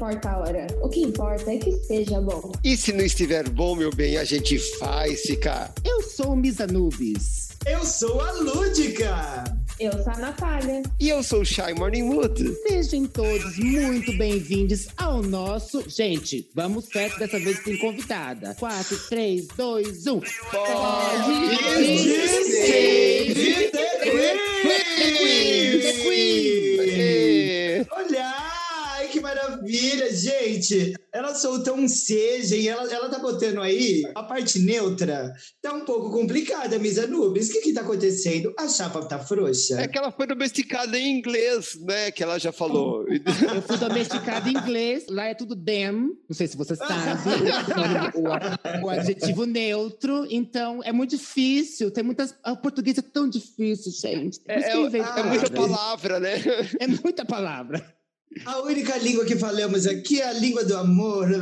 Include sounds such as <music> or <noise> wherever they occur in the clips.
importa a hora. O que importa é que esteja bom. E se não estiver bom, meu bem, a gente faz ficar. Eu sou o Misanubis. Eu sou a Lúdica. Eu sou a Natália. E eu sou o Shy Morningwood. Sejam todos muito bem-vindos ao nosso. Gente, vamos certo, dessa vez tem convidada. 4, 3, 2, 1. Pode ser The Queen! The Queen! Maravilha, gente! Ela soltou um seja e ela, ela tá botando aí a parte neutra. Tá um pouco complicada, Misa Nubes. O que que tá acontecendo? A chapa tá frouxa? É que ela foi domesticada em inglês, né? Que ela já falou. <laughs> Eu fui domesticada em inglês, lá é tudo them, não sei se você sabe, o, o- adjetivo neutro, então é muito difícil, tem muitas. O português é tão difícil, gente. É, invento é muita palavra, né? É muita palavra. A única língua que falamos aqui é a língua do amor. <laughs>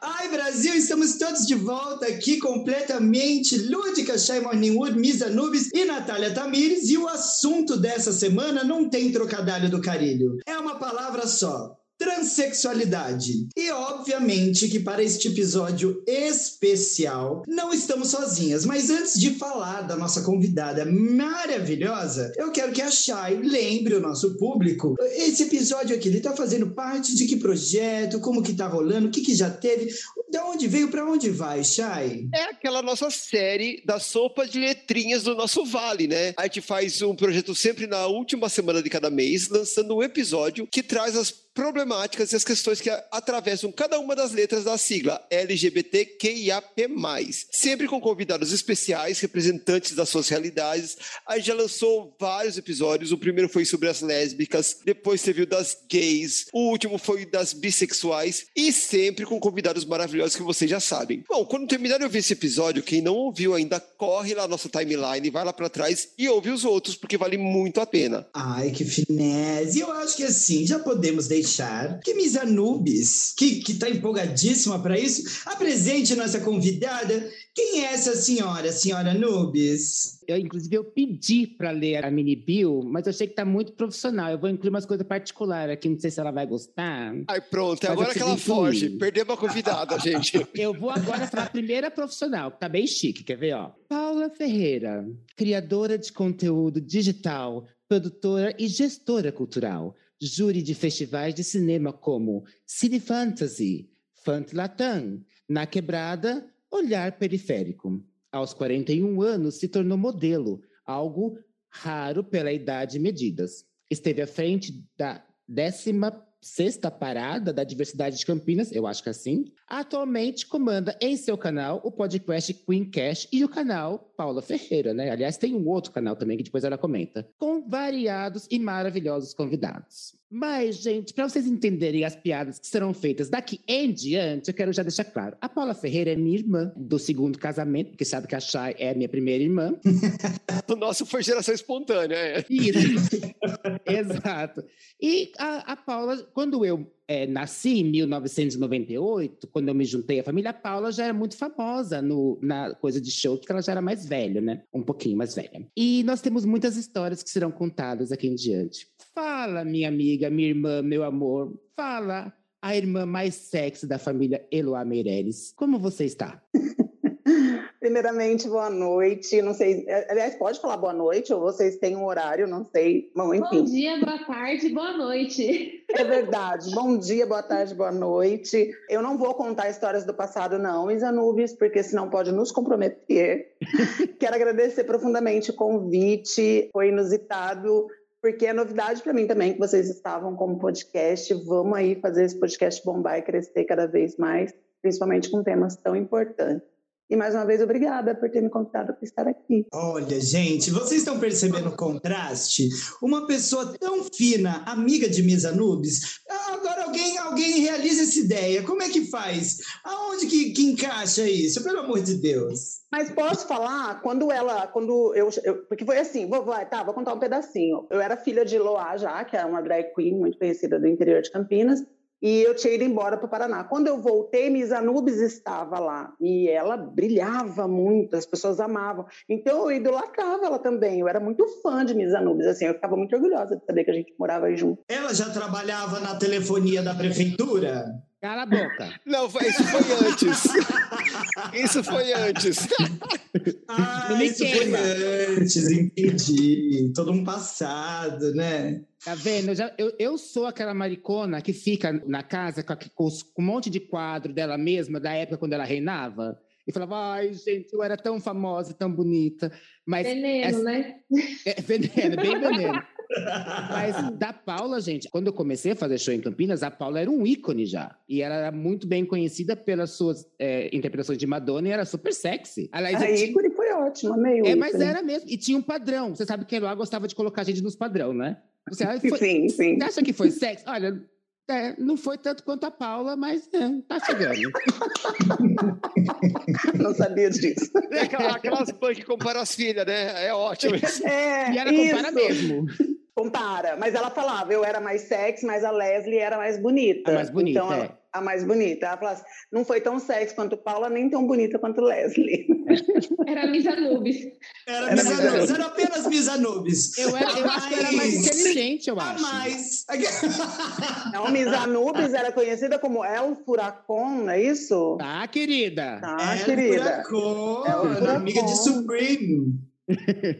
Ai, Brasil, estamos todos de volta aqui completamente. Lúdica, Shay Morningwood, Misa Nubes e Natália Tamires. E o assunto dessa semana não tem trocadilho do carilho. É uma palavra só. Transsexualidade. E obviamente que para este episódio especial não estamos sozinhas, mas antes de falar da nossa convidada maravilhosa, eu quero que a Chay lembre o nosso público. Esse episódio aqui, ele tá fazendo parte de que projeto, como que tá rolando, o que que já teve, de onde veio, para onde vai, Chay? É aquela nossa série da sopa de letrinhas do nosso Vale, né? A gente faz um projeto sempre na última semana de cada mês, lançando um episódio que traz as problemáticas e as questões que atravessam cada uma das letras da sigla LGBTQIAP+. Sempre com convidados especiais, representantes das suas realidades. A gente já lançou vários episódios. O primeiro foi sobre as lésbicas, depois teve o das gays, o último foi das bissexuais e sempre com convidados maravilhosos que vocês já sabem. Bom, quando terminar de ouvir esse episódio, quem não ouviu ainda, corre lá na nossa timeline, vai lá pra trás e ouve os outros, porque vale muito a pena. Ai, que finesse. Eu acho que assim, já podemos deixar que Miss Anubis, que, que tá empolgadíssima para isso, apresente nossa convidada. Quem é essa senhora, senhora Anubis? Eu, inclusive, eu pedi para ler a mini bio, mas eu achei que tá muito profissional. Eu vou incluir umas coisas particulares aqui, não sei se ela vai gostar. Ai, pronto, é agora que ela incluir. foge. Perdemos a convidada, <laughs> gente. Eu vou agora falar a primeira profissional, que tá bem chique, quer ver, ó? Paula Ferreira, criadora de conteúdo digital, produtora e gestora cultural. Júri de festivais de cinema como Cine Fantasy, Fantalam, Na Quebrada, Olhar Periférico. Aos 41 anos, se tornou modelo, algo raro pela idade medidas. Esteve à frente da 16ª parada da diversidade de Campinas, eu acho que é assim. Atualmente comanda em seu canal o podcast Queen Cash e o canal Paula Ferreira, né? Aliás, tem um outro canal também que depois ela comenta, com variados e maravilhosos convidados. Mas, gente, para vocês entenderem as piadas que serão feitas daqui em diante, eu quero já deixar claro. A Paula Ferreira é minha irmã do segundo casamento, porque sabe que a Chay é minha primeira irmã. <laughs> O nosso foi geração espontânea, é. Isso. <laughs> Exato. E a, a Paula, quando eu eh, nasci em 1998, quando eu me juntei à família, Paula já era muito famosa no, na coisa de show, porque ela já era mais velha, né? Um pouquinho mais velha. E nós temos muitas histórias que serão contadas aqui em diante. Fala, minha amiga, minha irmã, meu amor. Fala, a irmã mais sexy da família Eloá Meirelles. Como você está? <laughs> Primeiramente, boa noite. Não sei, aliás, pode falar boa noite ou vocês têm um horário, não sei. Bom, Bom enfim, dia, boa tarde, boa noite. é verdade. Bom dia, boa tarde, boa noite. Eu não vou contar histórias do passado, não, Isanubis, porque senão pode nos comprometer. <laughs> Quero agradecer profundamente o convite, foi inusitado. Porque é novidade para mim também que vocês estavam como podcast. Vamos aí fazer esse podcast bombar e crescer cada vez mais, principalmente com temas tão importantes. E mais uma vez, obrigada por ter me convidado para estar aqui. Olha, gente, vocês estão percebendo o contraste? Uma pessoa tão fina, amiga de Miss Anubis, agora alguém, alguém realiza essa ideia. Como é que faz? Aonde que, que encaixa isso? Pelo amor de Deus. Mas posso falar, quando ela, quando eu, eu- porque foi assim, vou, vai, tá, vou contar um pedacinho. Eu era filha de Loá já, que é uma drag queen muito conhecida do interior de Campinas, e eu tinha ido embora para o Paraná. Quando eu voltei, Miss Anubis estava lá e ela brilhava muito, as pessoas amavam. Então eu idolatrava ela também. Eu era muito fã de Miss Anubis, assim, eu ficava muito orgulhosa de saber que a gente morava junto. Ela já trabalhava na telefonia da prefeitura? Cala a boca. Não, foi- isso foi antes. Isso foi antes. Ah, me isso queima. foi antes, entendi. Todo um passado, né? Tá vendo? Eu, já- eu, eu sou aquela maricona que fica na casa com, com um monte de quadro dela mesma, da época quando ela reinava. E falava, ai, gente, eu era tão famosa, tão bonita. Mas Veneno, essa- né? é veneno, bem veneno. Mas da Paula, gente, quando eu comecei a fazer show em Campinas, a Paula era um ícone já. E ela era muito bem conhecida pelas suas é, interpretações de Madonna e era super sexy. Aliás, A eu tinha- ícone foi ótima, amei o é, mas ícone. era mesmo. E tinha um padrão. Você sabe que lá gostava de colocar a gente nos padrão, né? Você, ah, foi- Sim, sim. você acha que foi sexy? Olha, é, não foi tanto quanto a Paula, mas é, tá chegando. <laughs> Não sabia disso. É aquela- aquelas punk que comparam as filhas, né? É ótimo isso. <laughs> É, E ela isso. compara mesmo. Compara. Mas ela falava, eu era mais sexy, mas a Leslie era mais bonita. A mais bonita, então, ela- é. A mais bonita. Ela falava assim, não foi tão sexy quanto Paula, nem tão bonita quanto Leslie. <laughs> Era a Miss Anubis. Era, Era Miss mais Anubis, era apenas Miss Anubis. Eu, era- eu acho que era mais inteligente, eu A acho. mais. <laughs> Não, Miss Anubis era conhecida como El Furacon, não é isso? Tá, querida? Tá, É, querida. Furacão, o Furacão. amiga de Supreme.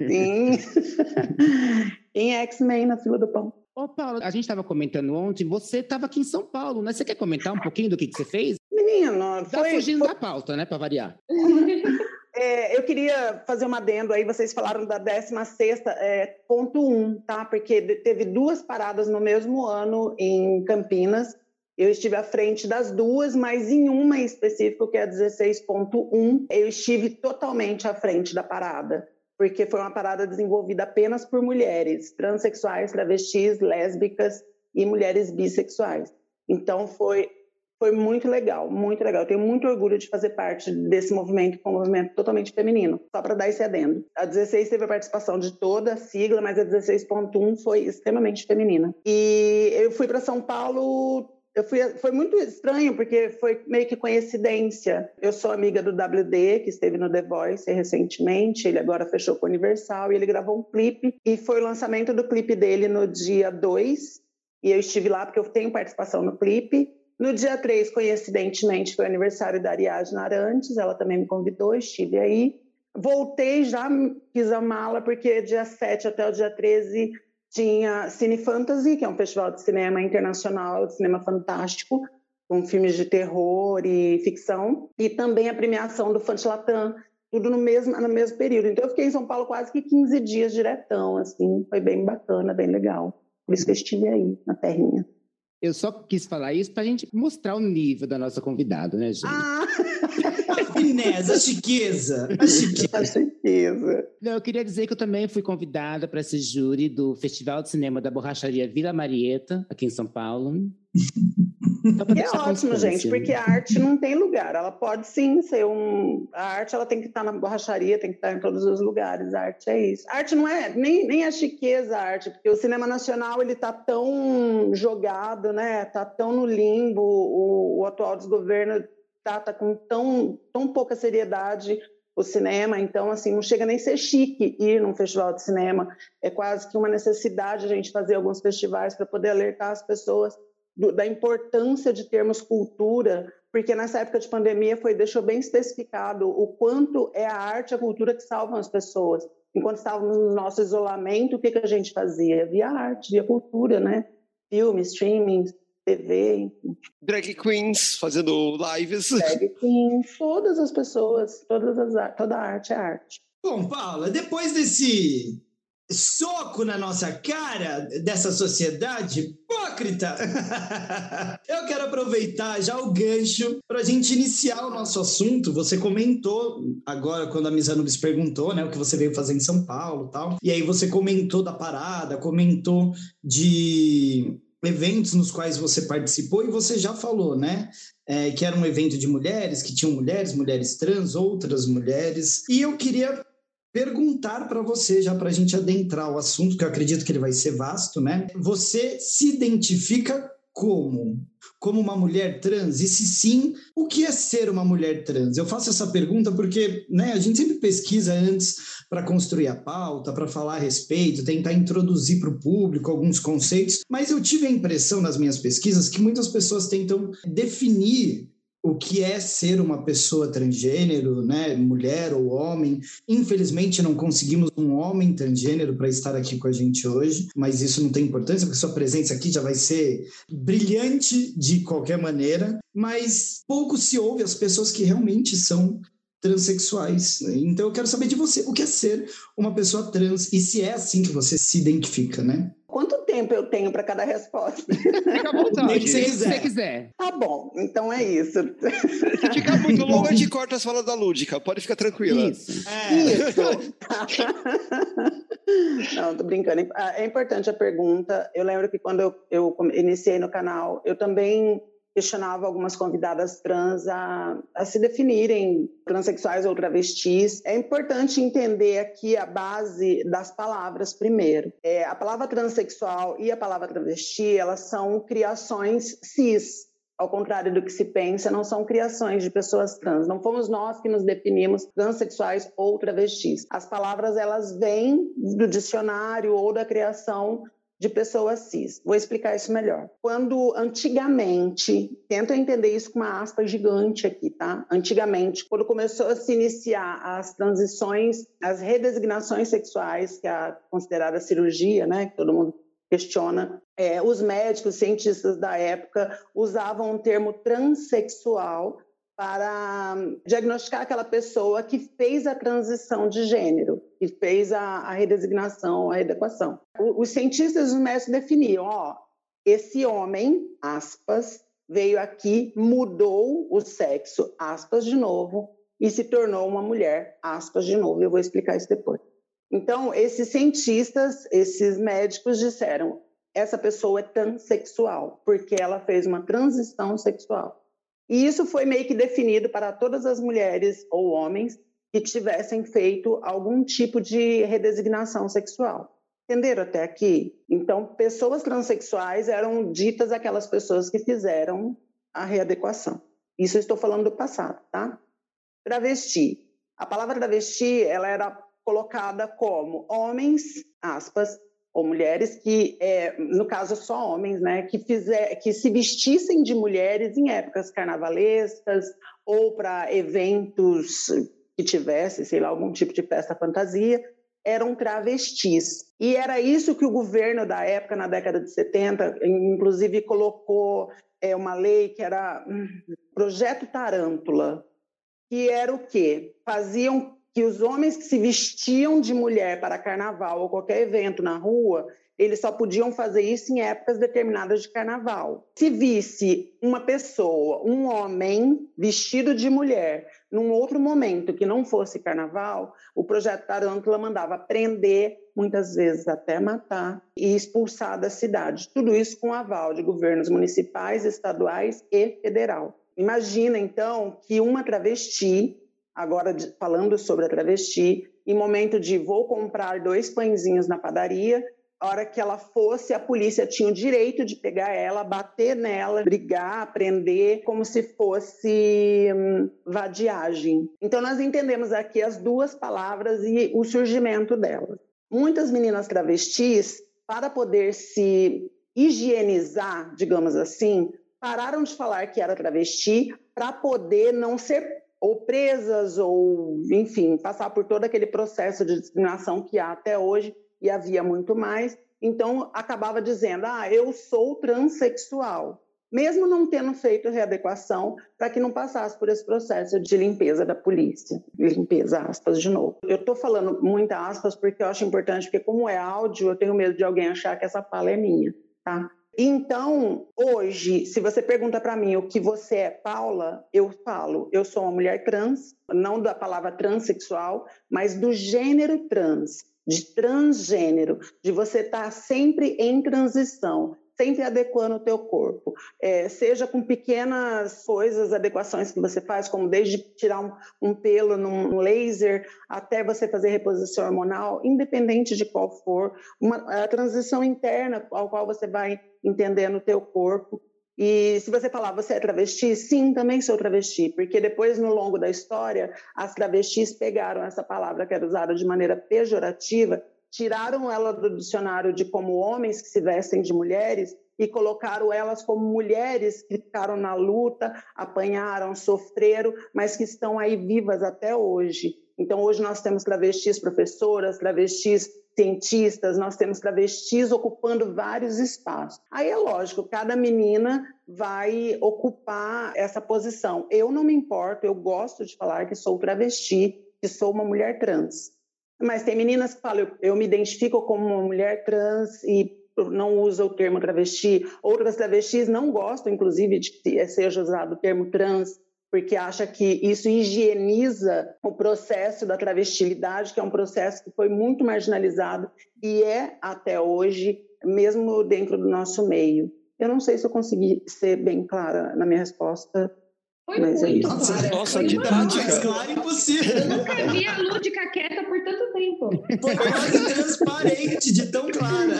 Sim. <laughs> em X-Men, na fila do pão. Ô, Paulo, a gente estava comentando ontem, você estava aqui em São Paulo, né? Você quer comentar um pouquinho do que, que você fez? Menino, Tá foi, fugindo foi- da pauta, né? Pra variar. <laughs> É, eu queria fazer um adendo aí, vocês falaram da 16ª, é, ponto 1, tá? Porque teve duas paradas no mesmo ano em Campinas. Eu estive à frente das duas, mas em uma em específico, que é a 16.1, eu estive totalmente à frente da parada, porque foi uma parada desenvolvida apenas por mulheres transexuais, travestis, lésbicas e mulheres bissexuais. Então foi foi muito legal, muito legal. Eu tenho muito orgulho de fazer parte desse movimento, que é um movimento totalmente feminino. Só para dar esse adendo. A 16 teve a participação de toda a sigla, mas a 16.1 foi extremamente feminina. E eu fui para São Paulo. Eu fui, foi muito estranho, porque foi meio que coincidência. Eu sou amiga do WD, que esteve no The Voice recentemente. Ele agora fechou com o Universal e ele gravou um clipe. E foi o lançamento do clipe dele no dia 2. E eu estive lá porque eu tenho participação no clipe. No dia 3, coincidentemente, foi o aniversário da Ariadne Arantes, ela também me convidou, estive aí. Voltei, já fiz a mala, porque dia 7 até o dia 13 tinha Cine Fantasy, que é um festival de cinema internacional, de cinema fantástico, com filmes de terror e ficção, e também a premiação do Fantilatam, tudo no mesmo, no mesmo período. Então eu fiquei em São Paulo quase que 15 dias diretão, assim, foi bem bacana, bem legal. Por isso que eu estive aí, na terrinha. Eu só quis falar isso pra gente mostrar o nível da nossa convidada, né, gente? Ah, <laughs> A fineza, a <laughs> chiqueza. A <laughs> chiqueza. a certeza. Não, eu queria dizer que eu também fui convidada para esse júri do Festival de Cinema da Borracharia Vila Marieta, aqui em São Paulo. E é ótimo, gente, porque a arte não tem lugar. Ela pode sim ser um. A arte ela tem que estar na borracharia, tem que estar em todos os lugares. A arte é isso. A arte não é nem, nem a chiqueza a arte, porque o cinema nacional ele está tão jogado, né? Tá tão no limbo. O, o atual desgoverno tá com tão, tão pouca seriedade o cinema, então assim não chega nem ser chique ir num festival de cinema. É quase que uma necessidade a gente fazer alguns festivais para poder alertar as pessoas do, da importância de termos cultura, porque nessa época de pandemia foi deixou bem especificado o quanto é a arte e a cultura que salvam as pessoas. Enquanto estávamos no nosso isolamento, o que, que a gente fazia? Via arte, via cultura, né? Filme, streaming, TV, enfim, Drag queens fazendo lives. drag queens, todas as pessoas, todas as, toda a arte é arte. Bom, Paula, depois desse soco na nossa cara dessa sociedade hipócrita, <laughs> eu quero aproveitar já o gancho para a gente iniciar o nosso assunto. Você comentou agora, quando a Miss Anubis perguntou né, o que você veio fazer em São Paulo e tal, e aí você comentou da parada, comentou de eventos nos quais você participou e você já falou, né? é, que era um evento de mulheres, que tinham mulheres, mulheres trans, outras mulheres. E eu queria perguntar para você, já para a gente adentrar o assunto, que eu acredito que ele vai ser vasto, né? Você se identifica como? Como uma mulher trans? E se sim, o que é ser uma mulher trans? Eu faço essa pergunta porque né, a gente sempre pesquisa antes para construir a pauta, para falar a respeito, tentar introduzir para o público alguns conceitos, mas eu tive a impressão nas minhas pesquisas que muitas pessoas tentam definir o que é ser uma pessoa transgênero, né, mulher ou homem. Infelizmente não conseguimos um homem transgênero para estar aqui com a gente hoje, mas isso não tem importância porque sua presença aqui já vai ser brilhante de qualquer maneira, mas pouco se ouve as pessoas que realmente são transexuais. Né? Então eu quero saber de você, o que é ser uma pessoa trans e se é assim que você se identifica, né? Quanto tempo eu tenho para cada resposta? Fica à vontade. que você quiser. Se quiser. Tá bom, então é isso. Se ficar muito <laughs> longo, a gente corta as falas da Lúdica. Pode ficar tranquila. Isso. É. Isso. <laughs> Não, tô brincando. É importante a pergunta. Eu lembro que quando eu, eu iniciei no canal, eu também questionava algumas convidadas trans a, a se definirem transexuais ou travestis. É importante entender aqui a base das palavras primeiro. É, a palavra transexual e a palavra travesti, elas são criações cis. Ao contrário do que se pensa, não são criações de pessoas trans. Não fomos nós que nos definimos transexuais ou travestis. As palavras elas vêm do dicionário ou da criação de pessoas cis. Vou explicar isso melhor. Quando antigamente, tenta entender isso com uma aspa gigante aqui, tá? Antigamente, quando começou a se iniciar as transições, as redesignações sexuais, que é a considerada cirurgia, né, que todo mundo questiona, é, os médicos, cientistas da época usavam o termo transexual para hum, diagnosticar aquela pessoa que fez a transição de gênero, que fez a, a redesignação, a readequação. Os cientistas e os médicos definiam, ó, esse homem, aspas, veio aqui, mudou o sexo, aspas de novo, e se tornou uma mulher, aspas de novo. Eu vou explicar isso depois. Então, esses cientistas, esses médicos disseram, essa pessoa é transexual, porque ela fez uma transição sexual. E isso foi meio que definido para todas as mulheres ou homens que tivessem feito algum tipo de redesignação sexual. Entenderam até aqui? Então, pessoas transexuais eram ditas aquelas pessoas que fizeram a readequação. Isso estou falando do passado, tá? Travesti. A palavra travesti, ela era colocada como homens, aspas, ou mulheres que, é, no caso só homens, né, que, fizer, que se vestissem de mulheres em épocas carnavalescas ou para eventos que tivesse, sei lá, algum tipo de festa fantasia, eram travestis. E era isso que o governo da época, na década de 70, inclusive colocou é, uma lei que era hum, Projeto Tarântula, que era o quê? Faziam que os homens que se vestiam de mulher para carnaval ou qualquer evento na rua, eles só podiam fazer isso em épocas determinadas de carnaval. Se visse uma pessoa, um homem vestido de mulher, num outro momento que não fosse carnaval, o projeto Tarântula mandava prender, muitas vezes até matar e expulsar da cidade. Tudo isso com aval de governos municipais, estaduais e federal. Imagina então que uma travesti agora falando sobre a travesti, em momento de vou comprar dois pãezinhos na padaria, hora que ela fosse, a polícia tinha o direito de pegar ela, bater nela, brigar, prender, como se fosse hum, vadiagem. Então, nós entendemos aqui as duas palavras e o surgimento delas. Muitas meninas travestis, para poder se higienizar, digamos assim, pararam de falar que era travesti para poder não ser ou presas ou, enfim, passar por todo aquele processo de discriminação que há até hoje e havia muito mais. Então, acabava dizendo: "Ah, eu sou transexual", mesmo não tendo feito readequação para que não passasse por esse processo de limpeza da polícia. Limpeza, aspas, de novo. Eu estou falando muita aspas porque eu acho importante, porque como é áudio, eu tenho medo de alguém achar que essa fala é minha, tá? Então, hoje, se você pergunta para mim o que você é, Paula, eu falo, eu sou uma mulher trans, não da palavra transexual, mas do gênero trans, de transgênero, de você estar sempre em transição, sempre adequando o teu corpo. É, seja com pequenas coisas, adequações que você faz, como desde tirar um, um pelo num laser, até você fazer reposição hormonal, independente de qual for, uma, a transição interna ao qual você vai entendendo o teu corpo. E se você falar, você é travesti? Sim, também sou travesti, porque depois, no longo da história, as travestis pegaram essa palavra que era usada de maneira pejorativa tiraram ela do dicionário de como homens que se vestem de mulheres e colocaram elas como mulheres que ficaram na luta, apanharam, sofreram, mas que estão aí vivas até hoje. Então, hoje nós temos travestis professoras, travestis cientistas, nós temos travestis ocupando vários espaços. Aí é lógico, cada menina vai ocupar essa posição. Eu não me importo, eu gosto de falar que sou travesti, que sou uma mulher trans. Mas tem meninas que falam, eu, me identifico como uma mulher trans e não usa o termo travesti. Outras travestis não gostam, inclusive, de que seja usado o termo trans, porque acha que isso higieniza o processo da travestilidade, que é um processo que foi muito marginalizado e é até hoje, mesmo dentro do nosso meio. Eu não sei se eu consegui ser bem clara na minha resposta, foi Mas é muito Nossa, clara. nossa Foi didática. Mais claro impossível. Eu nunca vi a Lúdica quieta por tanto tempo. Foi quase transparente de tão clara.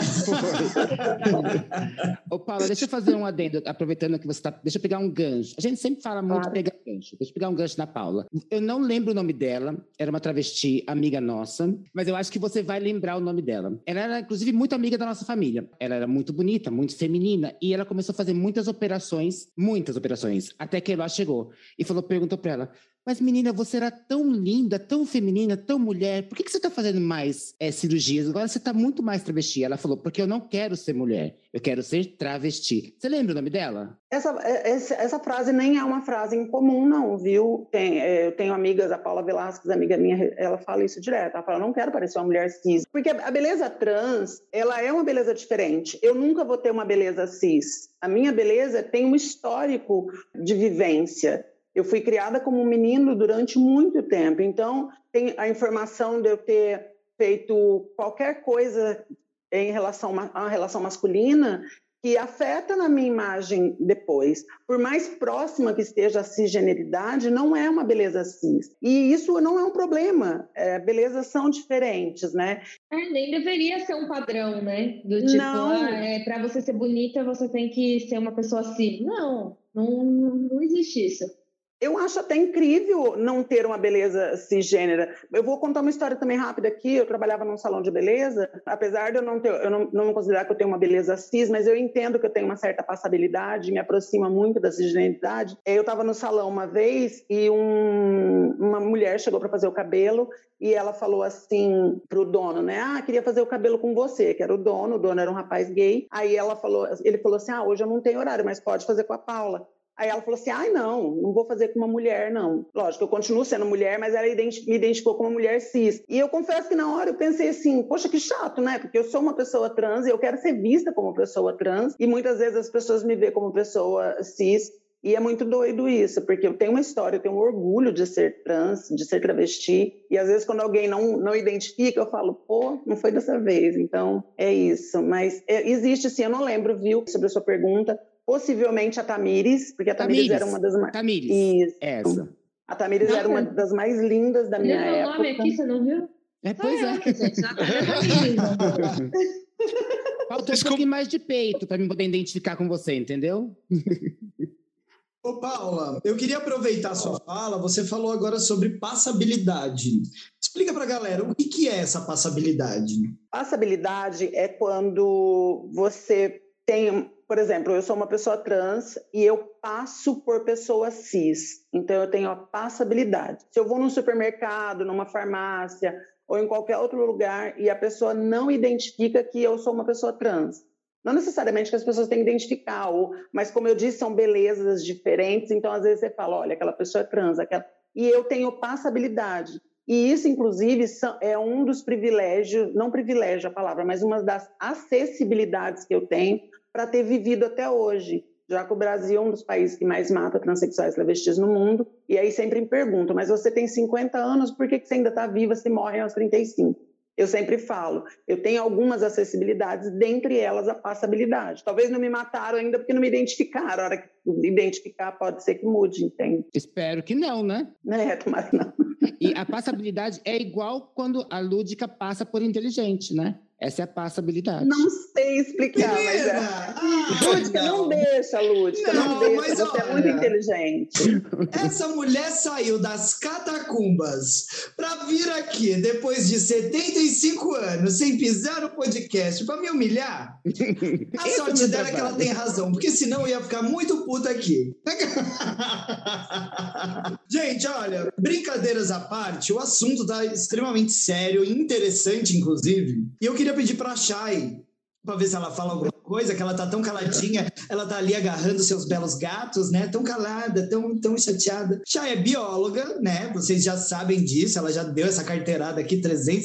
Ô, Paula, deixa eu fazer um adendo, aproveitando que você está. Deixa eu pegar um gancho. A gente sempre fala muito Claro. pegar gancho. Deixa eu pegar um gancho na Paula. Eu não lembro o nome dela, era uma travesti amiga nossa, mas eu acho que você vai lembrar o nome dela. Ela era, inclusive, muito amiga da nossa família. Ela era muito bonita, muito feminina, e ela começou a fazer muitas operações, muitas operações, até que ela chegou e falou, perguntou para ela. Mas, menina, você era tão linda, tão feminina, tão mulher. Por que, que você está fazendo mais eh, cirurgias? Agora você está muito mais travesti. Ela falou, porque eu não quero ser mulher, eu quero ser travesti. Você lembra o nome dela? Essa, é- essa, essa frase nem é uma frase incomum, não, viu? Tem, é, eu tenho amigas, a Paula Velasquez, amiga minha, ela fala isso direto. Ela fala, eu não quero parecer uma mulher cis. Porque a beleza trans, ela é uma beleza diferente. Eu nunca vou ter uma beleza cis. A minha beleza tem um histórico de vivência. Eu fui criada como um menino durante muito tempo. Então, tem a informação de eu ter feito qualquer coisa em relação à relação masculina que afeta na minha imagem depois. Por mais próxima que esteja a cisgeneridade, não é uma beleza cis. E isso não é um problema. É, belezas são diferentes, né? É, nem deveria ser um padrão, né? Do tipo, Não. ah, é, pra você ser bonita, você tem que ser uma pessoa assim. Não, não, não existe isso. Eu acho até incrível não ter uma beleza cisgênera. Eu vou contar uma história também rápida aqui. Eu trabalhava num salão de beleza, apesar de eu não ter, eu não, não considerar que eu tenho uma beleza cis, mas eu entendo que eu tenho uma certa passabilidade, me aproxima muito da cisgeneridade. Eu estava no salão uma vez e um- uma mulher chegou para fazer o cabelo e ela falou assim pro dono, né? Ah, queria fazer o cabelo com você, que era o dono. O dono era um rapaz gay. Aí ela falou, ele falou assim: Ah, hoje eu não tenho horário, mas pode fazer com a Paula. Aí ela falou assim: ai, não, não vou fazer com uma mulher, não. Lógico, eu continuo sendo mulher, mas ela me identificou como mulher cis. E eu confesso que na hora eu pensei assim: poxa, que chato, né? Porque eu sou uma pessoa trans e eu quero ser vista como pessoa trans. E muitas vezes as pessoas me veem como pessoa cis. E é muito doido isso, porque eu tenho uma história, eu tenho um orgulho de ser trans, de ser travesti. E às vezes, quando alguém não, não identifica, eu falo, pô, não foi dessa vez. Então, é isso. Mas é, existe sim, eu não lembro, viu, sobre a sua pergunta. Possivelmente a Tamires, porque a Tamires, Tamires. era uma das mais. Tamires. Isso. Essa. A Tamires era uma das mais lindas da minha época. nome aqui, você não viu? É, pois Sou é. eu, gente, Tamires. <laughs> Faltou um pouquinho mais de peito para me poder identificar com você, entendeu? Ô, Paula, eu queria aproveitar a sua fala. Você falou agora sobre passabilidade. Explica pra galera o que, que é essa passabilidade. Passabilidade é quando você tem, por exemplo, eu sou uma pessoa trans e eu passo por pessoa cis. Então eu tenho a passabilidade. Se eu vou num supermercado, numa farmácia ou em qualquer outro lugar e a pessoa não identifica que eu sou uma pessoa trans. Não necessariamente que as pessoas têm que identificar, ou, mas como eu disse, são belezas diferentes, então às vezes você fala, olha, aquela pessoa é trans, aquela... e eu tenho passabilidade. E isso, inclusive, é um dos privilégios, não privilégio a palavra, mas uma das acessibilidades que eu tenho para ter vivido até hoje. Já que o Brasil é um dos países que mais mata transexuais e travestis no mundo. E aí sempre me perguntam, mas você tem 50 anos, por que, que você ainda está viva se morre aos 35? Eu sempre falo, eu tenho algumas acessibilidades, dentre elas a passabilidade. Talvez não me mataram ainda porque não me identificaram. A hora que identificar pode ser que mude, entende? Espero que não, né? É, <laughs> tomara não. E a passabilidade é igual quando a lúdica passa por inteligente, né? Essa é a passabilidade. Não sei explicar, mas é. Ah, Lúdica, não. deixa, Lúdica, não, Não, deixa. mas Você é olha. muito inteligente. Essa mulher saiu das catacumbas pra vir aqui depois de 75 anos sem pisar no podcast pra me humilhar. A sorte é dela é que ela tem razão, porque senão eu ia ficar muito puta aqui. <laughs> Gente, olha, brincadeiras à parte, o assunto tá extremamente sério e interessante, inclusive. E eu queria pedir pra Chay pra ver se ela fala alguma coisa, que ela tá tão caladinha, ela tá ali agarrando seus belos gatos, né? Tão calada, tão, tão chateada. Chay é bióloga, né? Vocês já sabem disso, ela já deu essa carteirada aqui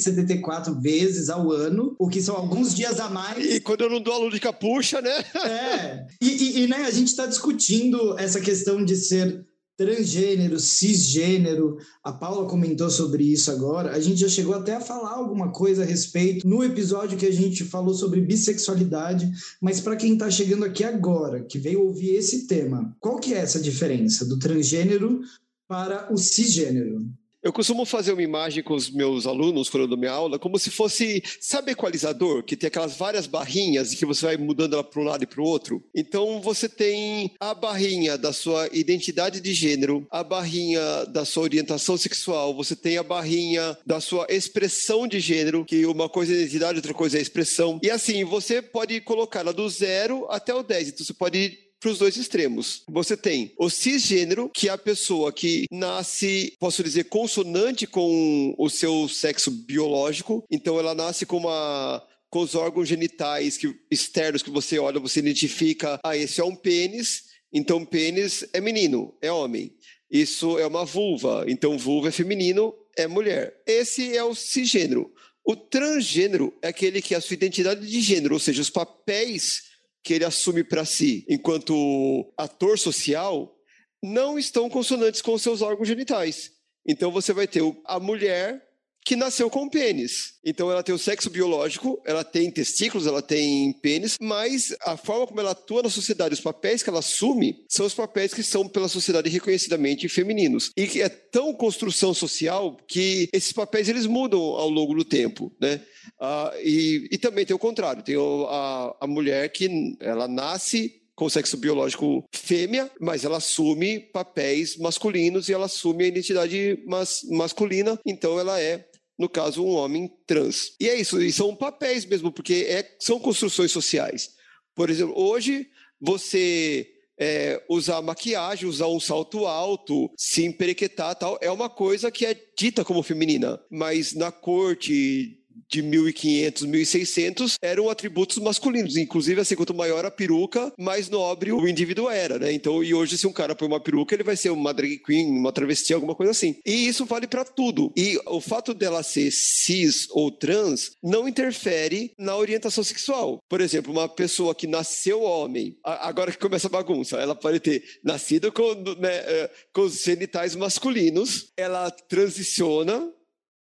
374 vezes ao ano, o que são alguns dias a mais. E quando eu não dou a lúdica, puxa, né? É. E, e- e, né, a gente está discutindo essa questão de ser transgênero, cisgênero. A Paula comentou sobre isso agora. A gente já chegou até a falar alguma coisa a respeito no episódio que a gente falou sobre bissexualidade. Mas para quem está chegando aqui agora, que veio ouvir esse tema, qual que é essa diferença do transgênero para o cisgênero? Eu costumo fazer uma imagem com os meus alunos quando eu dou minha aula, como se fosse, sabe equalizador, que tem aquelas várias barrinhas e que você vai mudando ela para um lado e para o outro? Então você tem a barrinha da sua identidade de gênero, a barrinha da sua orientação sexual, você tem a barrinha da sua expressão de gênero, que uma coisa é identidade, outra coisa é expressão. E assim, você pode colocar ela do zero até o 10. Então você pode para os dois extremos. Você tem o cisgênero, que é a pessoa que nasce, posso dizer, consonante com o seu sexo biológico. Então ela nasce com uma com os órgãos genitais que, externos que você olha, você identifica, ah, esse é um pênis, então pênis é menino, é homem. Isso é uma vulva, então vulva é feminino, é mulher. Esse é o cisgênero. O transgênero é aquele que a sua identidade de gênero, ou seja, os papéis que ele assume para si enquanto ator social não estão consonantes com seus órgãos genitais. Então você vai ter a mulher que nasceu com pênis. Então ela tem o sexo biológico, ela tem testículos, ela tem pênis, mas a forma como ela atua na sociedade, os papéis que ela assume, são os papéis que são pela sociedade reconhecidamente femininos. E que é tão construção social que esses papéis eles mudam ao longo do tempo, né? Ah, e, e também tem o contrário, tem a, a mulher que ela nasce com sexo biológico fêmea, mas ela assume papéis masculinos e ela assume a identidade mas, masculina, então ela é no caso, um homem trans. E é isso, e são papéis mesmo, porque é, são construções sociais. Por exemplo, hoje você é, usar maquiagem, usar um salto alto, se emperequetar tal, é uma coisa que é dita como feminina. Mas na corte de 1500, 1600 eram atributos masculinos. Inclusive, assim, quanto maior a peruca, mais nobre o indivíduo era, né? Então, e hoje, se um cara põe uma peruca, ele vai ser uma drag queen, uma travesti, alguma coisa assim. E isso vale para tudo. E o fato dela ser cis ou trans não interfere na orientação sexual. Por exemplo, uma pessoa que nasceu homem, agora que começa a bagunça, ela pode ter nascido com, né, eh, com os genitais masculinos, ela transiciona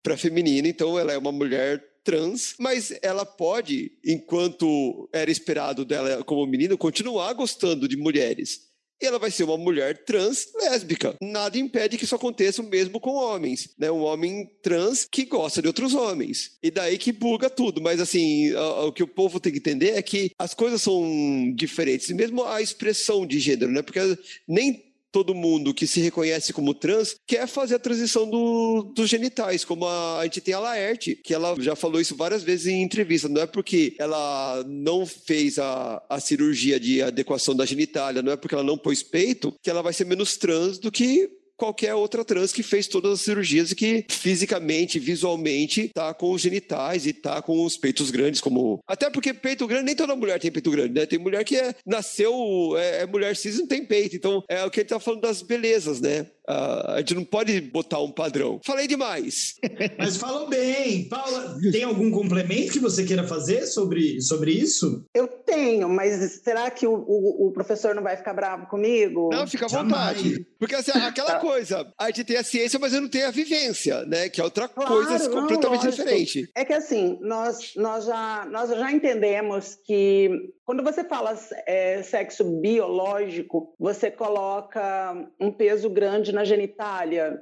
para feminina, então ela é uma mulher trans, mas ela pode, enquanto era esperado dela como menina, continuar gostando de mulheres. E ela vai ser uma mulher trans lésbica. Nada impede que isso aconteça mesmo com homens, né? Um homem trans que gosta de outros homens. E daí que buga tudo. Mas assim, o que o povo tem que entender é que as coisas são diferentes. Mesmo a expressão de gênero, né? Porque nem todo mundo que se reconhece como trans quer fazer a transição do- dos genitais, como a, a gente tem a Laerte, que ela já falou isso várias vezes em entrevista. Não é porque ela não fez a, a cirurgia de adequação da genitália, não é porque ela não pôs peito, que ela vai ser menos trans do que qualquer outra trans que fez todas as cirurgias e que fisicamente, visualmente, tá com os genitais e tá com os peitos grandes, como. Até porque peito grande, nem toda mulher tem peito grande, né? Tem mulher que é, nasceu, é, é mulher cis e não tem peito. Então, é o que ele tá falando das belezas, né? Uh, a gente não pode botar um padrão. Falei demais. <laughs> Mas falou bem. Paula, tem algum complemento que você queira fazer sobre, sobre isso? Eu tenho, mas será que o, o, o professor não vai ficar bravo comigo? Não, fica à vontade. Porque assim, aquela tá. Coisa, a gente tem a ciência, mas eu não tenho a vivência, né? Que é outra claro, coisa não, completamente lógico. diferente. É que assim, nós, nós, já, nós já entendemos que quando você fala é, sexo biológico, você coloca um peso grande na genitália.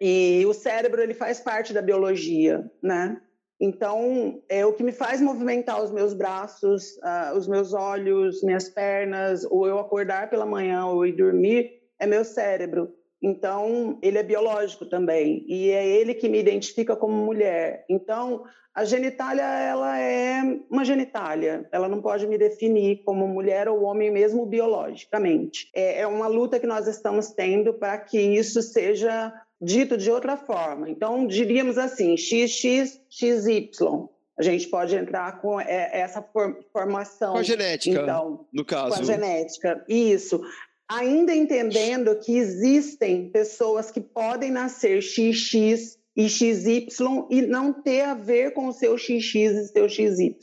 E o cérebro ele faz parte da biologia, né? Então, é o que me faz movimentar os meus braços, uh, os meus olhos, minhas pernas, ou eu acordar pela manhã ou ir dormir, é meu cérebro. Então, ele é biológico também, e é ele que me identifica como mulher. Então, a genitália, ela é uma genitália, ela não pode me definir como mulher ou homem mesmo biologicamente. É, é uma luta que nós estamos tendo para que isso seja dito de outra forma. Então, diríamos assim, XX, XY. A gente pode entrar com essa formação. Com a genética, então, no caso. Com a genética, isso ainda entendendo que existem pessoas que podem nascer XX e XY e não ter a ver com o seu XX e seu XY,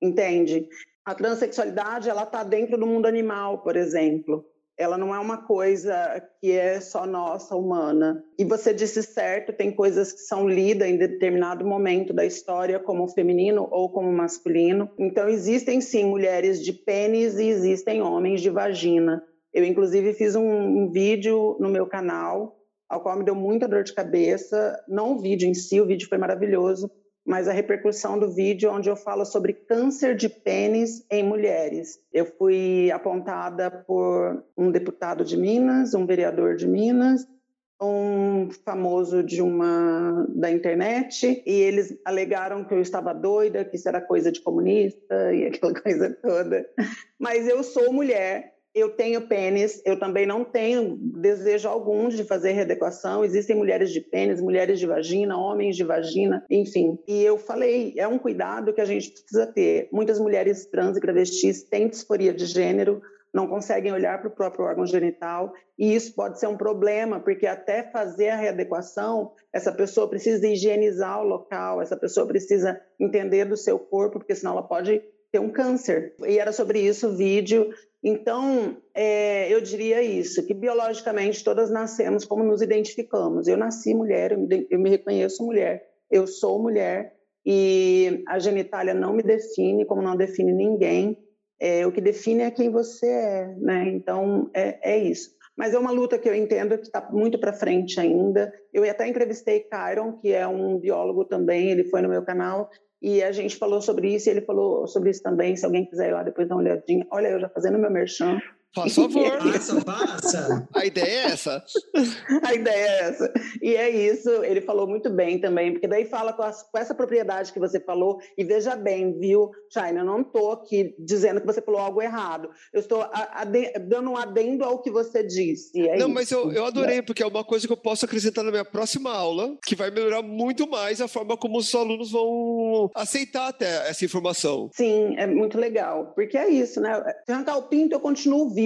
entende? A transexualidade, ela está dentro do mundo animal, por exemplo. Ela não é uma coisa que é só nossa, humana. E você disse certo, tem coisas que são lidas em determinado momento da história como feminino ou como masculino. Então, existem sim mulheres de pênis e existem homens de vagina. Eu, inclusive, fiz um, um, vídeo no meu canal, ao qual me deu muita dor de cabeça. Não o vídeo em si, o vídeo foi maravilhoso, mas a repercussão do vídeo, onde eu falo sobre câncer de pênis em mulheres. Eu fui apontada por um deputado de Minas, um vereador de Minas, um famoso de uma da internet e eles alegaram que eu estava doida, que isso era coisa de comunista e aquela <laughs> coisa toda. Mas eu sou mulher eu tenho pênis, eu também não tenho desejo algum de fazer readequação. Existem mulheres de pênis, mulheres de vagina, homens de vagina, enfim. E eu falei, é um cuidado que a gente precisa ter. Muitas mulheres trans e travestis têm disforia de gênero, não conseguem olhar para o próprio órgão genital, e isso pode ser um problema, porque até fazer a readequação, essa pessoa precisa higienizar o local, essa pessoa precisa entender do seu corpo, porque senão ela pode ter um câncer. E era sobre isso o vídeo. Então, é, eu diria isso, que biologicamente todas nascemos como nos identificamos. Eu nasci mulher, eu me, eu me reconheço mulher, eu sou mulher, e a genitália não me define, como não define ninguém. É, o que define é quem você é, né? Então, é, é isso. Mas é uma luta que eu entendo que está muito para frente ainda. Eu até entrevistei Kyron, que é um biólogo também, ele foi no meu canal, e a gente falou sobre isso, e ele falou sobre isso também. Se alguém quiser ir lá depois dar uma olhadinha. Olha, eu já fazendo meu merchan. Faz favor. passa, passa. A ideia é essa. <laughs> a ideia é essa. E é isso, ele falou muito bem também, porque daí fala com, com essa propriedade que você falou, e veja bem, viu, China, eu não estou aqui dizendo que você falou algo errado. Eu estou dando um adendo ao que você disse. É não, isso. mas eu, eu adorei, porque é uma coisa que eu posso acrescentar na minha próxima aula, que vai melhorar muito mais a forma como os alunos vão aceitar até essa informação. Sim, é muito legal, porque é isso, né? Se arrancar o pinto, eu continuo vivo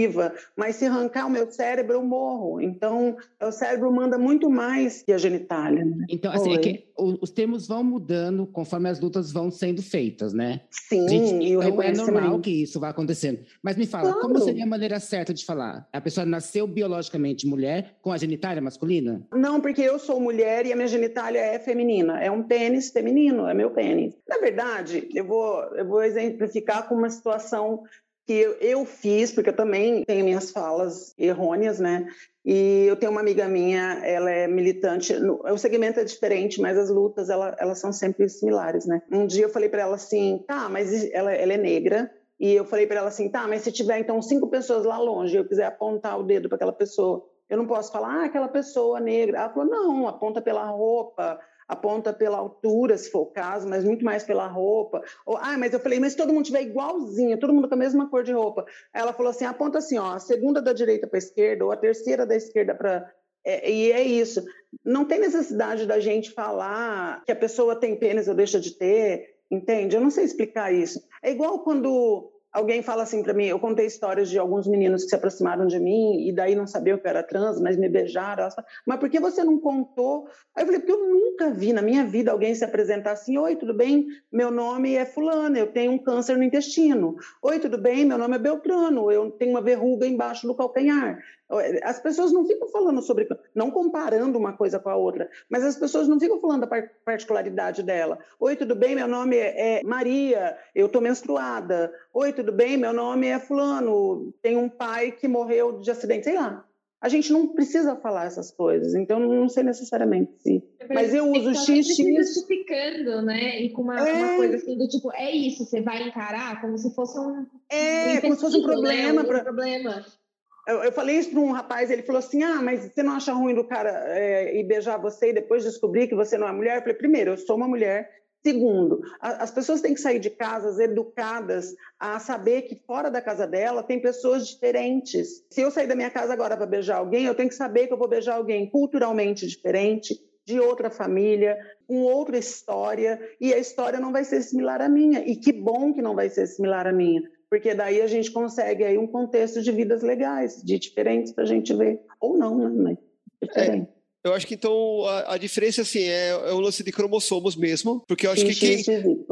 mas se arrancar o meu cérebro, eu morro. Então, o cérebro manda muito mais que a genitália. Né? Então, assim, é que os termos vão mudando conforme as lutas vão sendo feitas, né? Sim, gente, e o então é normal que isso vá acontecendo. Mas me fala, claro. como seria a maneira certa de falar? A pessoa nasceu biologicamente mulher com a genitália masculina? Não, porque eu sou mulher e a minha genitália é feminina. É um pênis feminino, é meu pênis. Na verdade, eu vou, eu vou exemplificar com uma situação que eu, eu fiz, porque eu também tenho minhas falas errôneas, né? E eu tenho uma amiga minha, ela é militante, o segmento é diferente, mas as lutas, ela, elas são sempre similares, né? Um dia eu falei para ela assim, tá, mas ela, ela é negra, e eu falei para ela assim, tá, mas se tiver então cinco pessoas lá longe, eu quiser apontar o dedo para aquela pessoa, eu não posso falar, ah, aquela pessoa negra. Ela falou, não, aponta pela roupa, aponta pela altura, se for o caso, mas muito mais pela roupa. Ou, ah, mas eu falei, mas se todo mundo tiver igualzinho, todo mundo com a mesma cor de roupa. Ela falou assim, aponta assim, ó, a segunda da direita para a esquerda ou a terceira da esquerda para é, e é isso. Não tem necessidade da gente falar que a pessoa tem pênis ou deixa de ter, entende? Eu não sei explicar isso. É igual quando alguém fala assim para mim, eu contei histórias de alguns meninos que se aproximaram de mim e daí não sabiam que eu era trans, mas me beijaram. Falaram, mas por que você não contou? Aí eu falei, porque eu nunca vi na minha vida alguém se apresentar assim, oi, tudo bem? Meu nome é fulano, eu tenho um câncer no intestino. Oi, tudo bem? Meu nome é Beltrano, eu tenho uma verruga embaixo do calcanhar. As pessoas não ficam falando sobre, não comparando uma coisa com a outra, mas as pessoas não ficam falando da particularidade dela. Oi, tudo bem? Meu nome é Maria, eu estou menstruada. Oi, tudo bem? Meu nome é Fulano, tem um pai que morreu de acidente, sei lá. A gente não precisa falar essas coisas, então não sei necessariamente se. Mas eu uso XX. justificando, né? E com uma, é... uma, coisa assim do tipo, é isso, você vai encarar como se fosse um. É, um como se fosse um problema. Né? Um pra... problema. Eu, eu, falei isso para um rapaz, ele falou assim: Ah, mas você não acha ruim do cara é, ir beijar você e depois descobrir que você não é mulher? Eu falei: primeiro, eu sou uma mulher. Segundo, a, as pessoas têm que sair de casas educadas a saber que fora da casa dela tem pessoas diferentes. Se eu sair da minha casa agora para beijar alguém, eu tenho que saber que eu vou beijar alguém culturalmente diferente, de outra família, com outra história, e a história não vai ser similar à minha. E que bom que não vai ser similar à minha, porque daí a gente consegue aí um contexto de vidas legais, de diferentes para a gente ver, ou não, né? Mas diferente. É. Eu acho que então a, a diferença assim é, é o lance de cromossomos mesmo, porque eu acho que quem,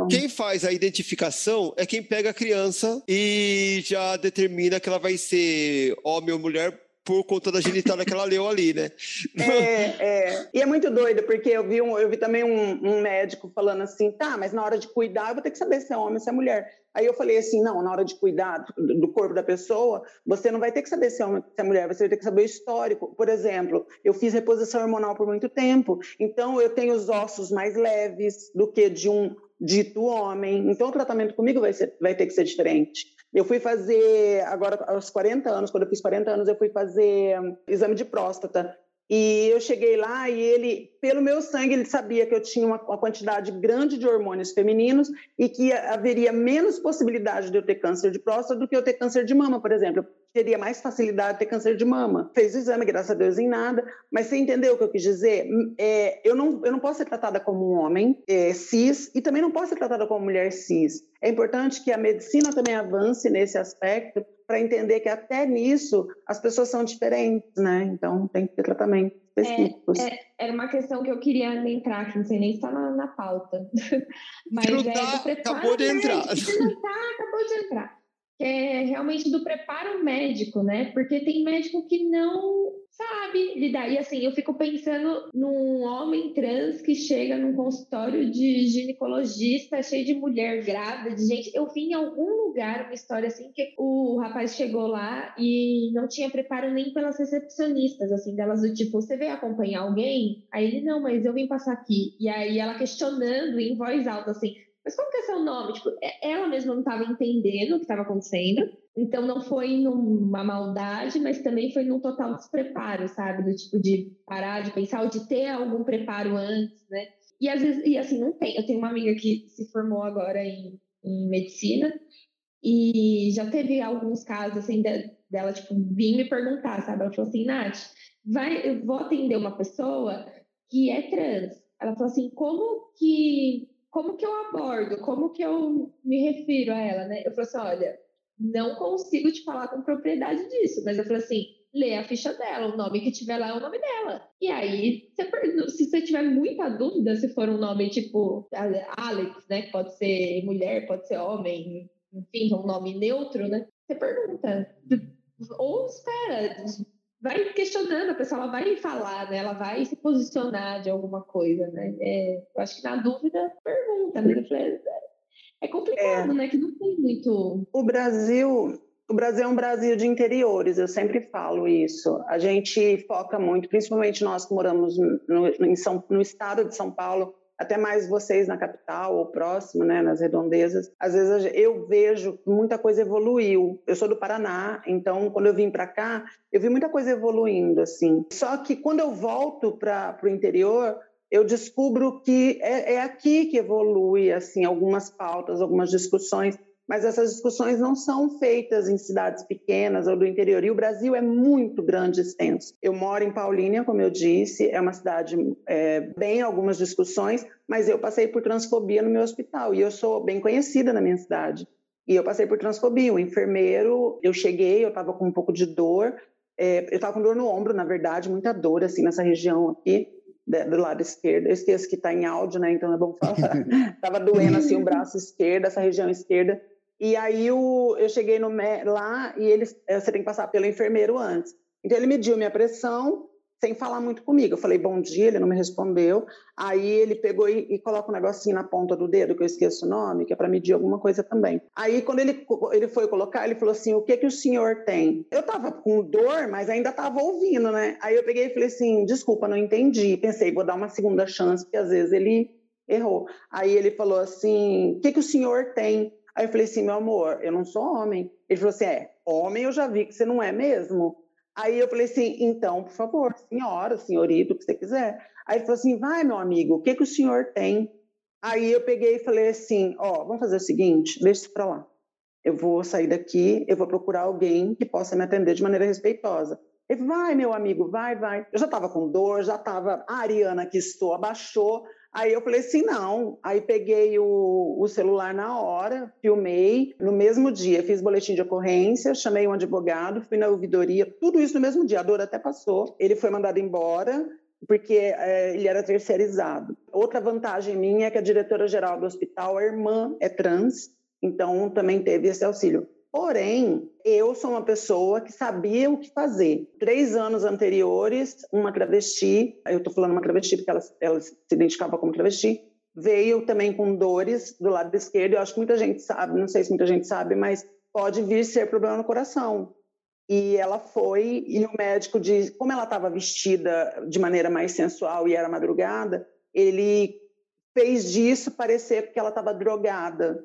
quem faz a identificação é quem pega a criança e já determina que ela vai ser homem ou mulher por conta da genitália que ela leu ali, né? É, é. E é muito doido, porque eu vi, um, eu vi também um, um, médico falando assim, tá, mas na hora de cuidar eu vou ter que saber se é homem ou se é mulher. Aí eu falei assim, não, na hora de cuidar do corpo da pessoa, você não vai ter que saber se é se é mulher, você vai ter que saber o histórico. Por exemplo, eu fiz reposição hormonal por muito tempo, então eu tenho os ossos mais leves do que de um dito homem. Então o tratamento comigo vai, ser, vai ter que ser diferente. Eu fui fazer, agora aos 40 anos, quando eu fiz 40 anos, eu fui fazer um, exame de próstata. E eu cheguei lá e ele, pelo meu sangue, ele sabia que eu tinha uma, uma, quantidade grande de hormônios femininos e que haveria menos possibilidade de eu ter câncer de próstata do que eu ter câncer de mama, por exemplo teria mais facilidade de ter câncer de mama. Fez o exame, graças a Deus, em nada. Mas você entendeu o que eu quis dizer? É, eu, não, eu não posso ser tratada como um homem é, cis e também não posso ser tratada como mulher cis. É importante que a medicina também avance nesse aspecto para entender que até nisso as pessoas são diferentes, né? Então tem que ter tratamento específicos. É, é, era uma questão que eu queria entrar, que não sei nem se está na, na pauta. <laughs> Mas não é tá, preparo, acabou de entrar. Não tá, acabou de entrar que é realmente do preparo médico, né? Porque tem médico que não sabe lidar. E assim, eu fico pensando num homem trans que chega num consultório de ginecologista cheio de mulher grávida, de gente. Eu vi em algum lugar uma história assim que o rapaz chegou lá e não tinha preparo nem pelas recepcionistas, assim, delas do tipo, você veio acompanhar alguém? Aí ele, não, mas eu vim passar aqui. E aí ela questionando em voz alta, assim, mas como que é seu nome? Tipo, é, ela mesma não estava entendendo o que estava acontecendo. Então não foi numa maldade, mas também foi num total despreparo, sabe? Do tipo de parar de pensar ou de ter algum preparo antes, né? E às vezes, e assim, não tem. Eu tenho uma amiga que se formou agora em, em medicina e já teve alguns casos assim de, dela, tipo, vir me perguntar, sabe? Ela falou assim, Nath, vai, eu vou atender uma pessoa que é trans. Ela falou assim, como que como que eu abordo, como que eu me refiro a ela, né? Eu falei assim, olha, não consigo te falar com propriedade disso, mas eu falei assim, lê a ficha dela, o nome que tiver lá é o nome dela. E aí, se você tiver muita dúvida, se for um nome tipo Alex, né, pode ser mulher, pode ser homem, enfim, um nome neutro, né? Você pergunta. Ou espera, vai questionando, a pessoa ela vai falar, né? Ela vai se posicionar de alguma coisa, né? É, eu acho que na dúvida, pergunta, né? É, complicado, é. né? Que não tem muito. O Brasil. O Brasil é um Brasil de interiores, eu sempre falo isso. A gente foca muito, principalmente nós que moramos no, em São, no estado de São Paulo, até mais vocês na capital ou próximo, né, nas redondezas. Às vezes eu vejo muita coisa evoluiu. Eu sou do Paraná, então quando eu vim para cá, eu vi muita coisa evoluindo assim. Só que quando eu volto para o interior, eu descubro que é, é aqui que evolui assim algumas pautas, algumas discussões mas essas discussões não são feitas em cidades pequenas ou do interior. E o Brasil é muito grande e extenso. Eu moro em Paulínia, como eu disse, é uma cidade é, bem algumas discussões, mas eu passei por transfobia no meu hospital e eu sou bem conhecida na minha cidade. E eu passei por transfobia. O enfermeiro, eu cheguei, eu estava com um pouco de dor, é, eu estava com dor no ombro, na verdade, muita dor, assim, nessa região aqui, do lado esquerdo. Eu esqueço que está em áudio, né? Então é bom falar. <laughs> Tava doendo, assim, o braço esquerdo, essa região esquerda. E aí o, eu cheguei no, lá e eles, é, você tem que passar pelo enfermeiro antes. Então ele mediu minha pressão, sem falar muito comigo. Eu falei bom dia, ele não me respondeu. Aí ele pegou e, e coloca um negocinho na ponta do dedo, que eu esqueço o nome, que é para medir alguma coisa também. Aí quando ele, ele foi colocar, ele falou assim: o que que o senhor tem? Eu tava com dor, mas ainda tava ouvindo, né? Aí eu peguei e falei assim: desculpa, não entendi. Pensei, vou dar uma segunda chance, porque às vezes ele errou. Aí ele falou assim: o que que o senhor tem? Aí eu falei assim: meu amor, eu não sou homem. Ele falou assim: é, homem eu já vi que você não é mesmo. Aí eu falei assim, então, por favor, senhora, senhorito, o que você quiser. Aí ele falou assim, vai, meu amigo, o que, que o senhor tem? Aí eu peguei e falei assim, ó, oh, vamos fazer o seguinte, deixa isso para lá. Eu vou sair daqui, eu vou procurar alguém que possa me atender de maneira respeitosa. Ele vai, meu amigo, vai, vai. Eu já estava com dor, já estava. A Ariana que estou abaixou. Aí eu falei assim, não. Aí peguei o, o, celular na hora, filmei. No mesmo dia, fiz boletim de ocorrência, chamei um advogado, fui na ouvidoria, tudo isso no mesmo dia. A dor até passou. Ele foi mandado embora porque é, ele era terceirizado. Outra vantagem minha é que a diretora-geral do hospital, a irmã, é trans, então também teve esse auxílio. Porém, eu sou uma pessoa que sabia o que fazer. Três anos anteriores, uma travesti, eu estou falando uma travesti porque ela, ela se identificava como travesti, veio também com dores do lado esquerdo. Eu acho que muita gente sabe, não sei se muita gente sabe, mas pode vir ser problema no coração. E ela foi, e o médico diz, como ela estava vestida de maneira mais sensual e era madrugada, ele fez disso parecer que ela estava drogada.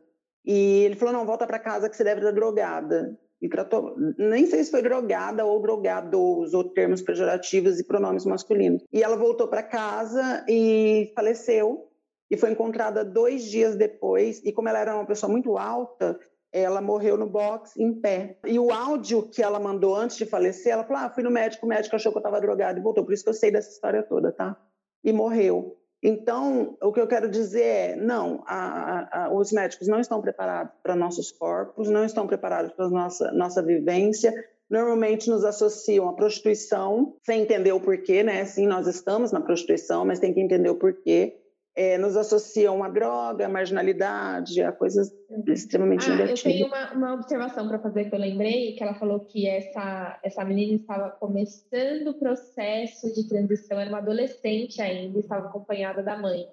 E ele falou: não, volta para casa que você deve estar drogada. E tratou, nem sei se foi drogada ou drogado, usou termos pejorativos e pronomes masculinos. E ela voltou para casa e faleceu. E foi encontrada dois dias depois. E como ela era uma pessoa muito alta, ela morreu no box em pé. E o áudio que ela mandou antes de falecer, ela falou: ah, fui no médico, o médico achou que eu estava drogada e voltou. Por isso que eu sei dessa história toda, tá? E morreu. Então, o que eu quero dizer é, não, a, a, os médicos não estão preparados para nossos corpos, não estão preparados para nossa nossa vivência. Normalmente nos associam à prostituição, sem entender o porquê, né? Sim, nós estamos na prostituição, mas tem que entender o porquê é, nos associam a droga, a marginalidade, a coisas extremamente ah, negativas. Eu tenho uma, uma observação para fazer que eu lembrei, que ela falou que essa, essa menina estava começando o processo de transição, era uma adolescente ainda, estava acompanhada da mãe.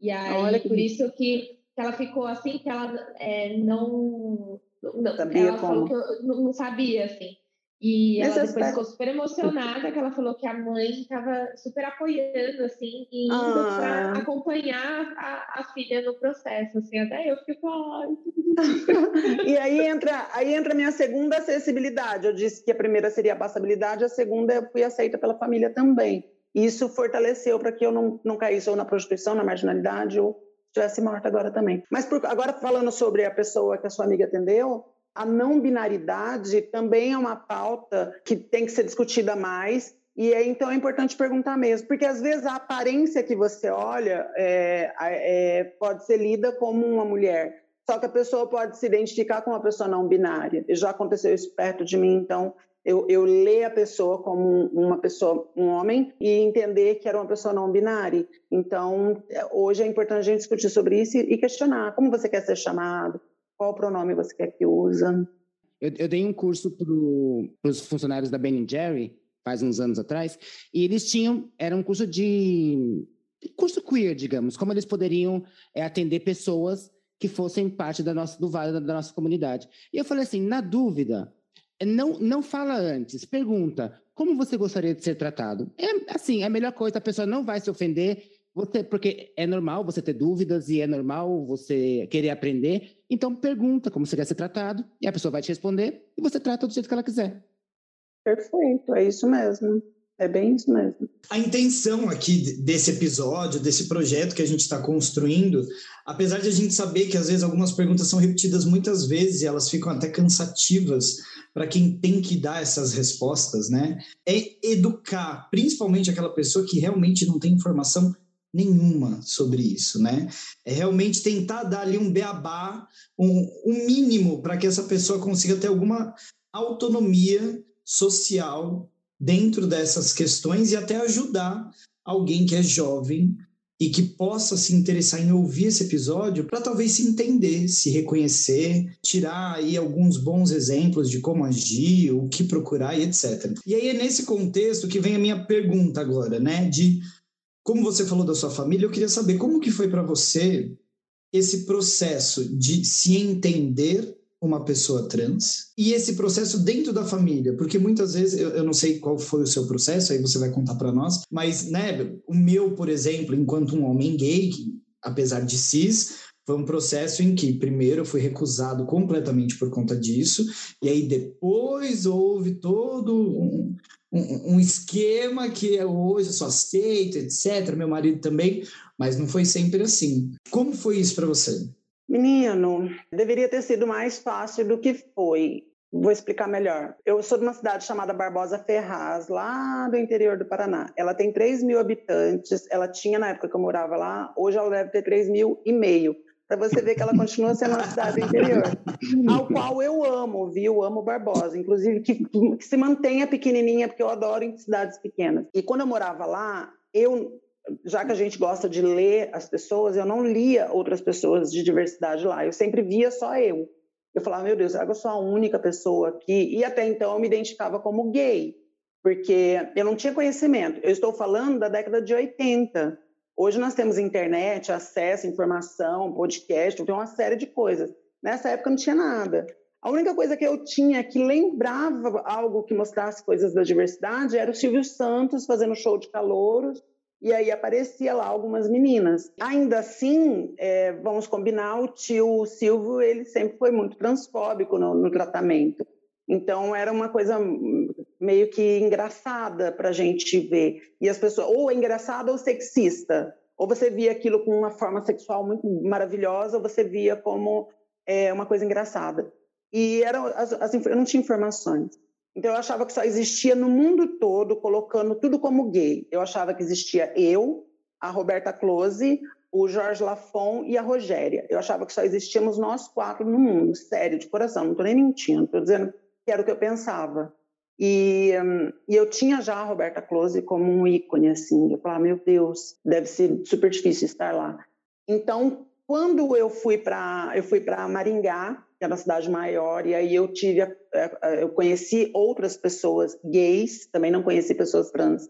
E aí, Olha por isso que, que ela ficou assim, que ela é, não... não sabia ela como. falou que não, não sabia, assim. E ela depois ficou super emocionada, que ela falou que a mãe estava super apoiando, assim, e indo ah. para acompanhar a, a, filha no processo, assim, até eu fico, ai, <laughs> E aí entra, aí entra a minha segunda acessibilidade. Eu disse que a primeira seria a passabilidade, a segunda eu fui aceita pela família também. Isso fortaleceu para que eu não, não caísse ou na prostituição, na marginalidade, ou estivesse morta agora também. Mas por, agora falando sobre a pessoa que a sua amiga atendeu, a não binaridade também é uma pauta que tem que ser discutida mais. E é, então é importante perguntar mesmo, porque às vezes a aparência que você olha é, é, pode ser lida como uma mulher, só que a pessoa pode se identificar com uma pessoa não binária. Já aconteceu isso perto de mim, então eu, eu a pessoa como uma pessoa, um homem, e entender que era uma pessoa não binária. Então, hoje é importante a gente discutir sobre isso e questionar como você quer ser chamado, qual pronome você quer que usa? Eu, eu dei um curso para os funcionários da Ben Jerry, faz uns anos atrás, e eles tinham, era um curso de curso queer, digamos, como eles poderiam é, atender pessoas que fossem parte da nossa, do vale da, nossa comunidade. E eu falei assim, na dúvida, não, não fala antes, pergunta, como você gostaria de ser tratado? É assim, é a melhor coisa, a pessoa não vai se ofender, você, porque é normal você ter dúvidas e é normal você querer aprender. Então pergunta como você quer ser tratado e a pessoa vai te responder e você trata do jeito que ela quiser. Perfeito, é isso mesmo. É bem isso mesmo. A intenção aqui desse episódio, desse projeto que a gente está construindo, apesar de a gente saber que às vezes algumas perguntas são repetidas muitas vezes e elas ficam até cansativas para quem tem que dar essas respostas, né? É educar, principalmente aquela pessoa que realmente não tem informação nenhuma sobre isso, né? É realmente tentar dar ali um beabá, um, um mínimo para que essa pessoa consiga ter alguma autonomia social dentro dessas questões e até ajudar alguém que é jovem e que possa se interessar em ouvir esse episódio para talvez se entender, se reconhecer, tirar aí alguns bons exemplos de como agir, o que procurar e etc. E aí é nesse contexto que vem a minha pergunta agora, né? De como você falou da sua família, eu queria saber como que foi para você esse processo de se entender uma pessoa trans e esse processo dentro da família, porque muitas vezes eu, eu não sei qual foi o seu processo, aí você vai contar para nós, mas né, o meu, por exemplo, enquanto um homem gay, apesar de cis, foi um processo em que primeiro eu fui recusado completamente por conta disso, e aí depois houve todo um, um, um esquema que hoje eu só aceito, etc. Meu marido também, mas não foi sempre assim. Como foi isso para você? Menino, deveria ter sido mais fácil do que foi. Vou explicar melhor. Eu sou de uma cidade chamada Barbosa Ferraz, lá do interior do Paraná. Ela tem 3 mil habitantes. Ela tinha na época que eu morava lá, hoje ela deve ter 3 mil e meio. Para você ver que ela continua sendo uma cidade interior, ao qual eu amo, viu? Amo Barbosa. Inclusive, que, que se mantenha pequenininha, porque eu adoro em cidades pequenas. E quando eu morava lá, eu já que a gente gosta de ler as pessoas, eu não lia outras pessoas de diversidade lá. Eu sempre via só eu. Eu falava, meu Deus, será que eu sou a única pessoa aqui? E até então eu me identificava como gay, porque eu não tinha conhecimento. Eu estou falando da década de 80. Hoje nós temos internet, acesso, informação, podcast, tem uma série de coisas. Nessa época não tinha nada. A única coisa que eu tinha que lembrava algo que mostrasse coisas da diversidade era o Silvio Santos fazendo show de calouros e aí aparecia lá algumas meninas. Ainda assim, é, vamos combinar, o tio Silvio, ele sempre foi muito transfóbico no, no tratamento. Então, era uma coisa meio que engraçada para a gente ver. E as pessoas, ou é engraçada ou sexista. Ou você via aquilo com uma forma sexual muito maravilhosa, ou você via como é, uma coisa engraçada. E era, as, as, eu não tinha informações. Então eu achava que só existia no mundo todo, colocando tudo como gay. Eu achava que existia eu, a Roberta Close, o Jorge Lafon e a Rogéria. Eu achava que só existíamos nós quatro no mundo, sério, de coração, não estou nem mentindo, estou dizendo que era o que eu pensava. E, um, e, eu tinha já a Roberta Close como um ícone, assim. Eu falava, meu Deus, deve ser super difícil estar lá. Então, quando eu fui para eu fui para Maringá, que é uma cidade maior, e aí eu tive, eu conheci outras pessoas gays, também não conheci pessoas trans.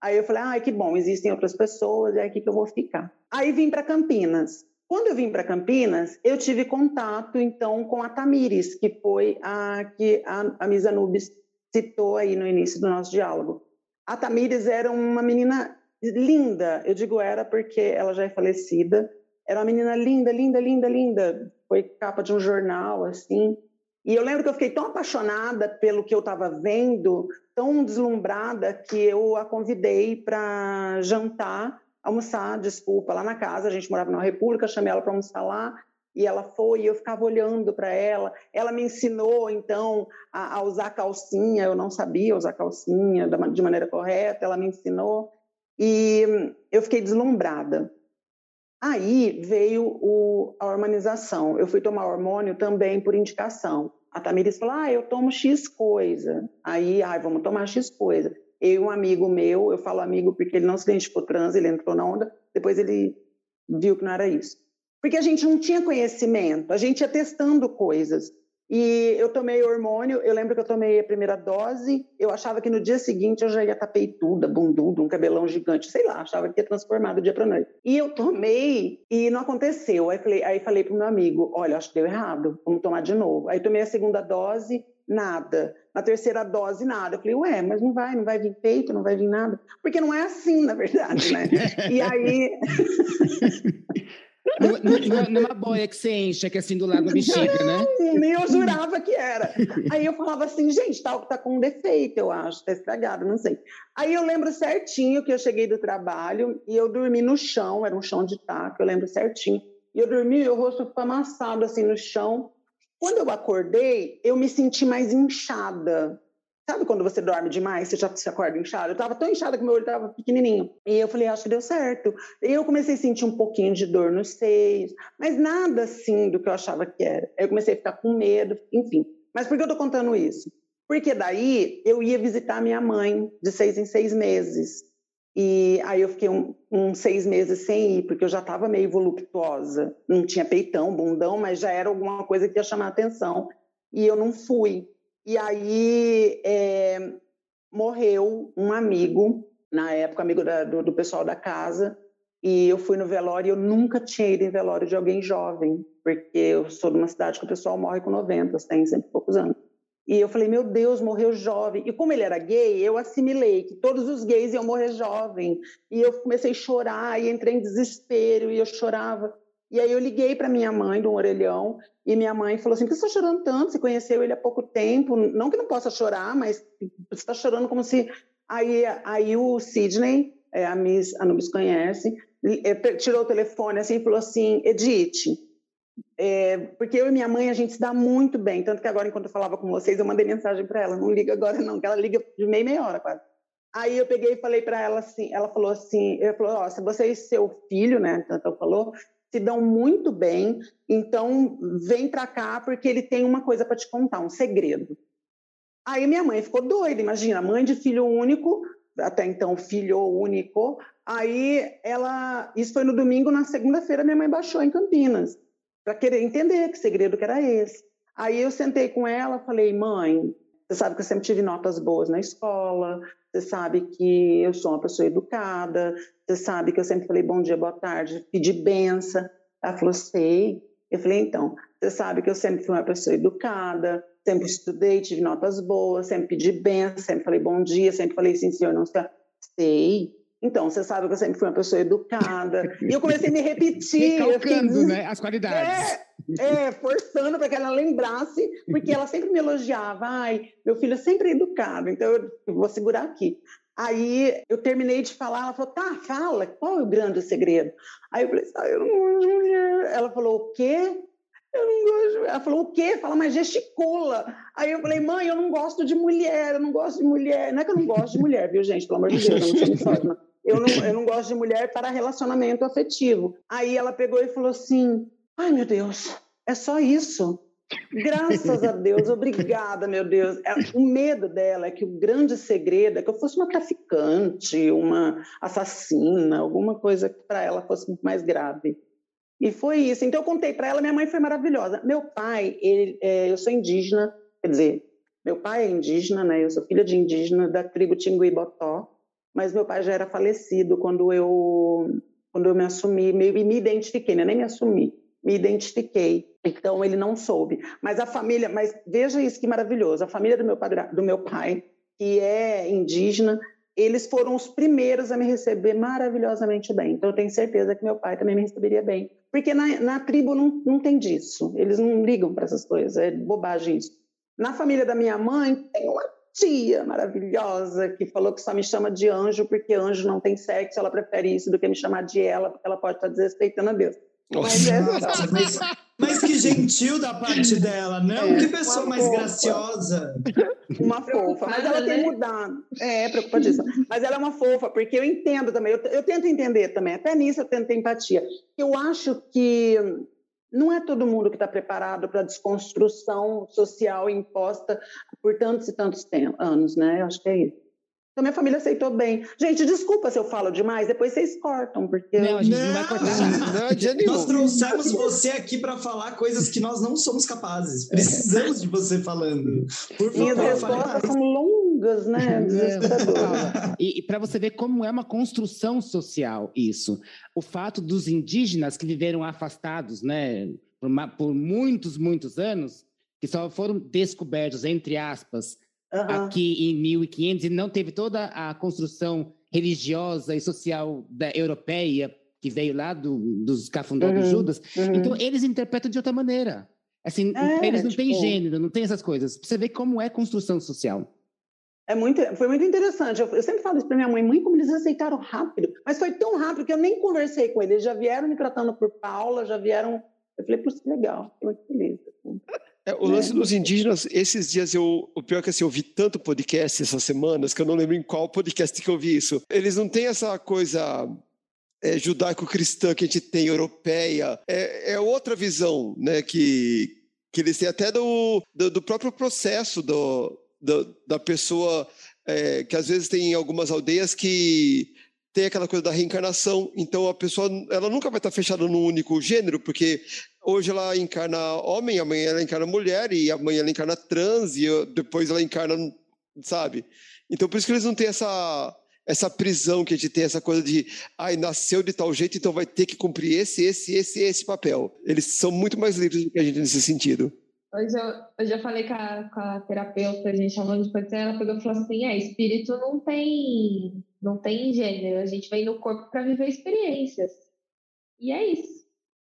Aí eu falei, ah, que bom, existem outras pessoas, é aqui que eu vou ficar. Aí vim para Campinas. Quando eu vim para Campinas, eu tive contato, então, com a Tamires, que foi a que a, a Misa Nubes citou aí no início do nosso diálogo. A Tamires era uma menina linda, eu digo era porque ela já é falecida, era uma menina linda, linda, linda, linda, foi capa de um jornal, assim. E eu lembro que eu fiquei tão apaixonada pelo que eu estava vendo, tão deslumbrada, que eu a convidei para jantar, almoçar, desculpa, lá na casa. A gente morava na República, chamei ela para almoçar lá. E ela foi, e eu ficava olhando para ela. Ela me ensinou, então, a, a, usar calcinha. Eu não sabia usar calcinha de maneira correta. Ela me ensinou. E eu fiquei deslumbrada. Aí veio o, a hormonização. Eu fui tomar hormônio também por indicação. A Tamiris falou: ah, eu tomo X coisa. Aí, ah, vamos tomar X coisa. Eu e um amigo meu, eu falo amigo porque ele não se identificou trans, ele entrou na onda, depois ele viu que não era isso. Porque a gente não tinha conhecimento, a gente ia testando coisas. E eu tomei hormônio, eu lembro que eu tomei a primeira dose, eu achava que no dia seguinte eu já ia estar peituda, bunduda, um cabelão gigante, sei lá, achava que ia transformar do dia para noite. E eu tomei e não aconteceu. Aí falei, aí falei pro meu amigo, olha, acho que deu errado, vamos tomar de novo. Aí tomei a segunda dose, nada. Na terceira dose, nada. Eu falei, ué, mas não vai, não vai vir peito, não vai vir nada. Porque não é assim, na verdade, né? e aí... <laughs> Numa, numa boia que você enche, que é assim do lado bexiga, né? Nem eu jurava que era. Aí eu falava assim, gente, tá, tá com um defeito, eu acho, tá estragado, não sei. Aí eu lembro certinho que eu cheguei do trabalho e eu dormi no chão, era um chão de taco, eu lembro certinho. E eu dormi e o rosto ficou amassado assim no chão. Quando eu acordei, eu me senti mais inchada, Sabe quando você dorme demais, você já se acorda inchado? Eu estava tão inchada que meu olho estava pequenininho. E eu falei, acho que deu certo. E eu comecei a sentir um pouquinho de dor nos seios, mas nada assim do que eu achava que era. Eu comecei a ficar com medo, enfim. Mas por que eu estou contando isso? Porque daí eu ia visitar minha mãe de seis em seis meses. E aí eu fiquei uns um, um seis meses sem ir, porque eu já estava meio voluptuosa. Não tinha peitão, bundão, mas já era alguma coisa que ia chamar atenção. E eu não fui. E aí é, morreu um amigo, na época, amigo da, do, do, pessoal da casa, e eu fui no velório e eu nunca tinha ido em velório de alguém jovem, porque eu sou de uma cidade que o pessoal morre com 90, tem sempre poucos anos. E eu falei, meu Deus, morreu jovem. E como ele era gay, eu assimilei que todos os gays iam morrer jovem. E eu comecei a chorar e entrei em desespero e eu chorava. E aí eu liguei para minha mãe do orelhão e minha mãe falou assim: por que você está chorando tanto? Você conheceu ele há pouco tempo. Não que não possa chorar, mas você está chorando como se. Aí, aí o Sidney, é, a Miss Anubis conhece, tirou o telefone assim e falou assim: Edith, é, porque eu e minha mãe a gente se dá muito bem. Tanto que agora, enquanto eu falava com vocês, eu mandei mensagem para ela: não liga agora, não, que ela liga de meia, meia hora quase. Aí eu peguei e falei para ela assim, ela falou assim, eu falou, ó, se você e seu filho, né, tanto falou, se dão muito bem, então vem para cá porque ele tem uma coisa para te contar, um segredo. Aí minha mãe ficou doida, imagina, mãe de filho único, até então filho único. Aí ela, isso foi no domingo, na segunda-feira minha mãe baixou em Campinas para querer entender que segredo que era esse. Aí eu sentei com ela, falei: "Mãe, você sabe que eu sempre tive notas boas na escola, você sabe que eu sou uma pessoa educada, você sabe que eu sempre falei bom dia, boa tarde, pedi benção. Ela falou, sei. Eu falei, então, você sabe que eu sempre fui uma pessoa educada, sempre estudei, tive notas boas, sempre pedi benção, sempre falei bom dia, sempre falei sim, senhor, não sei. Sei. Então, você sabe que eu sempre fui uma pessoa educada. E eu comecei a me repetir. Recalcando, fiquei... né? As qualidades. É, é forçando para que ela lembrasse, porque ela sempre me elogiava. Ai, meu filho é sempre educado, então eu vou segurar aqui. Aí eu terminei de falar, ela falou, tá, fala, qual é o grande segredo? Aí eu falei, ah, eu não gosto de mulher. Ela falou, o quê? Eu não gosto de mulher. Ela falou, o quê? Fala, mas gesticula. Aí eu falei, mãe, eu não gosto de mulher, eu não gosto de mulher. Não é que eu não gosto de mulher, viu, gente? Pelo amor de Deus, eu não sou misógina. Eu não, <laughs> eu não gosto de mulher para relacionamento afetivo. Aí ela pegou e falou assim: ai meu Deus, é só isso. Graças a Deus, <laughs> obrigada, meu Deus. É, o medo dela é que o grande segredo é que eu fosse uma traficante, uma assassina, alguma coisa que para ela fosse muito mais grave. E foi isso. Então eu contei para ela, minha mãe foi maravilhosa. Meu pai, ele, é, eu sou indígena, quer dizer, meu pai é indígena, né? Eu sou filha de indígena da tribo Tinguibotó mas meu pai já era falecido quando eu quando eu me assumi, meio me identifiquei, né? nem me assumi, me identifiquei. Então ele não soube. Mas a família, mas veja isso que maravilhoso, a família do meu pai, do meu pai que é indígena, eles foram os primeiros a me receber maravilhosamente bem. Então eu tenho certeza que meu pai também me receberia bem, porque na, na tribo não, não tem disso. Eles não ligam para essas coisas, é bobagem isso. Na família da minha mãe tem uma tia maravilhosa que falou que só me chama de anjo porque anjo não tem sexo, ela prefere isso do que me chamar de ela, porque ela pode estar desrespeitando a Deus. Mas, é mas, mas, que gentil da parte dela, não? É, que pessoa mais fofa. graciosa. Uma fofa, mas ela tem né? mudado. É, preocupadíssima. Mas ela é uma fofa, porque eu entendo também, eu, eu tento entender também, até nisso eu tento ter empatia. Eu acho que não é todo mundo que está preparado para a desconstrução social imposta por tantos e tantos anos, né? Eu acho que é isso. Então, minha família aceitou bem. Gente, desculpa se eu falo demais, depois vocês cortam, porque. Não, a gente não, não vai cortar. Não, nós trouxemos você aqui para falar coisas que nós não somos capazes. Precisamos de você falando. Por favor, Minhas respostas são longas, né? e, e para você ver como é uma construção social isso. O fato dos indígenas que viveram afastados, né, por, por muitos, muitos anos, que só foram descobertos, entre aspas, uhum. aqui em 1500 e não teve toda a construção religiosa e social da europeia que veio lá do, dos cafundó uhum. Judas. Uhum. Então, eles interpretam de outra maneira. Assim, é, eles não tipo... têm gênero, não têm essas coisas. Você ver como é construção social. É muito, foi muito interessante. Eu, eu sempre falo isso para minha mãe, mãe, como eles aceitaram rápido. Mas foi tão rápido que eu nem conversei com eles. Eles já vieram me tratando por Paula, já vieram. Eu falei, por isso legal, fiquei muito feliz. É, o lance dos indígenas, esses dias eu. O pior é que assim, eu ouvi tanto podcast essas semanas que eu não lembro em qual podcast que eu vi isso. Eles não têm essa coisa é, judaico-cristã que a gente tem, europeia. É, é, outra visão, né? Que, que eles têm até do, do, do próprio processo do, do da pessoa. É, que às vezes tem algumas aldeias que tem aquela coisa da reencarnação. Então a pessoa ela nunca vai estar fechada num único gênero, porque hoje ela encarna homem, amanhã ela encarna mulher, e amanhã ela encarna trans, e depois ela encarna, sabe? Então por isso que eles não têm essa essa prisão que a gente tem, essa coisa de, ai, nasceu de tal jeito, então vai ter que cumprir esse, esse, esse, esse papel. Eles são muito mais livres do que a gente nesse sentido. Hoje eu, hoje eu falei com a, com a terapeuta, a gente falando de pode ela pegou e falou assim, é, espírito não tem, não tem gênero, a gente vem no corpo para viver experiências. E é isso.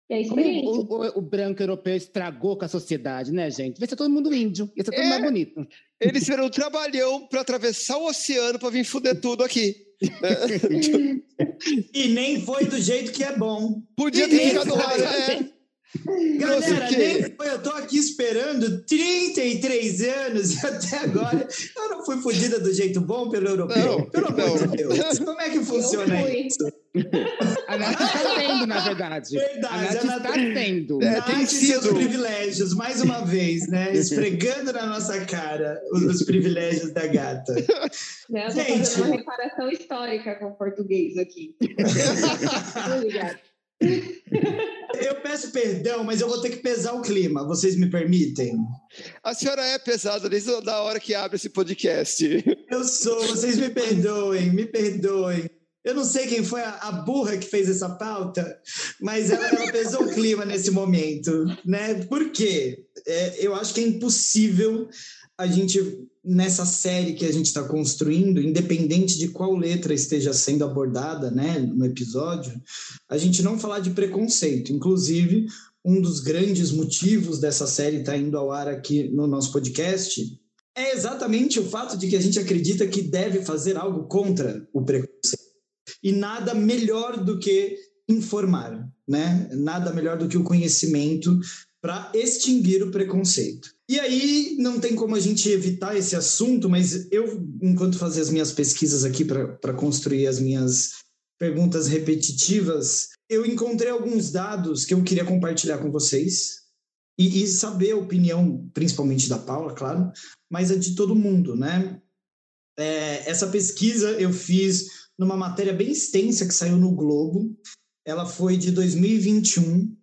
E é experiência. O, o, o, branco europeu estragou com a sociedade, né, gente? Vai ser todo mundo índio, ia ser todo é, mais bonito. Eles fizeram um trabalhão para atravessar o oceano para vir fuder tudo aqui. <laughs> e nem foi do jeito que é bom. Podia ter ficado lá, é. Galera, nem foi, eu tô aqui esperando 33 anos e <laughs> até agora eu não fui fodida do jeito bom pelo europeu. Não, pelo amor de Deus. Como é que funciona isso? A Nath está tendo, na verdade. Verdade, a Nath está tendo. É, tem sido. seus privilégios, mais uma vez, né? <laughs> Esfregando na nossa cara os, os privilégios da gata. Né, Gente. fazendo uma reparação histórica com o português aqui. <laughs> Obrigada. Eu peço perdão, mas eu vou ter que pesar o clima. Vocês me permitem? A senhora é pesada desde a hora que abre esse podcast. Eu sou, vocês me perdoem, me perdoem. Eu não sei quem foi a, a burra que fez essa pauta, mas ela, ela pesou o clima nesse momento, né? Por quê? É, eu acho que é impossível a gente nessa série que a gente está construindo, independente de qual letra esteja sendo abordada, né, no episódio, a gente não falar de preconceito. Inclusive, um dos grandes motivos dessa série estar tá indo ao ar aqui no nosso podcast é exatamente o fato de que a gente acredita que deve fazer algo contra o preconceito. E nada melhor do que informar, né? Nada melhor do que o conhecimento para extinguir o preconceito. E aí não tem como a gente evitar esse assunto, mas eu, enquanto fazia as minhas pesquisas aqui para construir as minhas perguntas repetitivas, eu encontrei alguns dados que eu queria compartilhar com vocês e, e saber a opinião, principalmente da Paula, claro, mas a de todo mundo, né? É, essa pesquisa eu fiz numa matéria bem extensa que saiu no Globo. Ela foi de 2021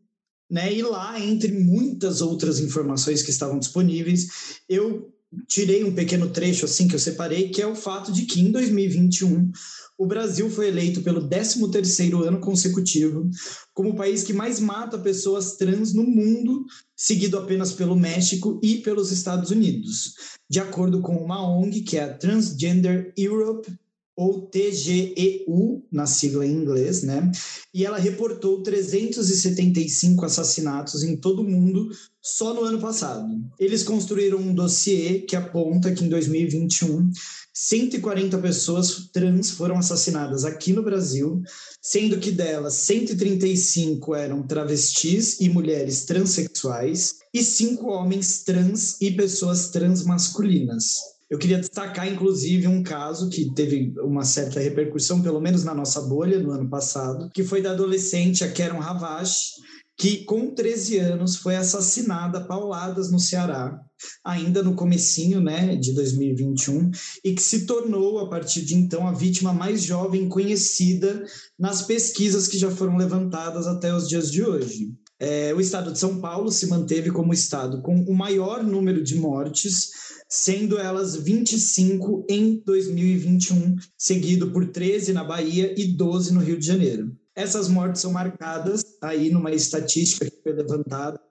né? E lá, entre muitas outras informações que estavam disponíveis, eu tirei um pequeno trecho assim que eu separei, que é o fato de que em 2021 o Brasil foi eleito pelo 13º ano consecutivo como o país que mais mata pessoas trans no mundo, seguido apenas pelo México e pelos Estados Unidos, de acordo com uma ONG que é a Transgender Europe ou TGEU, na sigla em inglês, né? E ela reportou 375 assassinatos em todo o mundo só no ano passado. Eles construíram um dossiê que aponta que em 2021 140 pessoas trans foram assassinadas aqui no Brasil, sendo que delas 135 eram travestis e mulheres transexuais e cinco homens trans e pessoas transmasculinas. Eu queria destacar, inclusive, um caso que teve uma certa repercussão, pelo menos na nossa bolha, no ano passado, que foi da adolescente, a Karen Ravache, que com 13 anos foi assassinada pauladas no Ceará, ainda no comecinho, né, de 2021, e que se tornou a partir de então a vítima mais jovem conhecida nas pesquisas que já foram levantadas até os dias de hoje. É, o estado de São Paulo se manteve como estado com o maior número de mortes, sendo elas 25 em 2021, seguido por 13 na Bahia e 12 no Rio de Janeiro. Essas mortes são marcadas aí numa estatística que foi levantada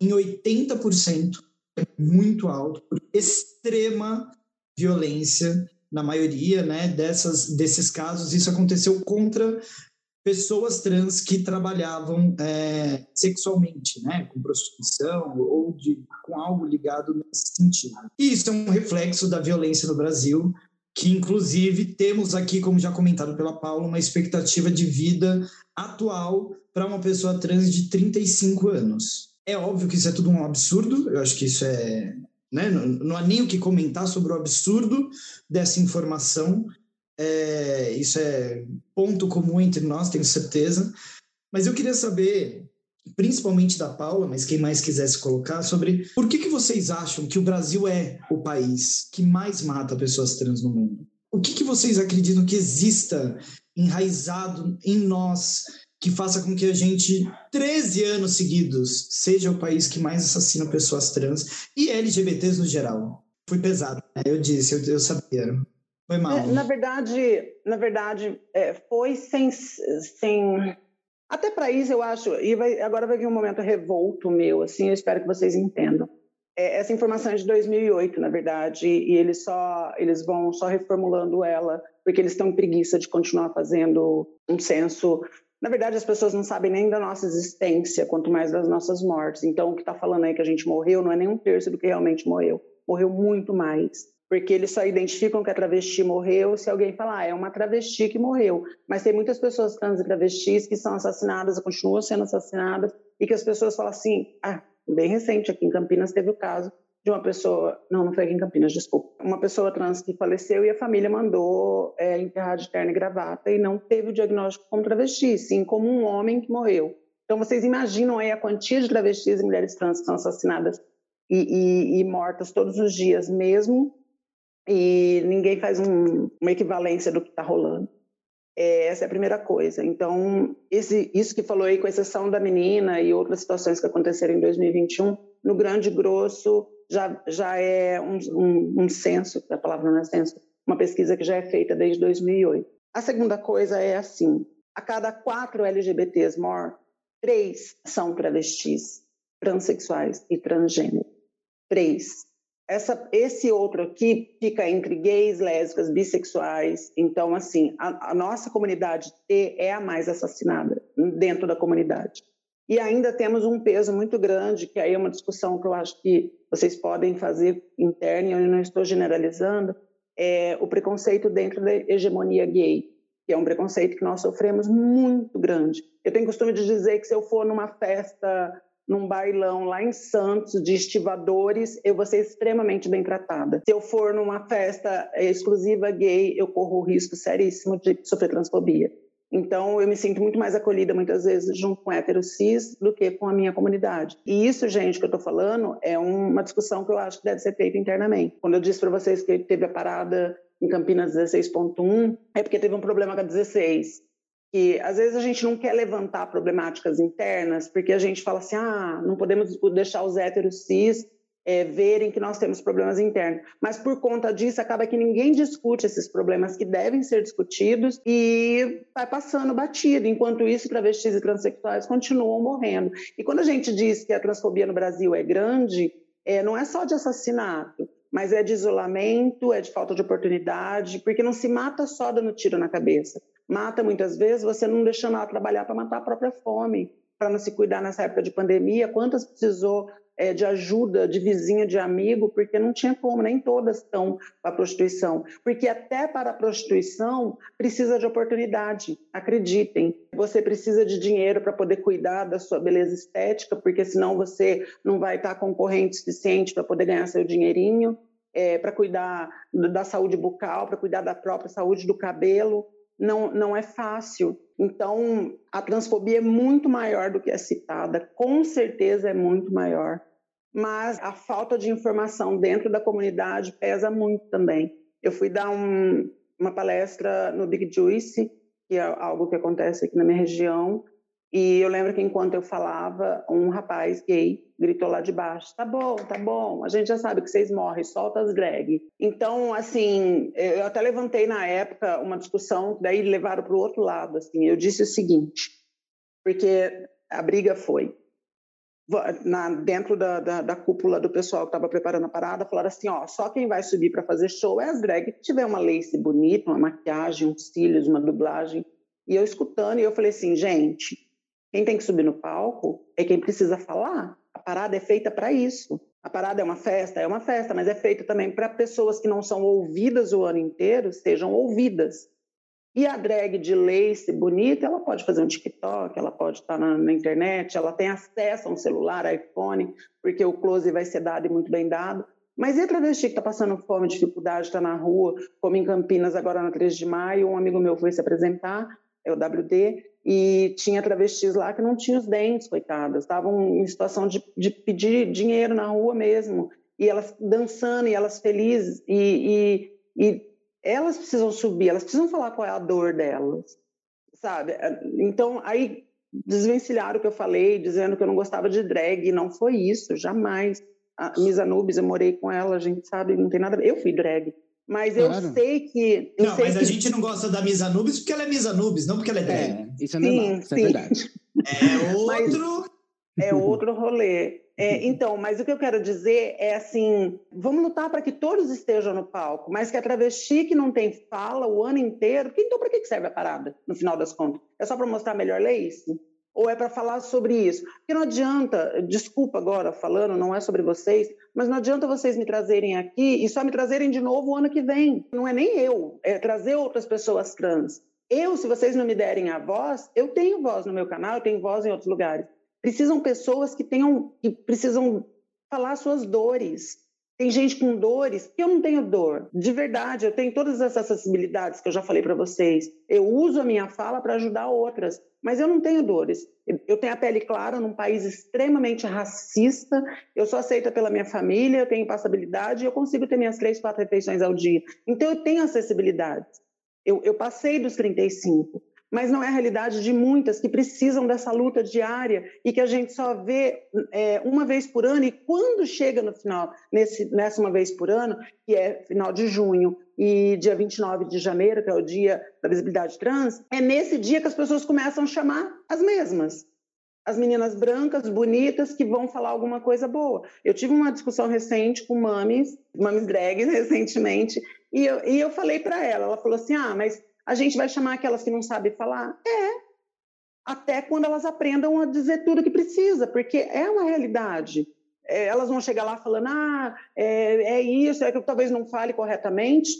em 80%, é muito alto, por extrema violência na maioria né, dessas, desses casos, isso aconteceu contra pessoas trans que trabalhavam é, sexualmente, né, com prostituição ou de, com algo ligado nesse sentido. E isso é um reflexo da violência no Brasil, que inclusive temos aqui, como já comentado pela Paula, uma expectativa de vida atual para uma pessoa trans de 35 anos. É óbvio que isso é tudo um absurdo, eu acho que isso é. Né? Não, não há nem o que comentar sobre o absurdo dessa informação. É, isso é ponto comum entre nós, tenho certeza. Mas eu queria saber, principalmente da Paula, mas quem mais quisesse colocar, sobre por que, que vocês acham que o Brasil é o país que mais mata pessoas trans no mundo? O que, que vocês acreditam que exista enraizado em nós que faça com que a gente, 13 anos seguidos, seja o país que mais assassina pessoas trans e LGBTs no geral? Fui pesado, né? eu disse, eu, eu sabia. Foi mal. É, na verdade, na verdade, é, foi sem, sem até para isso, eu acho, e vai, agora vai vir um momento revolto meu, assim, eu espero que vocês entendam. É, essa informação é de 2008, na verdade, e eles só eles vão só reformulando ela, porque eles estão preguiça de continuar fazendo um censo. Na verdade, as pessoas não sabem nem da nossa existência, quanto mais das nossas mortes. Então, o que está falando aí que a gente morreu não é nem um terço do que realmente morreu. Morreu muito mais porque eles só identificam que a travesti morreu se alguém falar, ah, é uma travesti que morreu. Mas tem muitas pessoas trans e travestis que são assassinadas, continuam sendo assassinadas, e que as pessoas falam assim, ah, bem recente aqui em Campinas teve o caso de uma pessoa, não, não foi aqui em Campinas, desculpa, uma pessoa trans que faleceu e a família mandou é, enterrar de terno e gravata e não teve o diagnóstico como travesti, sim como um homem que morreu. Então vocês imaginam aí a quantia de travestis e mulheres trans que são assassinadas e, e, e mortas todos os dias, mesmo e ninguém faz um, uma equivalência do que está rolando. É, essa é a primeira coisa. Então, esse, isso que falou aí, com exceção da menina e outras situações que aconteceram em 2021, no grande grosso já, já é um, um, um censo, a palavra não é censo, uma pesquisa que já é feita desde 2008. A segunda coisa é assim: a cada quatro LGBTs more, três são travestis, transexuais e transgênero. Três. Essa, esse outro aqui fica entre gays, lésbicas, bissexuais. Então, assim, a, a nossa comunidade T é a mais assassinada dentro da comunidade. E ainda temos um peso muito grande, que aí é uma discussão que eu acho que vocês podem fazer interna, e eu não estou generalizando, é o preconceito dentro da hegemonia gay, que é um preconceito que nós sofremos muito grande. Eu tenho costume de dizer que se eu for numa festa num bailão lá em Santos de estivadores, eu vou ser extremamente bem tratada. Se eu for numa festa exclusiva gay, eu corro o risco seríssimo de sofrer transfobia. Então, eu me sinto muito mais acolhida, muitas vezes, junto com hétero cis do que com a minha comunidade. E isso, gente, que eu estou falando, é uma discussão que eu acho que deve ser feita internamente. Quando eu disse para vocês que teve a parada em Campinas 16.1, é porque teve um problema com a 16 que às vezes a gente não quer levantar problemáticas internas, porque a gente fala assim, ah, não podemos deixar os héteros cis é, verem que nós temos problemas internos. Mas por conta disso, acaba que ninguém discute esses problemas que devem ser discutidos e vai passando batido. Enquanto isso, travestis e transexuais continuam morrendo. E quando a gente diz que a transfobia no Brasil é grande, é, não é só de assassinato mas é de isolamento, é de falta de oportunidade, porque não se mata só dando tiro na cabeça. Mata muitas vezes você não deixando ela trabalhar para matar a própria fome, para não se cuidar nessa época de pandemia. Quantas precisou é, de ajuda, de vizinha, de amigo, porque não tinha como, nem todas estão para a prostituição. Porque até para a prostituição precisa de oportunidade, acreditem. Você precisa de dinheiro para poder cuidar da sua beleza estética, porque senão você não vai estar concorrente suficiente para poder ganhar seu dinheirinho. É, para cuidar da saúde bucal, para cuidar da própria saúde do cabelo, não, não é fácil. Então, a transfobia é muito maior do que é citada, com certeza é muito maior. Mas a falta de informação dentro da comunidade pesa muito também. Eu fui dar um, uma palestra no Big Juice, que é algo que acontece aqui na minha região, e eu lembro que enquanto eu falava, um rapaz gay gritou lá de baixo: tá bom, tá bom, a gente já sabe que vocês morrem, solta as drag. Então, assim, eu até levantei na época uma discussão, daí levaram para o outro lado. Assim, eu disse o seguinte, porque a briga foi. Na, dentro da, da, da, cúpula do pessoal que estava preparando a parada, falaram assim: ó, só quem vai subir para fazer show é as drag tiver uma lace bonita, uma maquiagem, uns cílios, uma dublagem. E eu escutando, e eu falei assim: gente, quem tem que subir no palco é quem precisa falar. A parada é feita para isso. A parada é uma festa, é uma festa, mas é feita também para pessoas que não são ouvidas o ano inteiro sejam ouvidas. E a drag de lace bonita, ela pode fazer um TikTok, ela pode estar na, na, internet, ela tem acesso a um celular, iPhone, porque o close vai ser dado e muito bem dado. Mas e a travesti que está passando fome, dificuldade, está na rua, como em Campinas agora na 3 de maio, um amigo meu foi se apresentar, é o WD, e tinha travestis lá que não tinham os dentes, coitadas, estavam em situação de, de pedir dinheiro na rua mesmo, e elas dançando, e elas felizes, e, e, e elas precisam subir, elas precisam falar qual é a dor delas, sabe? Então, aí desvencilharam o que eu falei, dizendo que eu não gostava de drag, não foi isso, jamais. A Miss Anubis, eu morei com ela, a gente sabe, não tem nada. Eu fui drag, mas claro. eu sei que. Eu não, sei mas que... a gente não gosta da Miss Anubis porque ela é Miss Anubis, não porque ela é drag. É, isso é normal, sim, isso é verdade. É <laughs> outro. Mas é <laughs> outro rolê. É, então, mas o que eu quero dizer é assim: vamos lutar para que todos estejam no palco, mas que a travesti que não tem fala o ano inteiro, então para que serve a parada, no final das contas? É só para mostrar melhor lace? Ou é para falar sobre isso? Porque não adianta, desculpa agora falando, não é sobre vocês, mas não adianta vocês me trazerem aqui e só me trazerem de novo o ano que vem. Não é nem eu, é trazer outras pessoas trans. Eu, se vocês não me derem a voz, eu tenho voz no meu canal, eu tenho voz em outros lugares. Precisam pessoas que tenham, que precisam falar suas dores. Tem gente com dores que eu não tenho dor. De verdade, eu tenho todas essas acessibilidades que eu já falei para vocês. Eu uso a minha fala para ajudar outras, mas eu não tenho dores. Eu tenho a pele clara num país extremamente racista. Eu sou aceita pela minha família, eu tenho passabilidade eu consigo ter minhas três, quatro refeições ao dia. Então eu tenho acessibilidade. Eu, eu passei dos 35 mas não é a realidade de muitas que precisam dessa luta diária e que a gente só vê é, uma vez por ano. E quando chega no final, nesse, nessa uma vez por ano, que é final de junho e dia 29 de janeiro, que é o dia da visibilidade trans, é nesse dia que as pessoas começam a chamar as mesmas. As meninas brancas, bonitas, que vão falar alguma coisa boa. Eu tive uma discussão recente com mames, mames drag <laughs> recentemente, e eu, e eu falei para ela, ela falou assim, ah, mas a gente vai chamar aquelas que não sabem falar? É. Até quando elas aprendam a dizer tudo que precisa, porque é uma realidade. É, elas vão chegar lá falando, ah, é, é isso, é que eu talvez não fale corretamente,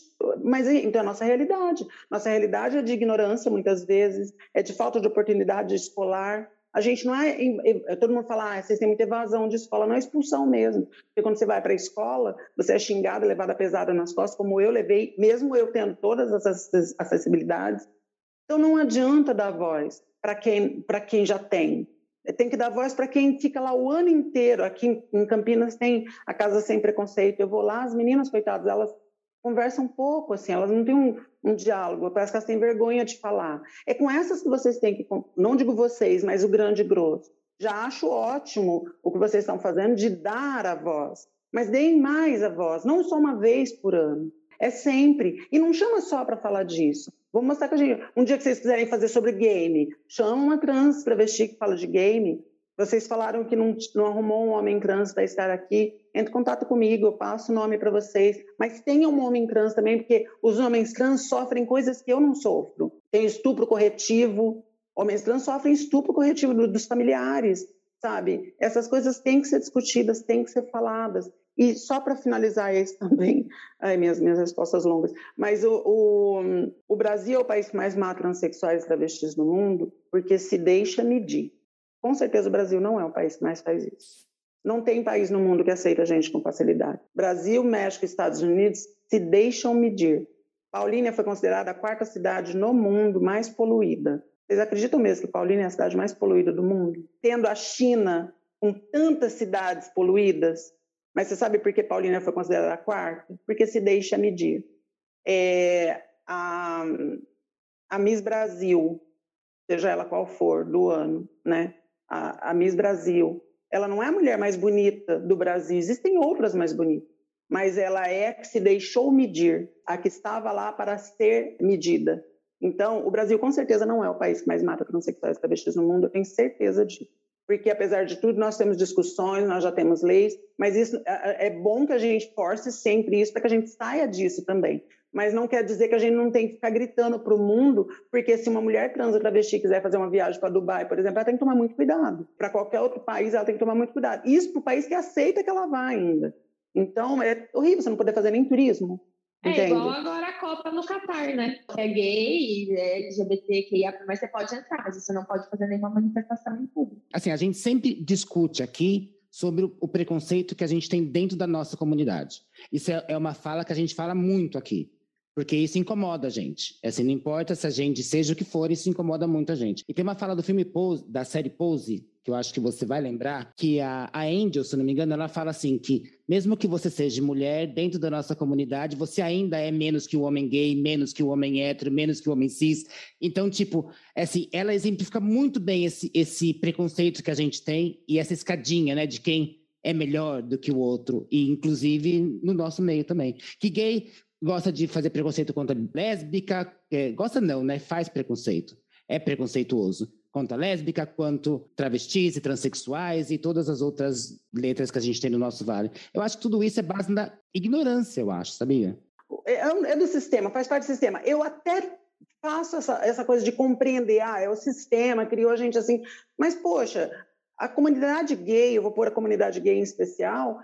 mas então é a nossa realidade. Nossa realidade é de ignorância, muitas vezes, é de falta de oportunidade escolar, a gente não é. Todo mundo fala, ah, vocês têm muita evasão de escola, não é expulsão mesmo. Porque quando você vai para a escola, você é xingado, levada pesada nas costas, como eu levei, mesmo eu tendo todas essas acessibilidades. Então não adianta dar voz para quem, quem já tem. Tem que dar voz para quem fica lá o ano inteiro. Aqui em Campinas tem a Casa Sem Preconceito. Eu vou lá, as meninas, coitadas, elas conversam um pouco, assim, elas não têm um, um, diálogo, parece que elas têm vergonha de falar. É com essas que vocês têm que, não digo vocês, mas o grande grosso. Já acho ótimo o que vocês estão fazendo de dar a voz, mas deem mais a voz, não só uma vez por ano, é sempre. E não chama só para falar disso. Vou mostrar que a gente, um dia que vocês quiserem fazer sobre game, chama uma trans travesti que fala de game, vocês falaram que não, não arrumou um homem trans para estar aqui. Entre em contato comigo, eu passo o nome para vocês. Mas tenha um homem trans também, porque os homens trans sofrem coisas que eu não sofro. Tem estupro corretivo. Homens trans sofrem estupro corretivo dos familiares, sabe? Essas coisas têm que ser discutidas, têm que ser faladas. E só para finalizar isso também, <laughs> ai, minhas, minhas respostas longas, mas o, o, o Brasil é o país que mais mata transexuais e travestis no mundo, porque se deixa medir. Com certeza o Brasil não é o país que mais faz isso. Não tem país no mundo que aceita a gente com facilidade. Brasil, México e Estados Unidos se deixam medir. Paulínia foi considerada a quarta cidade no mundo mais poluída. Vocês acreditam mesmo que Paulínia é a cidade mais poluída do mundo? Tendo a China com tantas cidades poluídas. Mas você sabe por que Paulínia foi considerada a quarta? Porque se deixa medir. É, a, a Miss Brasil, seja ela qual for, do ano, né? A, a Miss Brasil, ela não é a mulher mais bonita do Brasil, existem outras mais bonitas, mas ela é que se deixou medir, a que estava lá para ser medida. Então, o Brasil com certeza não é o país que mais mata transexuais e travestis no mundo, eu tenho certeza disso. Porque, apesar de tudo, nós temos discussões, nós já temos leis, mas isso é, é bom que a gente force sempre isso para que a gente saia disso também mas não quer dizer que a gente não tem que ficar gritando para o mundo, porque se uma mulher trans ou travesti quiser fazer uma viagem para Dubai, por exemplo, ela tem que tomar muito cuidado. Para qualquer outro país, ela tem que tomar muito cuidado. Isso para o país que aceita que ela vá ainda. Então, é horrível você não poder fazer nem turismo. É Entende? igual agora a Copa no Catar, né? É gay, é LGBTQIA, mas você pode entrar, mas você não pode fazer nenhuma manifestação em público. Assim, a gente sempre discute aqui sobre o- o preconceito que a gente tem dentro da nossa comunidade. Isso é, é uma fala que a gente fala muito aqui. Porque isso incomoda a gente. É Assim, não importa se a gente seja o que for, isso incomoda muito a gente. E tem uma fala do filme Pose, da série Pose, que eu acho que você vai lembrar, que a, a Angel, se não me engano, ela fala assim que mesmo que você seja mulher, dentro da nossa comunidade, você ainda é menos que o homem gay, menos que o homem hétero, menos que o homem cis. Então, tipo, é assim, ela exemplifica muito bem esse, esse preconceito que a gente tem e essa escadinha, né, de quem é melhor do que o outro, e inclusive no nosso meio também. Que gay gosta de fazer preconceito contra lésbica, é, gosta não, né? Faz preconceito, é preconceituoso contra lésbica, quanto travestis e transexuais e todas as outras letras que a gente tem no nosso vale. Eu acho que tudo isso é base da ignorância, eu acho, sabia? É, é do sistema, faz parte do sistema. Eu até faço essa, essa coisa de compreender, ah, é o sistema, criou a gente assim. Mas, poxa, a comunidade gay, eu vou pôr a comunidade gay em especial,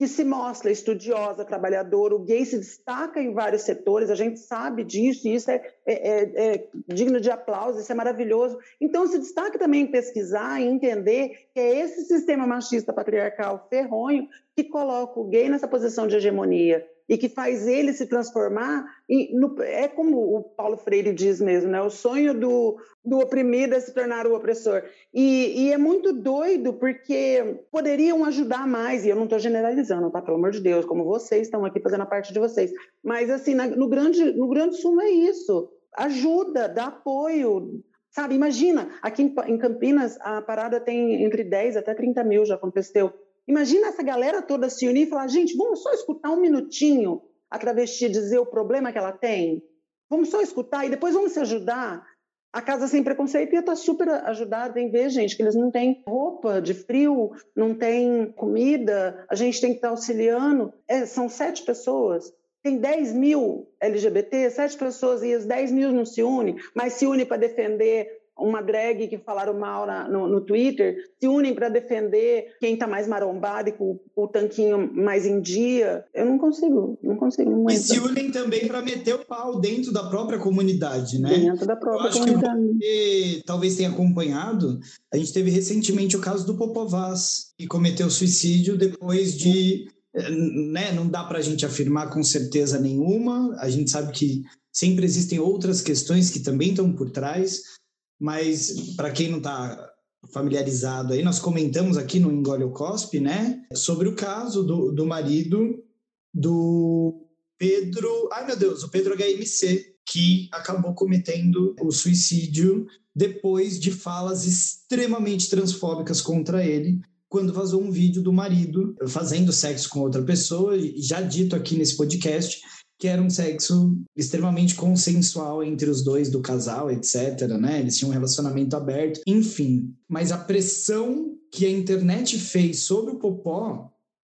que se mostra estudiosa, trabalhadora, o gay se destaca em vários setores, a gente sabe disso, e isso é, é, é, é digno de aplauso, isso é maravilhoso. Então, se destaca também em pesquisar e entender que é esse sistema machista patriarcal ferronho que coloca o gay nessa posição de hegemonia e que faz ele se transformar em, no, é como o Paulo Freire diz mesmo, né? O sonho do, do oprimido é se tornar o opressor. E, e é muito doido porque poderiam ajudar mais, e eu não estou generalizando, tá? Pelo amor de Deus, como vocês estão aqui fazendo a parte de vocês. Mas assim, na, no grande no grande sul é isso. Ajuda, dá apoio, Sabe, imagina, aqui em, em Campinas a parada tem entre 10 até 30 mil, já aconteceu. Imagina essa galera toda se unir e falar, gente, vamos só escutar um minutinho a travesti dizer o problema que ela tem? Vamos só escutar e depois vamos se ajudar? A Casa Sem Preconceito ia estar super ajudada em ver, gente, que eles não têm roupa de frio, não tem comida, a gente tem que estar auxiliando. É, são sete pessoas, tem 10 mil LGBT, sete pessoas e as 10 mil não se unem, mas se unem para defender uma drag que falaram mal na, no, no, Twitter, se unem para defender quem está mais marombado e com o, tanquinho mais em dia. Eu não consigo, não consigo. Não e se unem também para meter o pau dentro da própria comunidade, né? Dentro da própria Eu acho comunidade. Que você talvez tenha acompanhado, a gente teve recentemente o caso do Popovaz, que cometeu suicídio depois de né, não dá para a gente afirmar com certeza nenhuma, a gente sabe que sempre existem outras questões que também estão por trás, mas para quem não está familiarizado aí, nós comentamos aqui no Engole o Cospe, né, sobre o caso do, do marido do Pedro, ai meu Deus, o Pedro HMC, que acabou cometendo o suicídio depois de falas extremamente transfóbicas contra ele, quando vazou um vídeo do marido fazendo sexo com outra pessoa, já dito aqui nesse podcast, que era um sexo extremamente consensual entre os dois do casal, etc, né? Eles tinham um relacionamento aberto, enfim. Mas a pressão que a internet fez sobre o Popó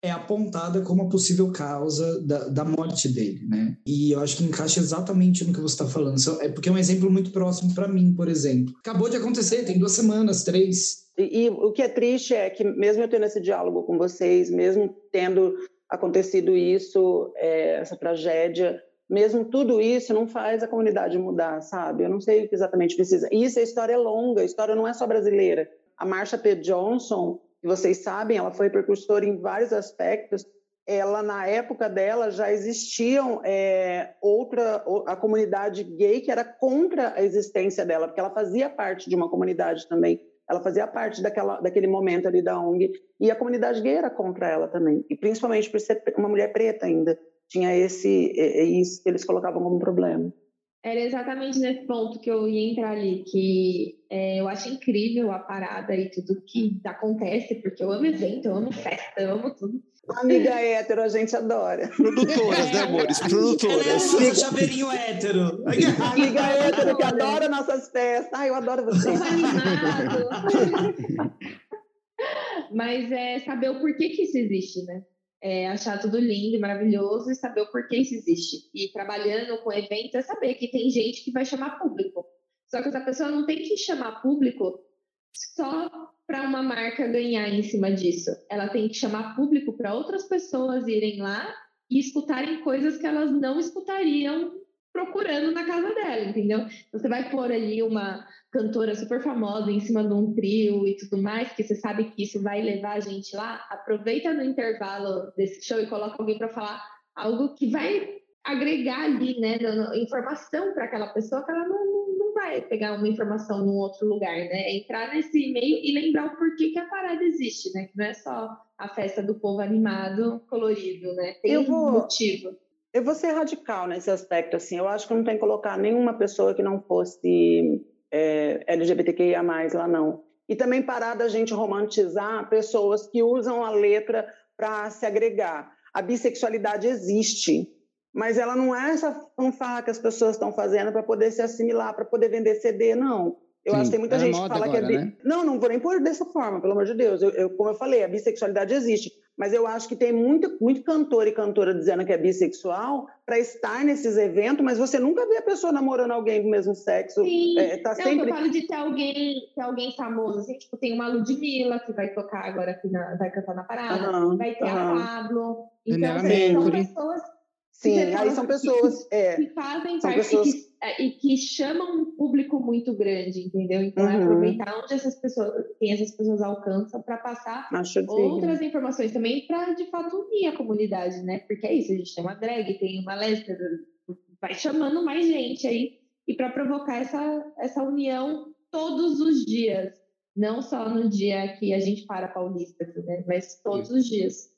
é apontada como a possível causa da, da morte dele, né? E eu acho que encaixa exatamente no que você está falando. É porque é um exemplo muito próximo para mim, por exemplo. Acabou de acontecer, tem duas semanas, três. E, e, o que é triste é que, mesmo eu tendo esse diálogo com vocês, mesmo tendo acontecido isso, é, essa tragédia, mesmo tudo isso não faz a comunidade mudar, sabe? Eu não sei o que exatamente precisa. E isso, a história é longa, a história não é só brasileira. A Marsha P. Johnson, que vocês sabem, ela foi precursora em vários aspectos. Ela, na época dela, já existiam é, outra, a comunidade gay que era contra a existência dela, porque ela fazia parte de uma comunidade também ela fazia parte daquela, daquele momento ali da ONG e a comunidade gay era contra ela também, e principalmente por ser uma mulher preta ainda. Tinha esse, isso que eles colocavam como problema. Era exatamente nesse ponto que eu ia entrar ali, que é, eu acho incrível a parada e tudo que acontece, porque eu amo evento, eu amo festa, eu amo tudo. Amiga hétero, a gente adora. Produtoras, né, amores? Produtoras. Ela é um chaveirinho hétero. Amiga hétero que adora nossas festas. Ai, eu adoro você. Mas é saber o porquê que isso existe, né? É achar tudo lindo e maravilhoso e saber o porquê isso existe. E trabalhando com evento é saber que tem gente que vai chamar público. Só que essa pessoa não tem que chamar público só para uma marca ganhar em cima disso. Ela tem que chamar público para outras pessoas irem lá e escutarem coisas que elas não escutariam procurando na casa dela, entendeu? Você vai pôr ali uma cantora super famosa em cima de um trio e tudo mais, que você sabe que isso vai levar a gente lá, aproveita no intervalo desse show e coloca alguém para falar algo que vai agregar ali, né, informação para aquela pessoa que ela não vai pegar uma informação num outro lugar, né? Entrar nesse meio e lembrar o porquê que a parada existe, né? Que não é só a festa do povo animado, colorido, né? Tem Eu um vou- motivo. Eu vou ser radical nesse aspecto, assim. Eu acho que não tem que colocar nenhuma pessoa que não fosse é, LGBTQIA+, lá não. E também parar da gente romantizar pessoas que usam a letra para se agregar. A bissexualidade existe, mas ela não é essa fanfarra que as pessoas estão fazendo para poder se assimilar, para poder vender CD, não. Eu Sim, acho que tem muita na gente que fala que é agora, bi... né? Não, não vou nem pôr dessa forma, pelo amor de Deus. Eu, eu- como eu falei, a bissexualidade existe. Mas eu acho que tem muito, muito cantor e cantora dizendo que é bissexual para estar nesses eventos, mas você nunca vê a pessoa namorando alguém do mesmo sexo. Sim. É, tá Não, sempre. eu falo de ter alguém, ter alguém famoso, assim, tipo, tem uma Ludmilla que vai tocar agora aqui na, vai cantar na parada, Aham, vai ter a aham. Pablo. Então, assim, são pessoas Sim, você aí são que- pessoas. É, que fazem São parte pessoas- e, que, é, e que chamam um público muito grande, entendeu? Então é Uhum. aproveitar onde essas pessoas, quem essas pessoas alcançam para passar acho que outras informações também para de fato unir a comunidade, né? Porque é isso, a gente tem uma drag, tem uma lésbica, vai chamando mais gente aí e para provocar essa essa união todos os dias, não só no dia que a gente para paulista, né? Mas todos os dias.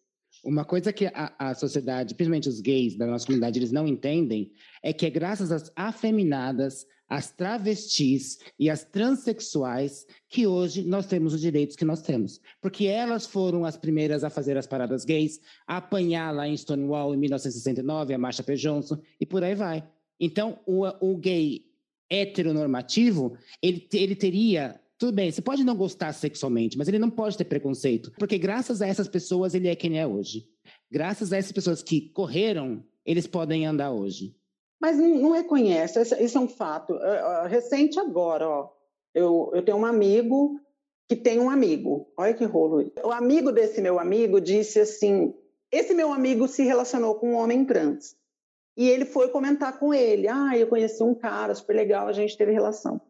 Uma coisa que a, a sociedade, principalmente os gays da nossa comunidade, eles não entendem é que é graças às afeminadas, às travestis e às transexuais que hoje nós temos os direitos que nós temos. Porque elas foram as primeiras a fazer as paradas gays, a apanhar lá em Stonewall em 1969, a Marcha P. Johnson, e por aí vai. Então, o, o gay heteronormativo, ele, ele teria. Tudo bem, você pode não gostar sexualmente, mas ele não pode ter preconceito, porque graças a essas pessoas ele é quem é hoje. Graças a essas pessoas que correram, eles podem andar hoje. Mas não, reconhece, isso, isso é um fato. É, é, recente agora, ó. Eu, eu tenho um amigo que tem um amigo. Olha que rolo. O amigo desse meu amigo disse assim: esse meu amigo se relacionou com um homem trans. E ele foi comentar com ele: ah, eu conheci um cara super legal, a gente teve relação.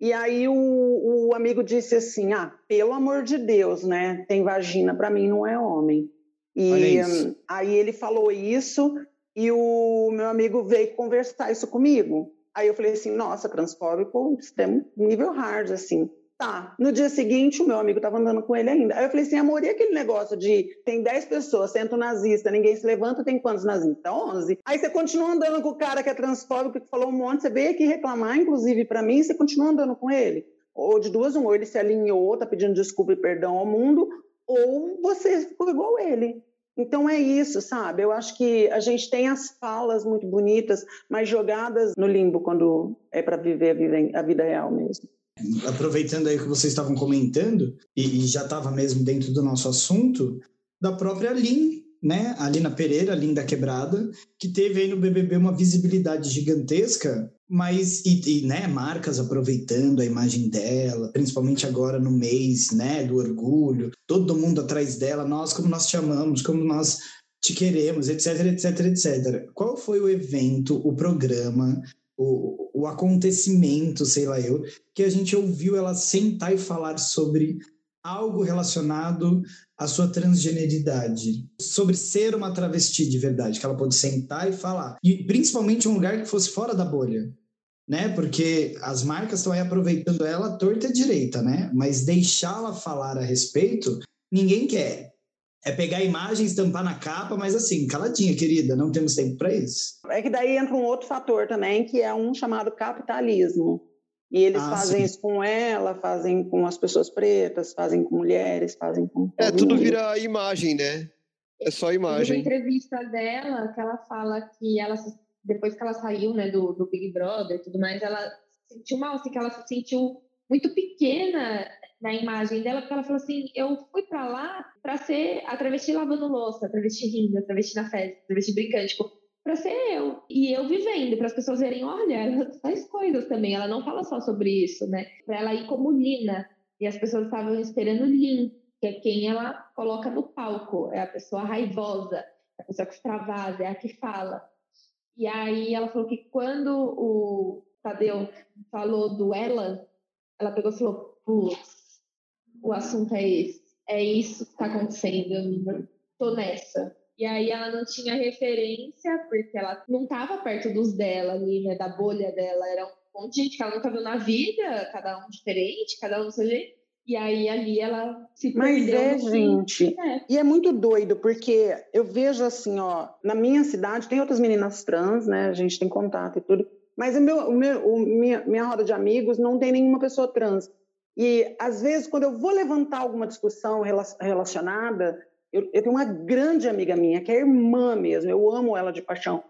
E aí o, o amigo disse assim: ah, pelo amor de Deus, né? Tem vagina, para mim não é homem. E hum, aí ele falou isso e o meu amigo veio conversar isso comigo. Aí eu falei assim, nossa, transfóbico, extremo, nível hard, assim. Tá. No dia seguinte, o meu amigo estava andando com ele ainda. Aí eu falei assim, amor, e aquele negócio de tem 10 pessoas, senta um nazista, ninguém se levanta, tem quantos nazistas? 11. Aí você continua andando com o cara que é transfóbico, que falou um monte, você veio aqui reclamar, inclusive para mim, você continua andando com ele. Ou de duas, um, ou ele se alinhou, tá pedindo desculpa e perdão ao mundo, ou você ficou igual ele. Então é isso, sabe? Eu acho que a gente tem as falas muito bonitas, mas jogadas no limbo quando é para viver a vida, a vida real mesmo. Aproveitando aí o que vocês estavam comentando, e, e já estava mesmo dentro do nosso assunto, da própria Lin, né? A Lina Pereira, Lin da Quebrada, que teve aí no BBB uma visibilidade gigantesca, mas, e, e, né, marcas aproveitando a imagem dela, principalmente agora no mês, né, do orgulho, todo mundo atrás dela, nós como nós te amamos, como nós te queremos, etc, etc, etc. Qual foi o evento, o programa, o, o acontecimento, sei lá eu, que a gente ouviu ela sentar e falar sobre algo relacionado à sua transgeneridade, sobre ser uma travesti de verdade, que ela pôde sentar e falar. E principalmente um lugar que fosse fora da bolha, né? Porque as marcas estão aí aproveitando ela torta e direita, né? Mas deixá-la falar a respeito, ninguém quer. É pegar imagens, estampar na capa, mas assim, caladinha, querida, não temos tempo para isso. É que daí entra um outro fator também, que é um chamado capitalismo. E eles Ah, fazem sim. isso com ela, fazem com as pessoas pretas, fazem com mulheres, fazem com. É, tudo mundo. vira imagem, né? É só Teve uma imagem. entrevista dela que ela fala que ela, se- depois que ela saiu né, do, do Big Brother e tudo mais, ela se sentiu mal, assim, que ela se sentiu muito pequena na imagem dela, porque ela falou assim: eu fui pra lá pra ser a travesti lavando louça, a travesti rindo, a travesti na festa, a travesti brincando, tipo, pra ser eu. E eu vivendo, para as pessoas verem: olha, ela faz coisas também, ela não fala só sobre isso, né? Pra ela ir como Lina. E as pessoas estavam esperando Lin, que é quem ela coloca no palco, é a pessoa raivosa, a pessoa que extravasa, é a que fala. E aí ela falou que quando o Tadeu falou do ela, ela pegou e falou, putz, o assunto é esse, é isso que está acontecendo, tô nessa. E aí ela não tinha referência, porque ela não estava perto dos dela ali, né, da bolha dela, era um monte de gente que ela nunca viu na vida, cada um diferente, cada um do seu jeito. E aí ali ela se Mas é, gente. É. E é muito doido, porque eu vejo assim, ó, na minha cidade tem outras meninas trans, né? A gente tem contato e tudo. Mas o meu, o meu, o minha, minha roda de amigos não tem nenhuma pessoa trans. E às vezes, quando eu vou levantar alguma discussão rela- relacionada, eu, eu tenho uma grande amiga minha, que é irmã mesmo, eu amo ela de paixão.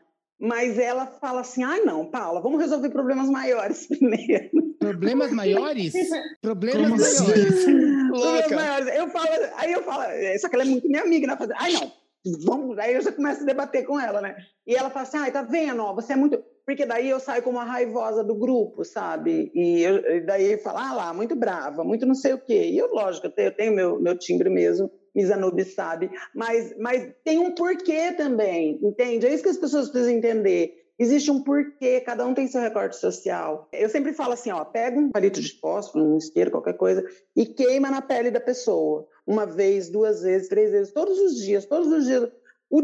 Mas ela fala assim: ai, não, Paula, vamos resolver problemas maiores <laughs> primeiro. Problemas maiores? Problemas Como assim? maiores. <laughs> Problemas maiores. Eu falo, aí eu falo, só que ela é muito minha amiga, né? Fala, Ai, não, vamos. Aí eu já começo a debater com ela, né? E ela fala assim: ai, tá vendo? ó, Você é muito. Porque daí eu saio como a raivosa do grupo, sabe? E, eu, e daí fala, ah lá, muito brava, muito não sei o quê. E eu, lógico, eu tenho, eu tenho meu, meu timbre mesmo, Misanubi sabe. Mas, mas tem um porquê também, entende? É isso que as pessoas precisam entender. Existe um porquê, cada um tem seu recorte social. Eu sempre falo assim, ó, pega um palito de fósforo, um isqueiro, qualquer coisa, e queima na pele da pessoa. Uma vez, duas vezes, três vezes, todos os dias, todos os dias.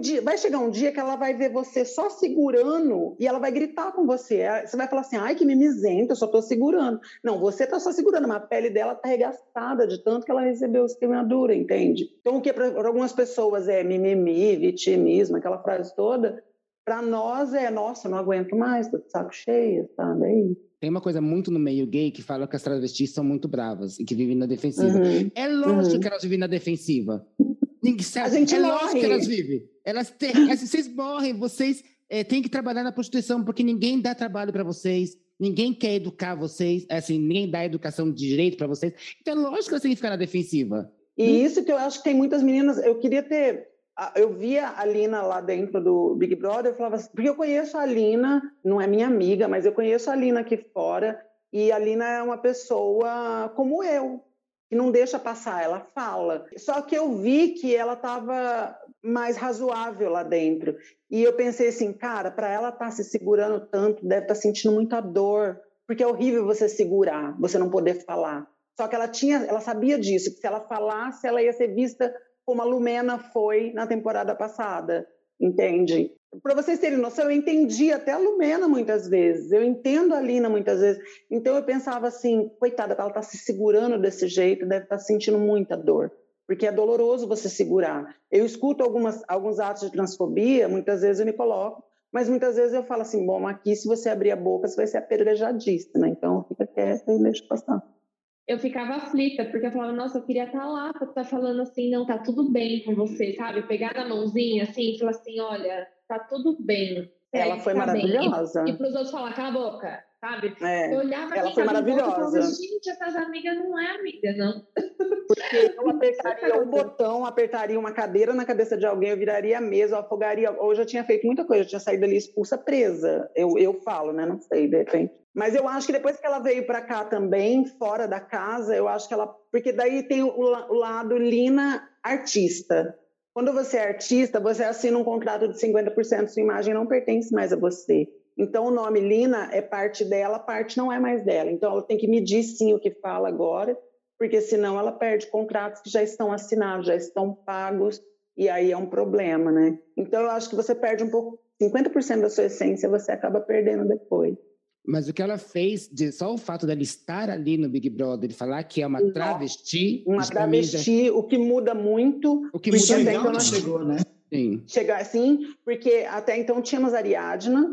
Dia, vai chegar um dia que ela vai ver você só segurando e ela vai gritar com você. É, Você vai falar assim, ai, que mimizenta, eu só tô segurando. Não, você tá só segurando, mas a pele dela tá arregaçada de tanto que ela recebeu queimadura, entende? Então, o que para algumas pessoas é mimimi, vitimismo, aquela frase toda, para nós é, nossa, não aguento mais, tô de saco cheio, sabe? É isso. Tem uma coisa muito no meio gay que fala que as travestis são muito bravas e que vivem na defensiva. Uhum. É lógico Uhum. que elas vivem na defensiva. Ninguém sabe. A gente é morre. lógico que elas vivem. Elas têm, <coughs> assim, vocês morrem, vocês eh, têm que trabalhar na prostituição porque ninguém dá trabalho para vocês, ninguém quer educar vocês, assim, ninguém dá educação de direito para vocês. Então é lógico que elas têm que ficar na defensiva. E isso que eu acho que tem muitas meninas. Eu queria ter. Eu via a Lina lá dentro do Big Brother, eu falava assim, porque eu conheço a Lina, não é minha amiga, mas eu conheço a Lina aqui fora, e a Lina é uma pessoa como eu, que não deixa passar, ela fala. Só que eu vi que ela estava mais razoável lá dentro. E eu pensei assim, cara, para ela estar se segurando tanto, deve estar sentindo muita dor, porque é horrível você segurar, você não poder falar. Só que ela tinha, ela sabia disso, que se ela falasse, ela ia ser vista como a Lumena foi na temporada passada, entende? Para vocês terem noção, eu entendi até a Lumena muitas vezes, eu entendo a Lina muitas vezes. Então eu pensava assim, coitada, ela está se segurando desse jeito, deve estar sentindo muita dor, porque é doloroso você segurar. Eu escuto algumas, alguns atos de transfobia, muitas vezes eu me coloco, mas muitas vezes eu falo assim, bom, aqui se você abrir a boca, você vai ser apedrejadíssima, então fica quieta e deixa passar. eu ficava aflita, porque eu falava, nossa, eu queria estar lá pra estar falando assim, não, tá tudo bem com você, sabe? Pegar na mãozinha assim e falar assim, olha, tá tudo bem. Ela foi tá bem. maravilhosa. E, e pros outros falar, cala a boca, sabe? É. Eu olhava ela quem foi em volta e falava, maravilhosa. gente, essas amigas não é amiga, não. Porque eu <laughs> apertaria um botão, apertaria uma cadeira na cabeça de alguém, eu viraria a mesa, eu afogaria. Ou eu já tinha feito muita coisa, eu tinha saído ali expulsa presa. Eu, eu falo, né? Não sei, de repente. Mas eu acho que depois que ela veio para cá também, fora da casa, eu acho que ela. Porque daí tem o, o lado Lina artista. Quando você é artista, você assina um contrato de 50%, sua imagem não pertence mais a você. Então, o nome Lina é parte dela, parte não é mais dela. Então, ela tem que medir sim o que fala agora, porque senão ela perde contratos que já estão assinados, já estão pagos, e aí é um problema, né? Então, eu acho que você perde um pouco, 50% da sua essência você acaba perdendo depois. Mas o que ela fez, de, só o fato dela estar ali no Big Brother e falar que é uma Nossa. travesti. Uma mim já- travesti, o que muda muito, O que muda até enxergar então não- chegou, né? Sim. chegar assim, porque até então tínhamos Ariadna,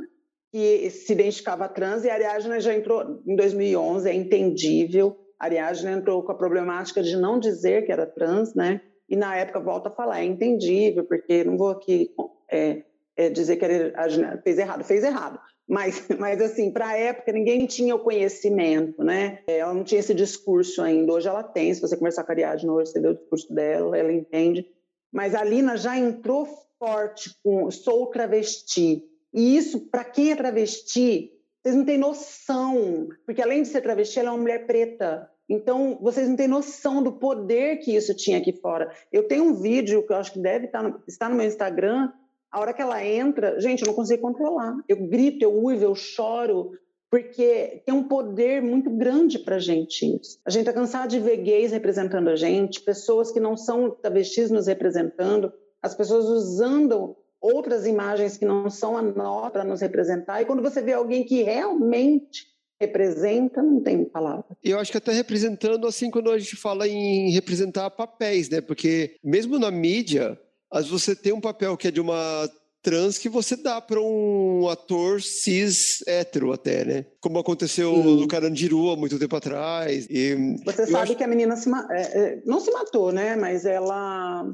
que se identificava trans, e a Ariadna já entrou em 2011, é entendível. A Ariadna entrou com a problemática de não dizer que era trans, né? E na época, volta a falar, é entendível, porque não vou aqui é, é, dizer que a Ariadna fez errado, fez errado. Mas, <laughs> mas assim, para a época, ninguém tinha o conhecimento, né? Ela não tinha esse discurso ainda. Hoje ela tem, se você conversar com a Ariadna hoje, você vê o discurso dela, ela entende. Mas a Lina já entrou forte com sou travesti. E isso, para quem é travesti, vocês não têm noção. Porque além de ser travesti, ela é uma mulher preta. Então, vocês não têm noção do poder que isso tinha aqui fora. Eu tenho um vídeo que eu acho que deve estar no, está no meu Instagram. A hora que ela entra, gente, eu não consigo controlar. Eu grito, eu uivo, eu choro, porque tem um poder muito grande para gente isso. A gente está cansado de ver gays representando a gente, pessoas que não são travestis nos representando, as pessoas usando outras imagens que não são a nossa para nos representar. E quando você vê alguém que realmente representa, não tem palavra. Eu acho que até representando, assim, quando a gente fala em representar papéis, né? Porque mesmo na mídia, às você tem um papel que é de uma trans que você dá para um ator cis hétero até, né? Como aconteceu Sim. no Carandiru há muito tempo atrás. E você sabe acho... que a menina se, é, é, não se matou, né? Mas ela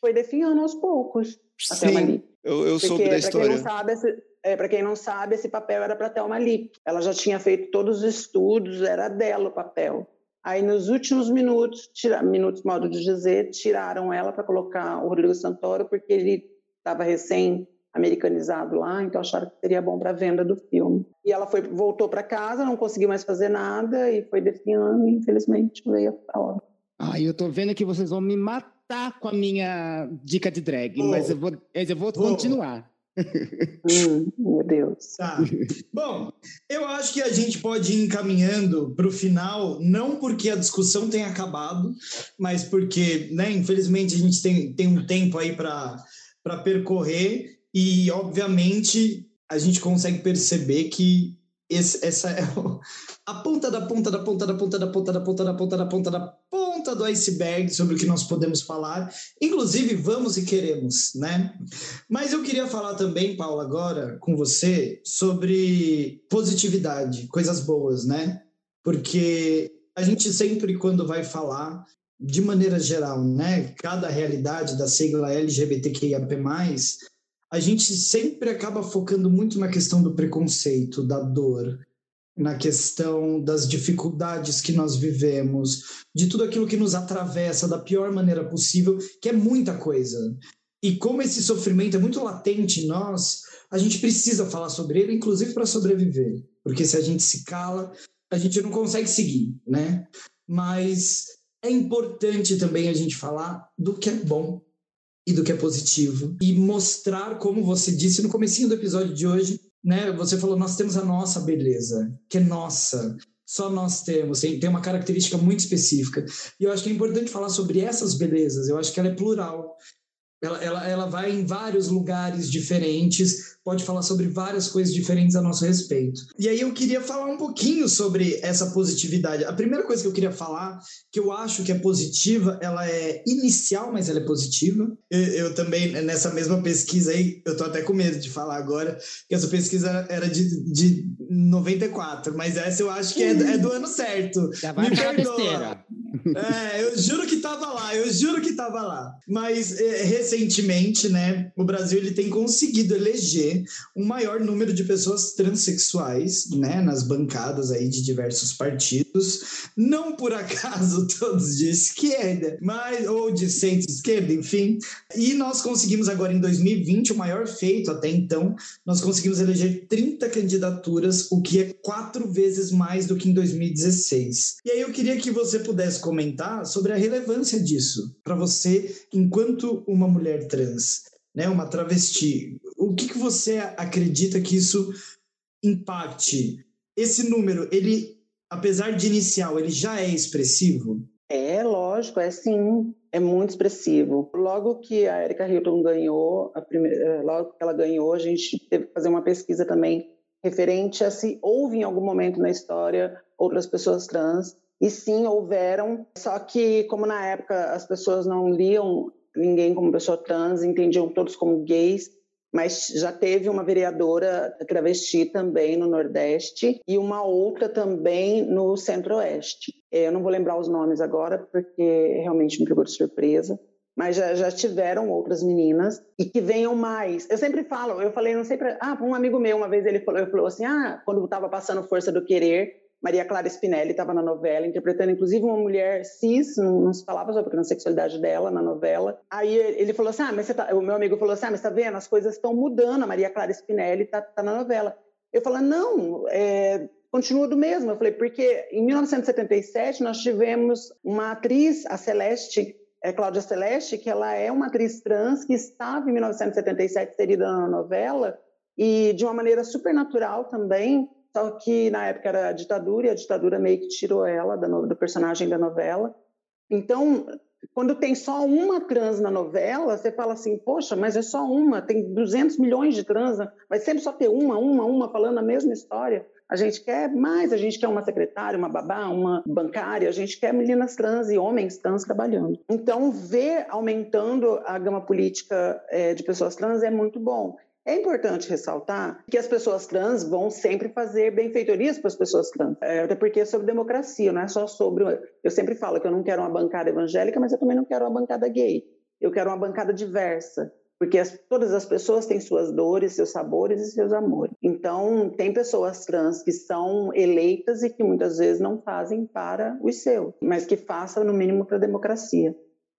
foi definhando aos poucos. Sim, eu, eu soube da história. Quem não sabe, esse, é, para quem não sabe, esse papel era para Thelma Lee. Ela já tinha feito todos os estudos, era dela o papel. Aí, nos últimos minutos, tira, minutos, modo de dizer, tiraram ela para colocar o Rodrigo Santoro, porque ele estava recém americanizado lá, então acharam que seria bom para a venda do filme. E ela foi, voltou para casa, não conseguiu mais fazer nada e foi definhando, e infelizmente veio a hora. Ai, eu tô vendo que vocês vão me matar com a minha dica de drag, oh. mas eu vou, eu vou oh. continuar. hum, meu Deus. Tá. Bom, eu acho que a gente pode ir encaminhando para o final, não porque a discussão tenha acabado, mas porque, né, infelizmente, a gente tem, tem um tempo aí para percorrer e, obviamente, a gente consegue perceber que esse, essa é a ponta da ponta da ponta da ponta da ponta da ponta da ponta da ponta da ponta do iceberg sobre o que nós podemos falar. Inclusive, vamos e queremos, né? Mas eu queria falar também, Paulo, agora com você sobre positividade, coisas boas, né? Porque a gente sempre, quando vai falar, de maneira geral, né? Cada realidade da sigla LGBTQIAP+, a gente sempre acaba focando muito na questão do preconceito, da dor, na questão das dificuldades que nós vivemos, de tudo aquilo que nos atravessa da pior maneira possível, que é muita coisa. E como esse sofrimento é muito latente em nós, a gente precisa falar sobre ele, inclusive para sobreviver. Porque se a gente se cala, a gente não consegue seguir, né? Mas é importante também a gente falar do que é bom, e do que é positivo e mostrar como você disse no comecinho do episódio de hoje, né? Você falou nós temos a nossa beleza, que é nossa, só nós temos, tem, tem uma característica muito específica. E eu acho que é importante falar sobre essas belezas, eu acho que ela é plural. Ela, ela, ela vai em vários lugares diferentes, pode falar sobre várias coisas diferentes a nosso respeito. E aí eu queria falar um pouquinho sobre essa positividade. A primeira coisa que eu queria falar, que eu acho que é positiva, ela é inicial, mas ela é positiva. Eu, eu também, nessa mesma pesquisa aí, eu tô até com medo de falar agora, que essa pesquisa era de, de 94, mas essa eu acho que é, é do ano certo. Já vai Me perdoa. É, eu juro que tava lá, eu juro que tava lá. Mas é, recentemente, né, o Brasil ele tem conseguido eleger um maior número de pessoas transexuais, né, nas bancadas aí de diversos partidos, não por acaso <laughs> todos de esquerda, mas ou de centro-esquerda, enfim. E nós conseguimos agora em 2020 o maior feito até então, nós conseguimos eleger 30 candidaturas, o que é quatro vezes mais do que em 2016. E aí eu queria que você pudesse comentar sobre a relevância disso para você enquanto uma mulher trans né, uma travesti. O que, que você acredita que isso impacte? Esse número, ele, apesar de inicial, ele já é expressivo? É, lógico, é sim, é muito expressivo. Logo que a Erika Hilton ganhou, primeira, eh, logo que ela ganhou, a gente teve que fazer uma pesquisa também referente a se houve em algum momento na história outras pessoas trans. E sim, houveram, só que como na época as pessoas não liam ninguém como pessoa trans, entendiam todos como gays, mas já teve uma vereadora travesti também no Nordeste e uma outra também no Centro-Oeste. Eu não vou lembrar os nomes agora, porque realmente me pegou de surpresa, mas já, já tiveram outras meninas e que venham mais. Eu sempre falo, eu falei, não sei para. Ah, um amigo meu, uma vez ele falou, falou assim: ah, quando estava passando Força do Querer, Maria Clara Spinelli estava na novela, interpretando inclusive uma mulher cis, não, não se falava sobre a transexualidade dela na novela. Aí ele falou assim: ah, mas tá... o meu amigo falou assim: ah, mas tá vendo? As coisas estão mudando, a Maria Clara Spinelli está tá na novela. Eu falei: não, é, continua do mesmo. Eu falei: porque em 1977 nós tivemos uma atriz, a Celeste, é Cláudia Celeste, que ela é uma atriz trans que estava em 1977 inserida na novela e de uma maneira super natural também, só que na época era a ditadura e a ditadura meio que tirou ela do personagem da novela. Então, quando tem só uma trans na novela, você fala assim, poxa, mas é só uma, tem 200 milhões de trans, vai sempre só ter uma, uma, uma falando a mesma história. A gente quer mais, a gente quer uma secretária, uma babá, uma bancária, a gente quer meninas trans e homens trans trabalhando. Então, ver aumentando a gama política é, de pessoas trans é muito bom. É importante ressaltar que as pessoas trans vão sempre fazer benfeitorias para as pessoas trans, é, até porque é sobre democracia, não é só sobre. Eu sempre falo que eu não quero uma bancada evangélica, mas eu também não quero uma bancada gay. Eu quero uma bancada diversa, porque as, todas as pessoas têm suas dores, seus sabores e seus amores. Então, tem pessoas trans que são eleitas e que muitas vezes não fazem para os seus, mas que façam no mínimo para a democracia.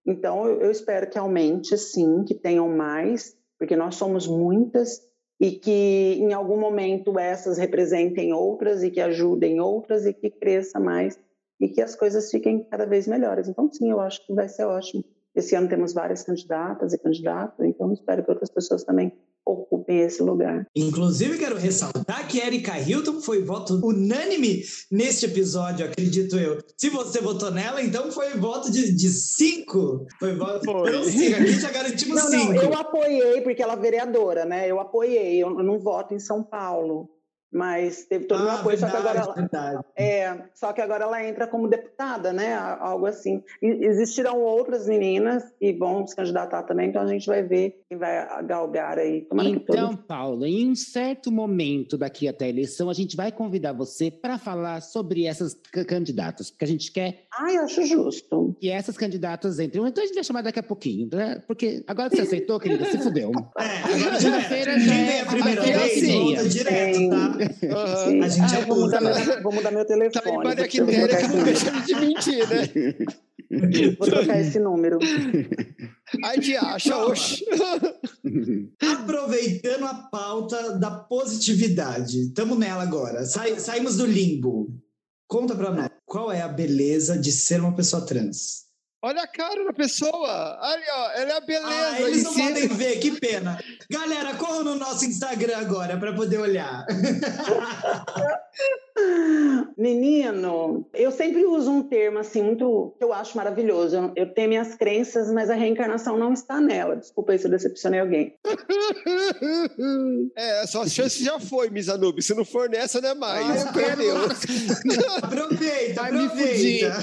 Então, eu, eu espero que aumente, sim, que tenham mais porque nós somos muitas e que em algum momento essas representem outras e que ajudem outras e que cresça mais e que as coisas fiquem cada vez melhores. Então, sim, eu acho que vai ser ótimo. Esse ano temos várias candidatas e candidatos, então espero que outras pessoas também ocupem esse lugar. Inclusive, quero ressaltar que Erika Hilton foi voto unânime neste episódio, acredito eu. Se você votou nela, então foi voto de, de cinco. Foi voto foi. Então, cinco. Aqui já garantimos não, cinco. Não, eu apoiei, porque ela é vereadora, né? Eu apoiei, eu não voto em São Paulo mas teve todo o meu apoio, verdade, só que agora ela, é, só que agora ela entra como deputada, né? Algo assim. E existirão outras meninas que vão se candidatar também, então a gente vai ver quem vai galgar aí. Tomara então, Paulo, em um certo momento daqui até a eleição, a gente vai convidar você para falar sobre essas candidatas, porque a gente quer. Ah, eu acho justo. Que essas candidatas entrem. Então a gente vai chamar daqui a pouquinho, né? Porque agora que você aceitou, querida, se fudeu. <laughs> É, agora Segunda-feira já é. a primeira vez, volta direto, tá? Uhum. A gente ah, é vou, mudar meu, vou mudar meu telefone. Tá em Maria Quitéria que não deixa de mentir, né? <laughs> Vou trocar esse número. A gente acha, oxe. <laughs> Aproveitando a pauta da positividade, estamos nela agora. Sa saímos do limbo. Conta pra nós, qual é a beleza de ser uma pessoa trans? Olha a cara da pessoa. Olha, ó, ela é a beleza. Ah, eles não podem ver, que pena. Galera, corram no nosso Instagram agora para poder olhar. <laughs> Menino, eu sempre uso um termo assim muito que eu acho maravilhoso. Eu tenho minhas crenças, mas a reencarnação não está nela. Desculpa aí se eu decepcionei alguém. <laughs> É, a sua chance já foi, Miss Anubis. Se não for nessa, não é mais. Ah, Perdeu. <laughs> aproveita, aproveita.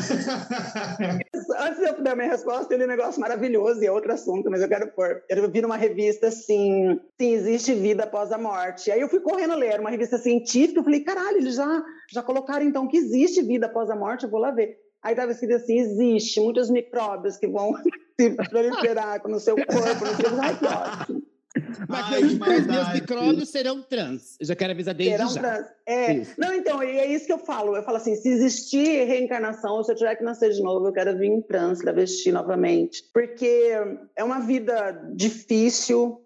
Antes de eu dar minha resposta, tem um negócio maravilhoso e é outro assunto, mas eu quero pôr. Eu vi numa revista assim: sim, existe vida após a morte. Aí eu fui correndo ler uma revista científica. Eu falei, caralho, eles já já colocaram então que existe vida após a morte, eu vou lá ver. Aí estava escrito assim: existe muitos micróbios que vão <laughs> se proliferar no seu corpo, no seu. Ai, <laughs> que ótimo. Mas, Ai, mas meus micróbios serão trans. Eu já quero avisar desde serão já. Trans. É. Isso. Não, então, e é isso que eu falo. Eu falo assim, se existir reencarnação, se eu tiver que nascer de novo, eu quero vir em trans, travesti novamente. Porque é uma vida difícil,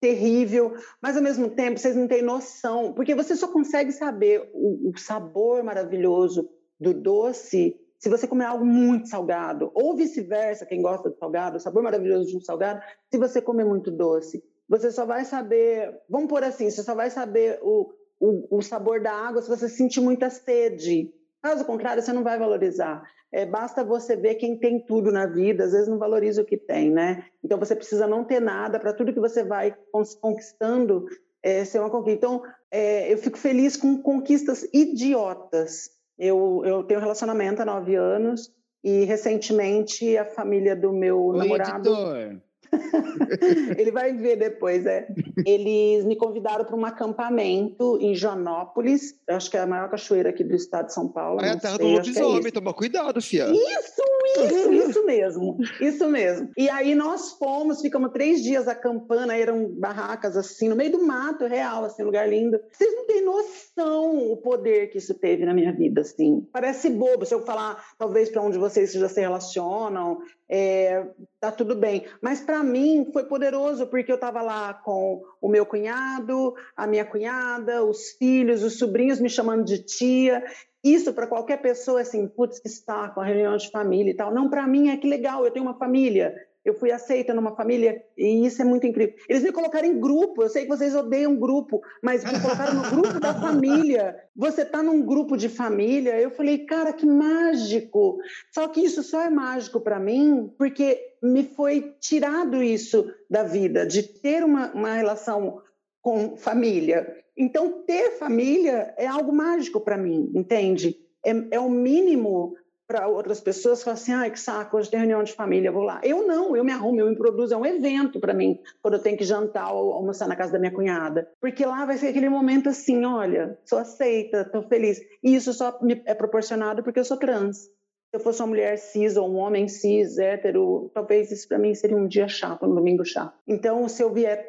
terrível, mas ao mesmo tempo vocês não têm noção, porque você só consegue saber o, o sabor maravilhoso do doce se você comer algo muito salgado, ou vice-versa, quem gosta de salgado, o sabor maravilhoso de um salgado, se você comer muito doce. Você só vai saber, vamos por assim, você só vai saber o, o, o sabor da água se você sentir muita sede. Caso contrário, você não vai valorizar. É, basta você ver quem tem tudo na vida, às vezes não valoriza o que tem, né? Então você precisa não ter nada para tudo que você vai conquistando é, ser uma conquista. Então é, eu fico feliz com conquistas idiotas. Eu, eu tenho um relacionamento há nove anos e recentemente a família do meu Oi, namorado. Editor. <laughs> ele vai ver depois, é. Eles me convidaram para um acampamento em Joanópolis, acho que é a maior cachoeira aqui do estado de São Paulo. É a terra do é lobisomem, é toma cuidado, fia. Isso, isso, isso mesmo, isso mesmo. E aí nós fomos, ficamos três dias acampando, aí eram barracas assim, no meio do mato real, assim, lugar lindo. Vocês não têm noção o poder que isso teve na minha vida, assim. Parece bobo se eu falar, talvez para onde vocês já se relacionam, é, tá tudo bem. Mas para mim foi poderoso porque eu estava lá com o meu cunhado, a minha cunhada, os filhos, os sobrinhos me chamando de tia. isso para qualquer pessoa é assim, putz, que saco, a reunião de família e tal. Não, para mim é que legal, eu tenho uma família, eu fui aceita numa família e isso é muito incrível. Eles me colocaram em grupo, eu sei que vocês odeiam grupo, mas me colocaram no grupo da família. Você está num grupo de família? Eu falei, cara, que mágico. Só que isso só é mágico para mim porque me foi tirado isso da vida, de ter uma, uma relação com família. Então, ter família é algo mágico para mim, entende? É, é o mínimo para outras pessoas falar assim, ai, que saco, hoje tem reunião de família, vou lá. Eu não, eu me arrumo, eu me produzo, é um evento para mim, quando eu tenho que jantar ou almoçar na casa da minha cunhada. Porque lá vai ser aquele momento assim, olha, sou aceita, estou feliz. E isso só me é proporcionado porque eu sou trans. Se eu fosse uma mulher cis ou um homem cis, hétero, talvez isso para mim seria um dia chato, um domingo chato. Então, se eu vier,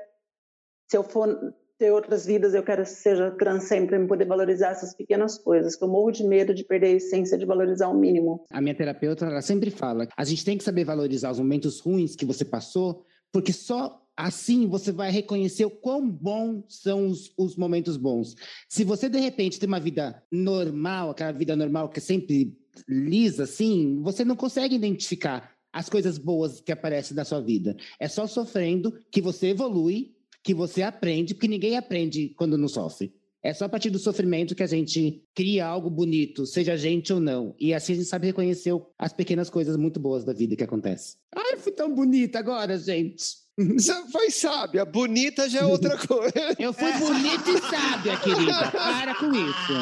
se eu for ter outras vidas, eu quero que seja trans sempre, me poder valorizar essas pequenas coisas, que eu morro de medo de perder a essência de valorizar o mínimo. A minha terapeuta, ela sempre fala, a gente tem que saber valorizar os momentos ruins que você passou, porque só assim você vai reconhecer o quão bons são os, os momentos bons. Se você, de repente, tem uma vida normal, aquela vida normal que é sempre lisa, assim, você não consegue identificar as coisas boas que aparecem na sua vida. É só sofrendo que você evolui que você aprende, porque ninguém aprende quando não sofre. É só a partir do sofrimento que a gente cria algo bonito, seja a gente ou não. E assim a gente sabe reconhecer as pequenas coisas muito boas da vida que acontecem. Ai, fui tão bonita agora, gente. <laughs> Você foi sábia, bonita já é outra <laughs> coisa. Eu fui bonita e sábia, querida. Para com isso.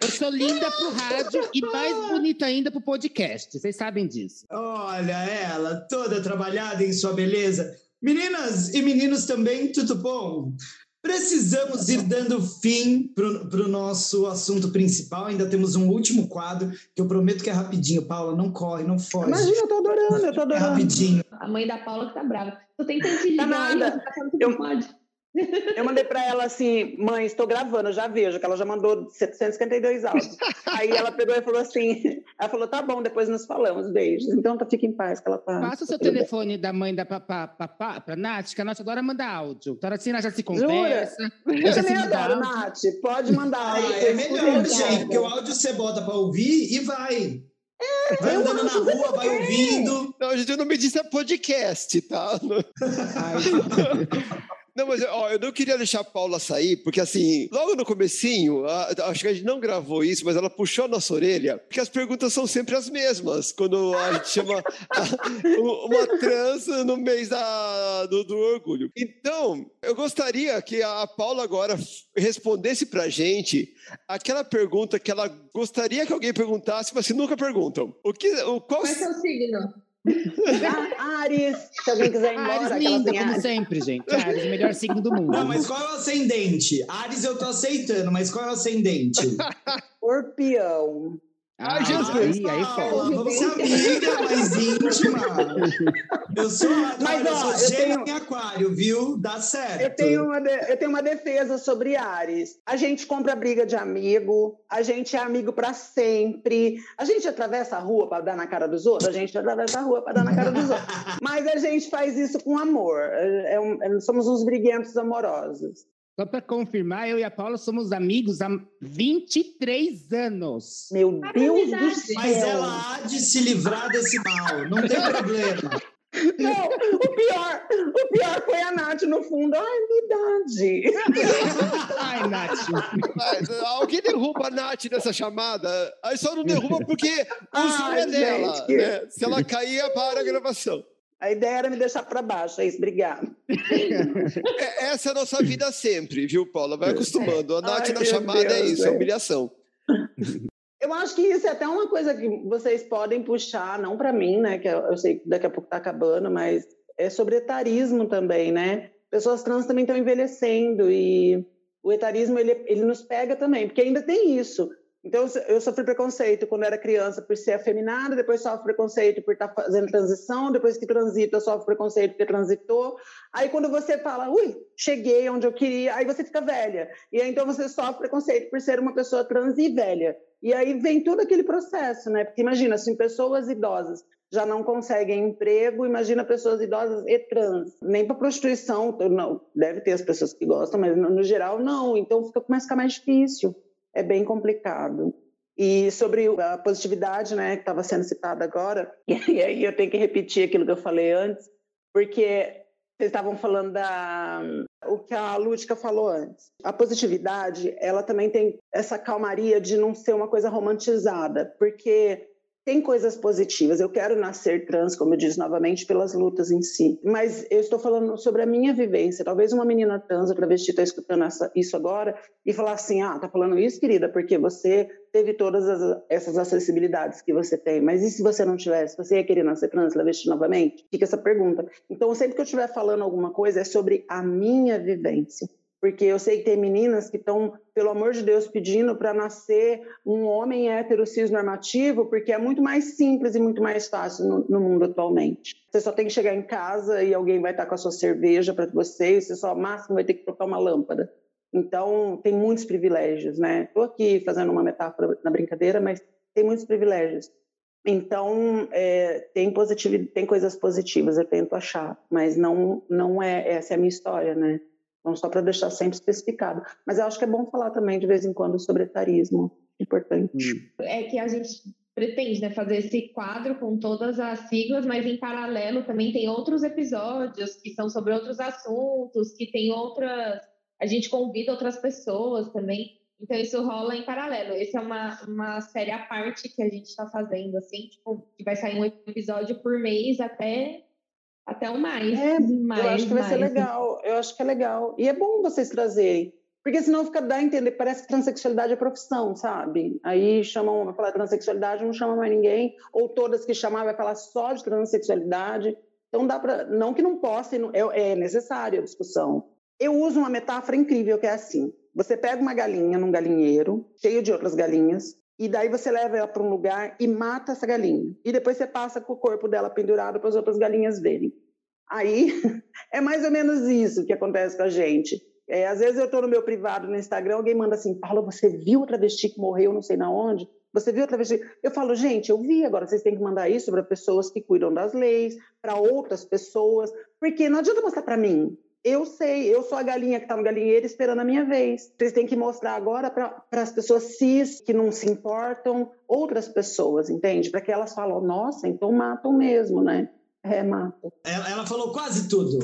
Eu sou linda pro rádio e mais bonita ainda pro podcast. Vocês sabem disso. Olha ela, toda trabalhada em sua beleza. Meninas e meninos também, tudo bom? Precisamos ir dando fim para o nosso assunto principal. Ainda temos um último quadro que eu prometo que é rapidinho. Paula, não corre, não foge. Imagina, eu tô adorando, eu tô adorando. É rapidinho. A mãe da Paula que tá brava. Tô tentando te ligar, Tá nada. você tá falando que Eu- não pode. Eu mandei para ela assim, mãe, estou gravando, eu já vejo, que ela já mandou 752 áudios. Aí ela pegou e falou assim, ela falou, tá bom, depois nos falamos, beijos. Então tá, fica em paz, que ela tá... Passa o seu tudo bem. telefone da mãe da papá, papá pra Nath, que a Nath adora mandar áudio. Então assim, ela já se conversa. Eu já se também adoro, áudio. Nath, pode mandar. Ah, aí, é eu melhor, gente, porque o áudio você bota para ouvir e vai. vai eu andando na rua, vai ouvindo. Não, a gente não me disse é podcast, tá? Ai, Não, mas ó, eu não queria deixar a Paula sair, porque assim, logo no comecinho, a- acho que a gente não gravou isso, mas ela puxou a nossa orelha, porque as perguntas são sempre as mesmas, quando a gente chama a- uma trans no mês da- do, do orgulho. Então, eu gostaria que a Paula agora respondesse pra gente aquela pergunta que ela gostaria que alguém perguntasse, mas que nunca perguntam. O que, o, qual, Qual é seu signo? Ah, Ares, se alguém quiser ir embora. Ares linda, como Ares. sempre, gente. Ares, o melhor signo do mundo. Não, mas qual é o ascendente? Ares eu tô aceitando, mas qual é o ascendente? Escorpião. Ah, Ai, Jesus. Aí, aí, foda. vamos ser amiga, mais íntima. Eu sou, Mas, olha, eu ó, sou eu tenho- em aquário, viu? Dá certo. Eu tenho, uma de- eu tenho uma defesa sobre Ares. A gente compra briga de amigo, a gente é amigo para sempre. A gente atravessa a rua para dar na cara dos outros, a gente atravessa a rua para dar na cara dos outros. <laughs> Mas a gente faz isso com amor. É um- é- somos uns briguentos amorosos. Só para confirmar, eu e a Paula somos amigos há 23 anos. Meu Ah, Deus do céu. Mas ela há de se livrar desse mal, não tem problema. Não, o pior, o pior foi a Nath no fundo. Ai, verdade. Ai, Nath. Mas, alguém derruba a Nath nessa chamada. Aí só não derruba porque o Ai, som é dela. né? Se ela cair, para a gravação. A ideia era me deixar para baixo, é isso, obrigada. É- essa é a nossa vida sempre, viu, Paula? Vai acostumando. A Nath Ai, na chamada é Deus, isso, é humilhação. Eu acho que isso é até uma coisa que vocês podem puxar, não para mim, né? Que eu, eu sei que daqui a pouco está acabando, mas é sobre etarismo também, né? Pessoas trans também estão envelhecendo e o etarismo ele, ele nos pega também, porque ainda tem isso. Então eu- sofri preconceito quando era criança por ser afeminada, depois sofro preconceito por estar fazendo transição, depois que transita sofro preconceito porque transitou. Aí quando você fala, ui, cheguei onde eu queria, aí você fica velha. E aí então você sofre preconceito por ser uma pessoa trans e velha. E aí vem todo aquele processo, né? Porque imagina, se pessoas idosas já não conseguem emprego, imagina pessoas idosas e trans. Nem para prostituição, não, deve ter as pessoas que gostam, mas no, no geral não. Então fica, começa a ficar mais difícil. É bem complicado. E sobre a positividade, né, que estava sendo citada agora, <laughs> e aí eu tenho que repetir aquilo que eu falei antes, porque vocês estavam falando da o que a Lúdica falou antes. A positividade, ela também tem essa calmaria de não ser uma coisa romantizada, porque tem coisas positivas. Eu quero nascer trans, como eu disse novamente, pelas lutas em si. Mas eu estou falando sobre a minha vivência. Talvez uma menina trans ou travesti está escutando essa, isso agora e falar assim: ah, tá falando isso, querida, porque você teve todas as, essas acessibilidades que você tem. Mas e se você não tivesse? Você ia querer nascer trans, travesti novamente? Fica essa pergunta. Então, sempre que eu estiver falando alguma coisa, é sobre a minha vivência porque eu sei que tem meninas que estão, pelo amor de Deus, pedindo para nascer um homem hétero cis normativo, porque é muito mais simples e muito mais fácil no, no, mundo atualmente. Você só tem que chegar em casa e alguém vai estar com a sua cerveja para você, e você só máximo vai ter que trocar uma lâmpada. Então, tem muitos privilégios, né? Estou aqui fazendo uma metáfora na brincadeira, mas tem muitos privilégios. Então, é, tem, positivo, tem coisas positivas, eu tento achar, mas não, não é essa é a minha história, né? Então, só para deixar sempre especificado. Mas eu acho que é bom falar também, de vez em quando, sobre etarismo. Importante. Hum. É que a gente pretende né, fazer esse quadro com todas as siglas, mas em paralelo também tem outros episódios que são sobre outros assuntos, que tem outras. A gente convida outras pessoas também. Então, isso rola em paralelo. Essa é uma, uma série à parte que a gente está fazendo, assim, tipo, que vai sair um episódio por mês até até o mais. É, mais eu acho que vai mais. ser legal. Eu acho que é legal. E é bom vocês trazerem. Porque senão fica dá a entender, parece que transexualidade é profissão, sabe? Aí chamam, vai falar transexualidade, não chama mais ninguém, ou todas que chamar vai falar só de transexualidade. Então dá para, não que não possa, é, é necessária a discussão. Eu uso uma metáfora incrível que é assim: você pega uma galinha num galinheiro, cheio de outras galinhas, e daí você leva ela para um lugar e mata essa galinha. E depois você passa com o corpo dela pendurado para as outras galinhas verem. Aí <laughs> é mais ou menos isso que acontece com a gente. É, às vezes eu estou no meu privado no Instagram, alguém manda assim, Paula, você viu o travesti que morreu não sei na onde? Você viu o travesti? Eu falo, gente, eu vi, agora vocês têm que mandar isso para pessoas que cuidam das leis, para outras pessoas, porque não adianta mostrar para mim. Eu sei, eu sou a galinha que está no galinheiro esperando a minha vez. Vocês têm que mostrar agora para as pessoas cis que não se importam, outras pessoas, entende? Para que elas falam, nossa, então matam mesmo, né? É, mata. Ela, ela, falou quase tudo.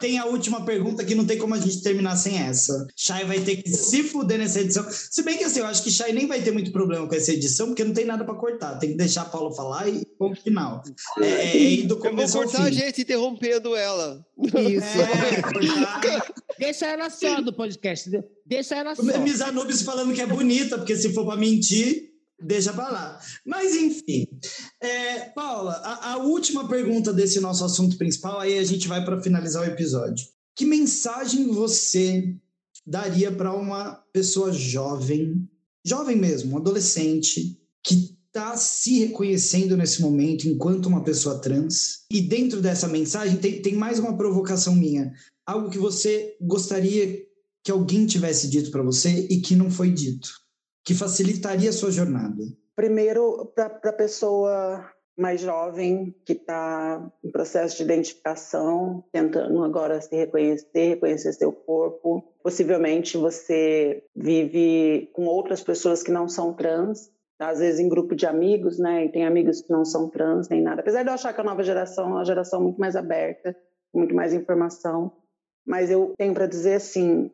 Tem a última pergunta que não tem como a gente terminar sem essa. Chay vai ter que se fuder nessa edição. Se bem que assim, eu acho que Chay nem vai ter muito problema com essa edição, porque não tem nada para cortar. Tem que deixar a Paula falar e ponto final. É, é, é do começo eu vou cortar a gente interrompendo ela. Isso. É, Deixa ela só do podcast. Deixa ela só. Miss Anubis falando que é bonita, porque se for para mentir, deixa para lá. Mas, enfim. É, Paula, a, a, última pergunta desse nosso assunto principal, aí a gente vai para finalizar o episódio. Que mensagem você daria para uma pessoa jovem, jovem mesmo, um adolescente, que está se reconhecendo nesse momento enquanto uma pessoa trans? E dentro dessa mensagem tem, tem mais uma provocação minha. Algo que você gostaria que alguém tivesse dito para você e que não foi dito que facilitaria a sua jornada? Primeiro, para a pessoa mais jovem que está em processo de identificação, tentando agora se reconhecer, reconhecer seu corpo. Possivelmente você vive com outras pessoas que não são trans, às vezes em grupo de amigos, né? E tem amigos que não são trans nem nada. Apesar de eu achar que a nova geração é uma geração muito mais aberta, muito mais informação, mas eu tenho para dizer assim: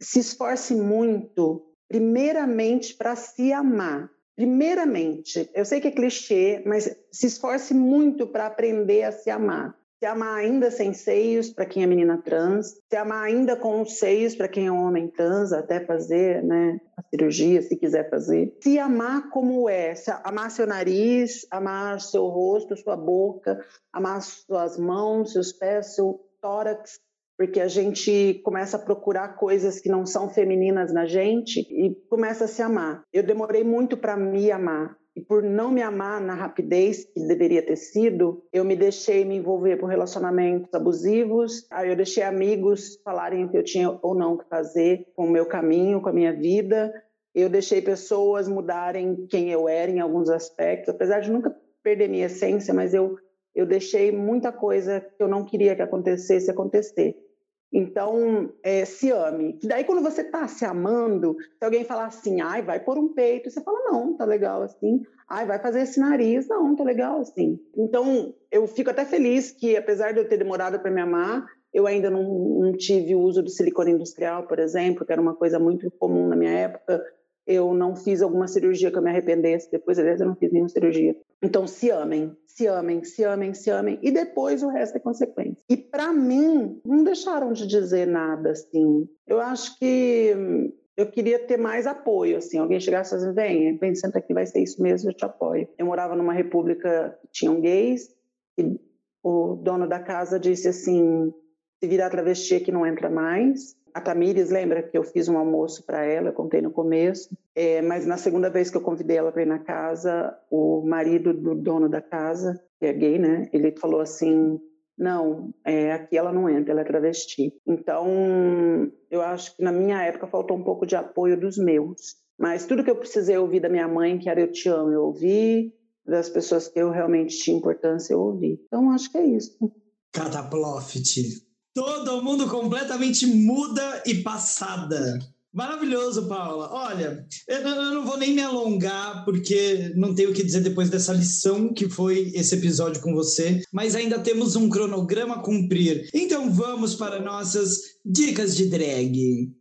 se esforce muito primeiramente para se amar. Primeiramente, eu sei que é clichê, mas se esforce muito para aprender a se amar. Se amar ainda sem seios para quem é menina trans, se amar ainda com os seios para quem é homem trans, até fazer né, a cirurgia, se quiser fazer. Se amar como é, se amar seu nariz, amar seu rosto, sua boca, amar suas mãos, seus pés, seu tórax, porque a gente começa a procurar coisas que não são femininas na gente e começa a se amar. Eu demorei muito para me amar. E por não me amar na rapidez que deveria ter sido, eu me deixei me envolver por relacionamentos abusivos. Aí eu deixei amigos falarem o que eu tinha ou não que fazer com o meu caminho, com a minha vida. Eu deixei pessoas mudarem quem eu era em alguns aspectos, apesar de nunca perder minha essência, mas eu eu deixei muita coisa que eu não queria que acontecesse acontecer. Então, é, se ame. Daí, quando você está se amando, se alguém falar assim, ai, vai pôr um peito, você fala, não, tá legal assim. Ai, vai fazer esse nariz, não, tá legal assim. Então, eu fico até feliz que, apesar de eu ter demorado para me amar, eu ainda não, não tive o uso do silicone industrial, por exemplo, que era uma coisa muito comum na minha época eu não fiz alguma cirurgia que eu me arrependesse. Depois, aliás, eu não fiz nenhuma cirurgia. Então, se amem, se amem, se amem, se amem. E depois o resto é consequência. E para mim, não deixaram de dizer nada, assim. Eu acho que eu queria ter mais apoio, assim. Alguém chegasse e assim, vem, vem, senta aqui, vai ser isso mesmo, eu te apoio. Eu morava numa república que tinham gays e o dono da casa disse assim, se virar travesti aqui não entra mais a Tamires lembra que eu fiz um almoço para ela, contei no começo, é, mas na segunda vez que eu convidei ela para ir na casa, o marido do dono da casa, que é gay, né, ele falou assim, não, é, aqui ela não entra, ela é travesti. Então, eu acho que na minha época faltou um pouco de apoio dos meus. Mas tudo que eu precisei ouvir da minha mãe, que era eu te amo, eu ouvi. Das pessoas que eu realmente tinha importância, eu ouvi. Então, acho que é isso. Cataploft. Todo mundo completamente muda e passada. Maravilhoso, Paula. Olha, eu não vou nem me alongar, porque não tenho o que dizer depois dessa lição que foi esse episódio com você, mas ainda temos um cronograma a cumprir. Então vamos para nossas dicas de drag.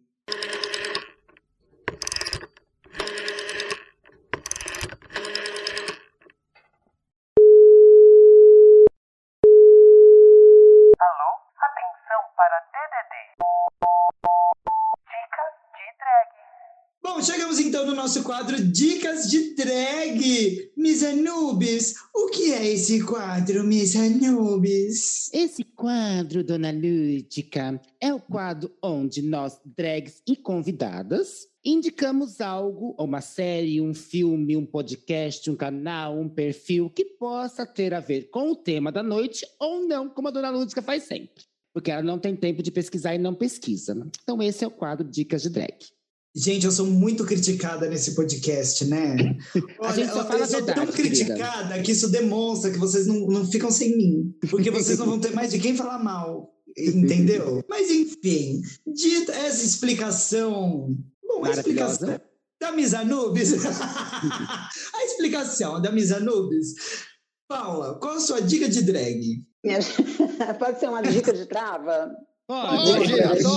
Chegamos então no nosso quadro Dicas de Drag. Miss Anubis, o que é esse quadro, Miss Anubis? Esse quadro, dona Lúdica, é o quadro onde nós, drags e convidadas, indicamos algo, uma série, um filme, um podcast, um canal, um perfil que possa ter a ver com o tema da noite ou não, como a dona Lúdica faz sempre. Porque ela não tem tempo de pesquisar e não pesquisa. Então, esse é o quadro Dicas de Drag. Gente, eu sou muito criticada nesse podcast, né? Olha, <laughs> a gente só fala eu sou verdade, tão criticada querida. que isso demonstra que vocês não, não ficam sem mim. Porque vocês não vão ter mais de quem falar mal. Entendeu? <laughs> Mas enfim, dita essa explicação. Bom, a explicação da Misanubis. <laughs> a explicação da Misanubis. Paula, qual a sua dica de drag? Pode ser uma dica de trava? Pode,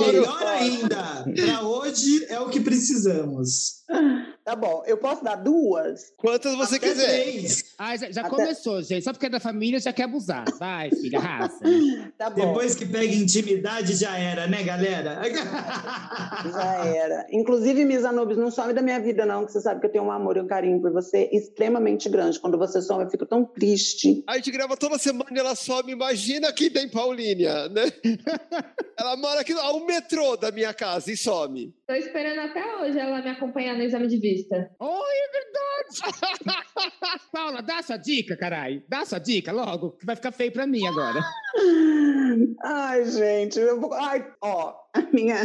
melhor ainda. Para hoje é o que precisamos. <laughs> Tá bom, eu posso dar duas? Quantas você Até quiser. Três. Ah, já, já Até... começou, gente. Só porque é da família já quer abusar. Vai, filha, raça. <laughs> Tá bom. Depois que pega intimidade, já era, né, galera? <laughs> Já era. Inclusive, Miss Anubis, não some da minha vida, não, que você sabe que eu tenho um amor e um carinho por você extremamente grande. Quando você some, eu fico tão triste. A gente grava toda semana e ela some. Imagina quem tem Paulínia, né? <laughs> ela mora aqui ao metrô da minha casa e some. Tô esperando até hoje ela me acompanhar no exame de Oi, é verdade! <laughs> Paula, dá sua dica, carai. Dá sua dica logo, que vai ficar feio pra mim agora. <laughs> Ai, gente. Vou... Ai, ó, a minha...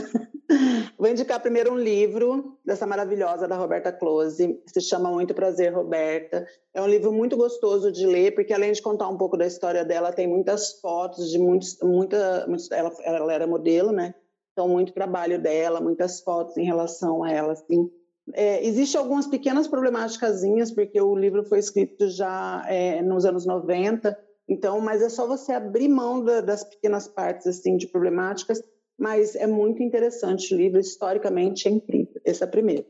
<laughs> Vou indicar primeiro um livro dessa maravilhosa da Roberta Close, se chama Muito Prazer, Roberta. É um livro muito gostoso de ler, porque além de contar um pouco da história dela, tem muitas fotos de muitos, muita, muitos, ela, ela era modelo, né? Então, muito trabalho dela, muitas fotos em relação a ela, assim. É, Existem algumas pequenas problemáticas, porque o livro foi escrito já é, nos anos 90, então, mas é só você abrir mão da, das pequenas partes, assim, de problemáticas, mas é muito interessante o livro, historicamente é incrível. Esse é o primeiro.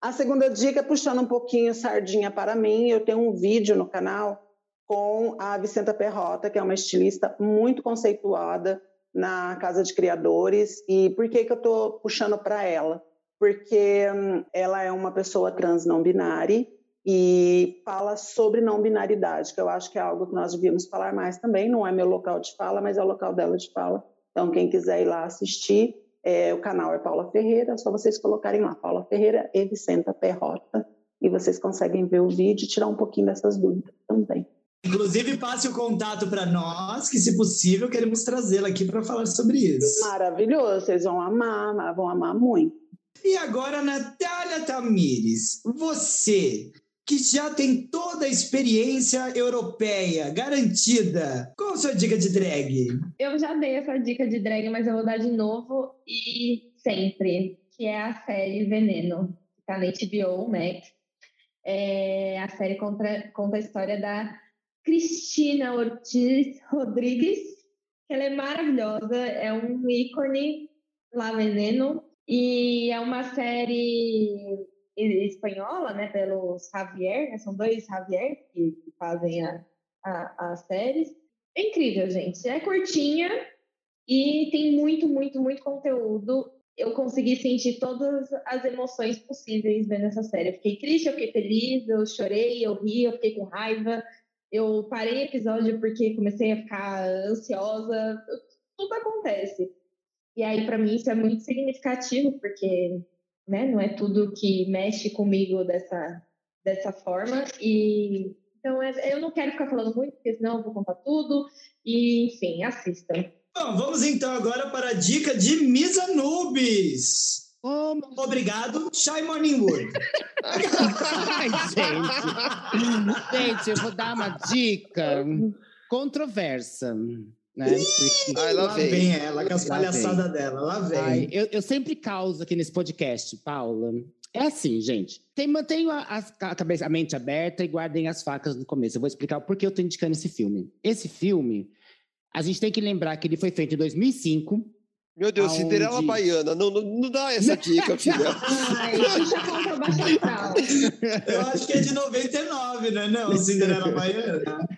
A segunda dica, puxando um pouquinho sardinha para mim, eu tenho um vídeo no canal com a Vicenta Perrota, que é uma estilista muito conceituada, na Casa de Criadores. E por que, que eu estou puxando para ela? Porque hum, ela é uma pessoa trans não binária e fala sobre não binaridade, que eu acho que é algo que nós devíamos falar mais também. Não é meu local de fala, mas é o local dela de fala. Então, quem quiser ir lá assistir, é, o canal é Paula Ferreira, é só vocês colocarem lá, Paula Ferreira e Vicenta Perrota, e vocês conseguem ver o vídeo e tirar um pouquinho dessas dúvidas também. Inclusive, passe o contato para nós, que, se possível, queremos trazê-la aqui para falar sobre isso. Maravilhoso, vocês vão amar, vão amar muito. E agora, Natália Tamires, você que já tem toda a experiência europeia garantida. Qual a sua dica de drag? Eu já dei essa dica de drag, mas eu vou dar de novo e sempre, que é a série Veneno, que tá na HBO Max. É, a série conta, conta a história da Cristina Ortiz Rodrigues, que ela é maravilhosa, é um ícone lá Veneno, e é uma série espanhola, né, pelo Javier, né, são dois Javier que, que fazem a, a, as séries. É incrível, gente. É curtinha e tem muito, muito, muito conteúdo. Eu consegui sentir todas as emoções possíveis vendo essa série. Eu fiquei triste, eu fiquei feliz, eu chorei, eu ri, eu fiquei com raiva. Eu parei o episódio porque comecei a ficar ansiosa. Tudo acontece. E aí, para mim, isso é muito significativo, porque né? Não é tudo que mexe comigo dessa, dessa forma. E então é, eu não quero ficar falando muito, porque senão eu vou contar tudo. E, enfim, assistam. Bom, vamos então agora para a dica de Misa Nubes. Oh, Obrigado, Shy Morningwood. <laughs> Ai, gente. gente, eu vou dar uma dica <laughs> controversa. Né? Porque... Ai, lá, vem. vem ela com as palhaçadas dela, lá vem. Ai, eu, eu sempre causo aqui nesse podcast, Paula. É assim, gente. Tem, mantenho a, a, cabeça, a mente aberta e guardem as facas no começo. Eu vou explicar o porquê eu estou indicando esse filme. Esse filme, a gente tem que lembrar que ele foi feito em 2005. Meu Deus, aonde... Cinderela Baiana. Não, não, não dá essa dica, <laughs> filha. Ai, <laughs> eu acho que é de 99, né? Não, Cinderela Baiana.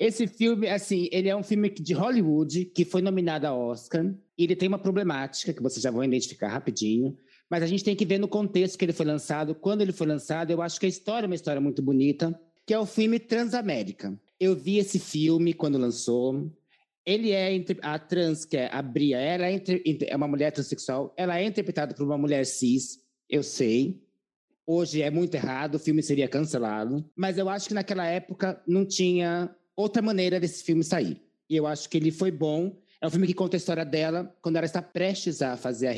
Esse filme, assim, ele é um filme de Hollywood que foi nominado a Oscar. E ele tem uma problemática que vocês já vão identificar rapidinho. Mas a gente tem que ver no contexto que ele foi lançado. Quando ele foi lançado, eu acho que a história é uma história muito bonita, que é o filme Transamérica. Eu vi esse filme quando lançou. Ele é a trans, que é a Bria, ela é, é uma mulher transexual. Ela é interpretada por uma mulher cis, eu sei. Hoje é muito errado, o filme seria cancelado. Mas eu acho que naquela época não tinha outra maneira desse filme sair. E eu acho que ele foi bom. É um filme que conta a história dela quando ela está prestes a fazer a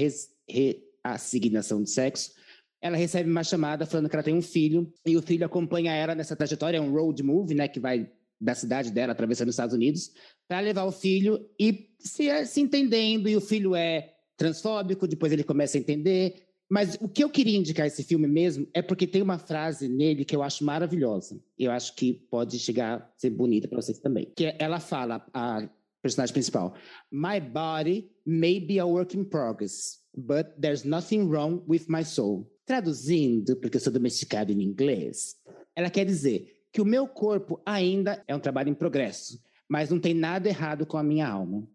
reassignação de sexo. Ela recebe uma chamada falando que ela tem um filho e o filho acompanha ela nessa trajetória, é um road movie, né, que vai da cidade dela atravessando os Estados Unidos para levar o filho e se, se entendendo e o filho é transfóbico, depois ele começa a entender mas o que eu queria indicar esse filme mesmo é porque tem uma frase nele que eu acho maravilhosa. Eu acho que pode chegar a ser bonita para vocês também. Que ela fala, a personagem principal, My body may be a work in progress, but there's nothing wrong with my soul. Traduzindo, porque eu sou domesticado em inglês, ela quer dizer que o meu corpo ainda é um trabalho em progresso, mas não tem nada errado com a minha alma.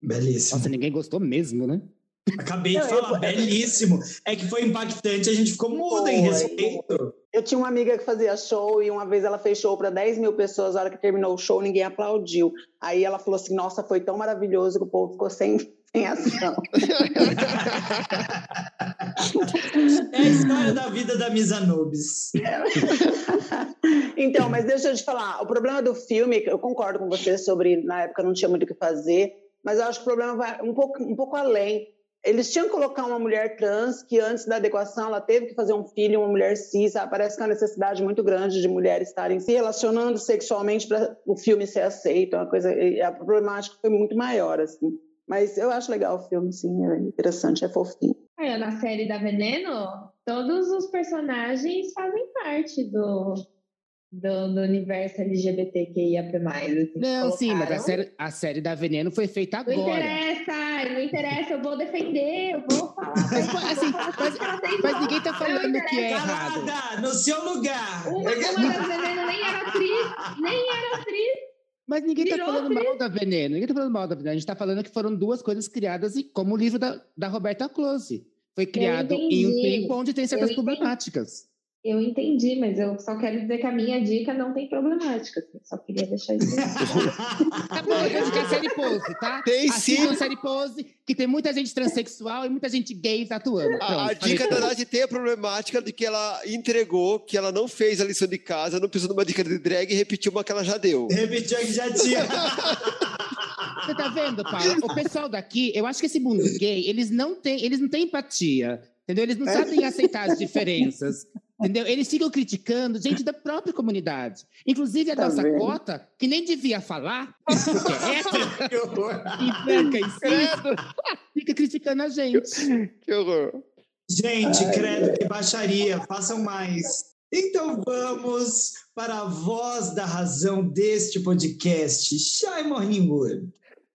Belíssimo. Nossa, ninguém gostou mesmo, né? Acabei de falar, eu... belíssimo. É que foi impactante, a gente ficou muda em respeito. Eu tinha uma amiga que fazia show e uma vez ela fez show para 10 mil pessoas. A hora que terminou o show, ninguém aplaudiu. Aí ela falou assim: Nossa, foi tão maravilhoso que o povo ficou sem, sem ação. <laughs> é a história da vida da Misa Nubes. <laughs> então, mas deixa eu te falar: o problema do filme, eu concordo com você sobre na época não tinha muito o que fazer, mas eu acho que o problema vai um pouco, um pouco além eles tinham que colocar uma mulher trans que antes da adequação ela teve que fazer um filho, uma mulher cis. Parece que é uma necessidade muito grande de mulheres estarem se relacionando sexualmente para o filme ser aceito. É uma coisa, a problemática foi muito maior assim. Mas eu acho legal o filme, sim, é interessante, é fofinho. Na série da Veneno, todos os personagens fazem parte do, do, do universo LGBTQIA+. Assim, não, sim, mas a série, a série da Veneno foi feita agora. Não interessa, não interessa, eu vou defender, eu vou falar. <laughs> Mas, assim, mas, mas ninguém tá falando que é errado. no seu lugar. Uma, uma das Veneno nem era atriz, nem era atriz. Mas ninguém está falando mal da Veneno, ninguém tá falando mal da Veneno. A gente está falando que foram duas coisas criadas e como o livro da, da Roberta Close. Foi criado em um tempo onde tem certas problemáticas. Eu entendi, mas eu só quero dizer que a minha dica não tem problemática. Assim, só queria deixar isso. <laughs> tá bom, eu vou indicar série pose, tá? Tem sim. série pose, que tem muita gente transexual e muita gente gay atuando. Pronto, a, a dica da Nath tem a problemática de que ela entregou, que ela não fez a lição de casa, não precisou de uma dica de drag e repetiu uma que ela já deu. Repetiu a que já tinha. <laughs> Você tá vendo, Paula? O pessoal daqui, eu acho que esse mundo gay, eles não têm, eles não têm empatia. Entendeu? Eles não sabem aceitar as diferenças. Entendeu? Eles ficam criticando gente da própria comunidade. Inclusive a Tá nossa vendo? cota, que nem devia falar, porque é hétero, <laughs> Que horror. e branca e fica criticando a gente. que horror. Gente, Ai, credo, que baixaria. Façam mais. Então vamos para a voz da razão deste podcast. Shai Morningwood.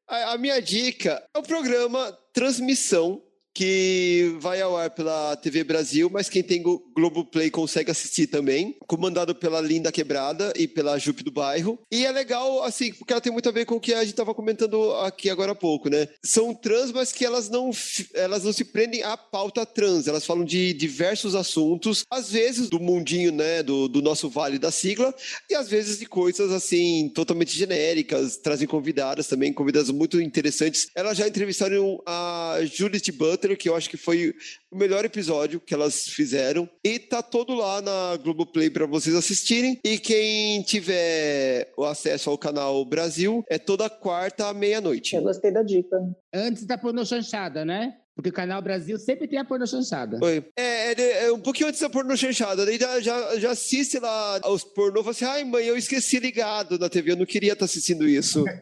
A, a minha dica é o programa Transmissão, que vai ao ar pela TV Brasil, mas quem tem Globoplay consegue assistir também, comandado pela Linda Quebrada e pela Jupe do Bairro. E é legal, assim, porque ela tem muito a ver com o que a gente estava comentando aqui agora há pouco, né? São trans, mas que elas não, elas não se prendem à pauta trans, elas falam de diversos assuntos, às vezes do mundinho, né, do, do nosso vale da sigla, e às vezes de coisas, assim, totalmente genéricas, trazem convidadas também, convidadas muito interessantes. Elas já entrevistaram a Judith Butler, que eu acho que foi o melhor episódio que elas fizeram. E tá todo lá na Globoplay para vocês assistirem. E quem tiver o acesso ao canal Brasil, é toda quarta à meia-noite. Eu gostei da dica. Antes da pornô chanchada, né? Porque o Canal Brasil sempre tem a pornô chanchada. Oi. É, é, é um pouquinho antes da pornô chanchada. Daí já, já, já assiste lá os pornô e fala assim: ai, mãe, eu esqueci ligado na TV, eu não queria estar assistindo isso. <laughs>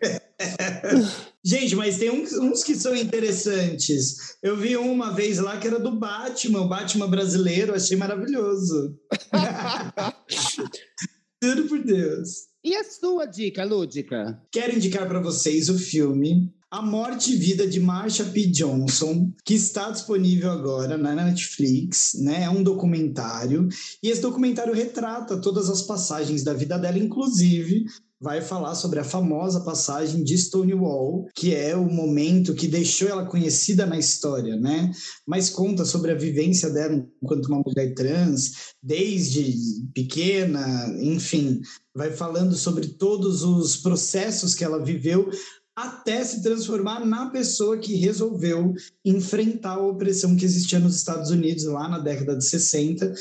Gente, mas tem uns, uns que são interessantes. Eu vi um uma vez lá que era do Batman, o Batman brasileiro, achei maravilhoso. <laughs> Tudo por Deus. E a sua dica, Lúdica? Quero indicar para vocês o filme A Morte e Vida de Marsha P. Johnson, que está disponível agora na Netflix, né? É um documentário e esse documentário retrata todas as passagens da vida dela, inclusive vai falar sobre a famosa passagem de Stonewall, que é o momento que deixou ela conhecida na história, né? Mas conta sobre a vivência dela enquanto uma mulher trans, desde pequena, enfim, vai falando sobre todos os processos que ela viveu até se transformar na pessoa que resolveu enfrentar a opressão que existia nos Estados Unidos lá na década de 60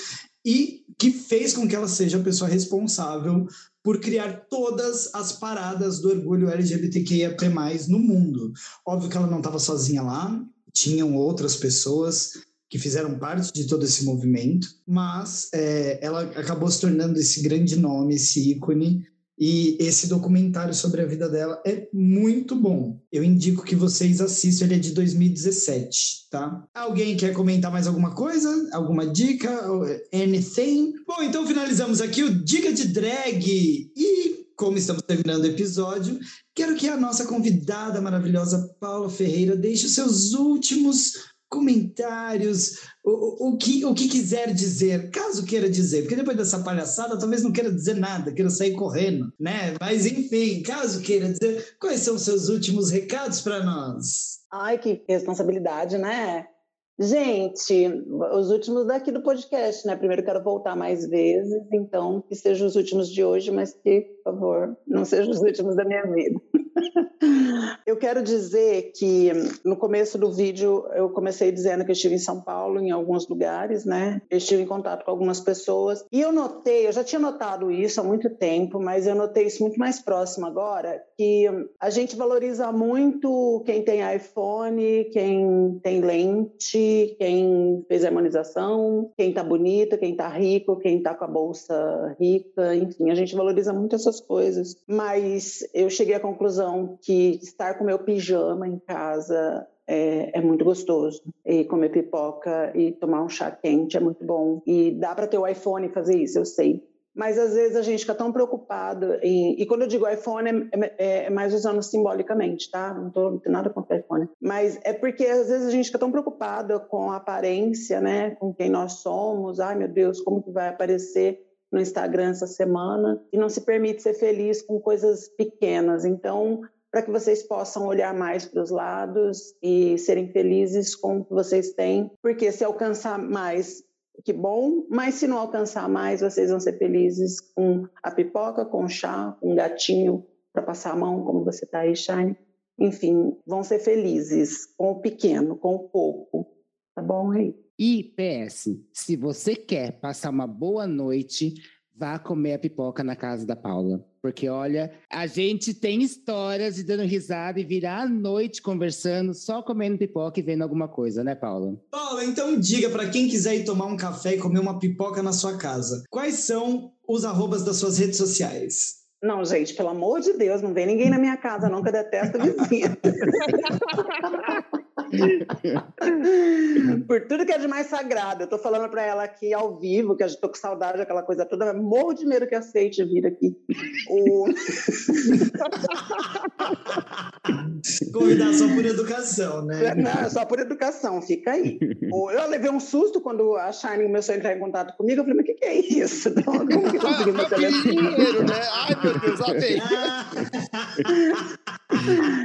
e que fez com que ela seja a pessoa responsável por criar todas as paradas do orgulho LGBTQIAP+, no mundo. Óbvio que ela não estava sozinha lá, tinham outras pessoas que fizeram parte de todo esse movimento, mas é, ela acabou se tornando esse grande nome, esse ícone, e esse documentário sobre a vida dela é muito bom. Eu indico que vocês assistam, ele é de 2017, tá? Alguém quer comentar mais alguma coisa? Alguma dica? Anything? Bom, então finalizamos aqui o Dica de Drag. E como estamos terminando o episódio, quero que a nossa convidada maravilhosa Paula Ferreira deixe os seus últimos comentários, o, o, que, o que quiser dizer, caso queira dizer, porque depois dessa palhaçada talvez não queira dizer nada, queira sair correndo, né? Mas enfim, caso queira dizer, quais são os seus últimos recados para nós? Ai, que responsabilidade, né? Gente, os últimos daqui do podcast, né? Primeiro quero voltar mais vezes, então que sejam os últimos de hoje, mas que, por favor, não sejam os últimos da minha vida. <laughs> Eu quero dizer que no começo do vídeo eu comecei dizendo que eu estive em São Paulo, em alguns lugares, né? Eu estive em contato com algumas pessoas e eu notei, eu já tinha notado isso há muito tempo, mas eu notei isso muito mais próximo agora, que a gente valoriza muito quem tem iPhone, quem tem lente, quem fez harmonização, quem tá bonita, quem tá rico, quem tá com a bolsa rica, enfim, a gente valoriza muito essas coisas. Mas eu cheguei à conclusão que estar com meu pijama em casa é, é, muito gostoso. E comer pipoca e tomar um chá quente é muito bom. E dá para ter o iPhone e fazer isso, eu sei. Mas às vezes a gente fica tão preocupado em... E quando eu digo iPhone, é, é mais usando simbolicamente, tá? Não, tô, não tem nada contra iPhone. Mas é porque às vezes a gente fica tão preocupado com a aparência, né? Com quem nós somos. Ai, meu Deus, como que vai aparecer no Instagram essa semana e não se permite ser feliz com coisas pequenas. Então, para que vocês possam olhar mais para os lados e serem felizes com o que vocês têm, porque se alcançar mais, que bom, mas se não alcançar mais, vocês vão ser felizes com a pipoca, com o chá, com um gatinho para passar a mão, como você está aí, Shine. Enfim, vão ser felizes com o pequeno, com o pouco. Tá bom, Rei? E PS, se você quer passar uma boa noite, vá comer a pipoca na casa da Paula. Porque, olha, a gente tem histórias de dando risada e virar a noite conversando, só comendo pipoca e vendo alguma coisa, né, Paula? Paula, então diga para quem quiser ir tomar um café e comer uma pipoca na sua casa. Quais são os arrobas das suas redes sociais? Não, gente, pelo amor de Deus, não vem ninguém na minha casa, não, que eu detesto vizinha. <laughs> <laughs> Por tudo que é de mais sagrado. Eu tô falando para ela aqui ao vivo, que eu tô com saudade daquela coisa toda, mas morro de medo que aceite vir aqui. O... <laughs> Convidar só por educação, né? Não, só por educação, fica aí. Eu levei um susto quando a Shining começou a entrar em contato comigo. Eu falei, mas o que, que, é isso? <laughs> Então, como que conseguiu meu telefone? né? Ai, meu Deus, tem.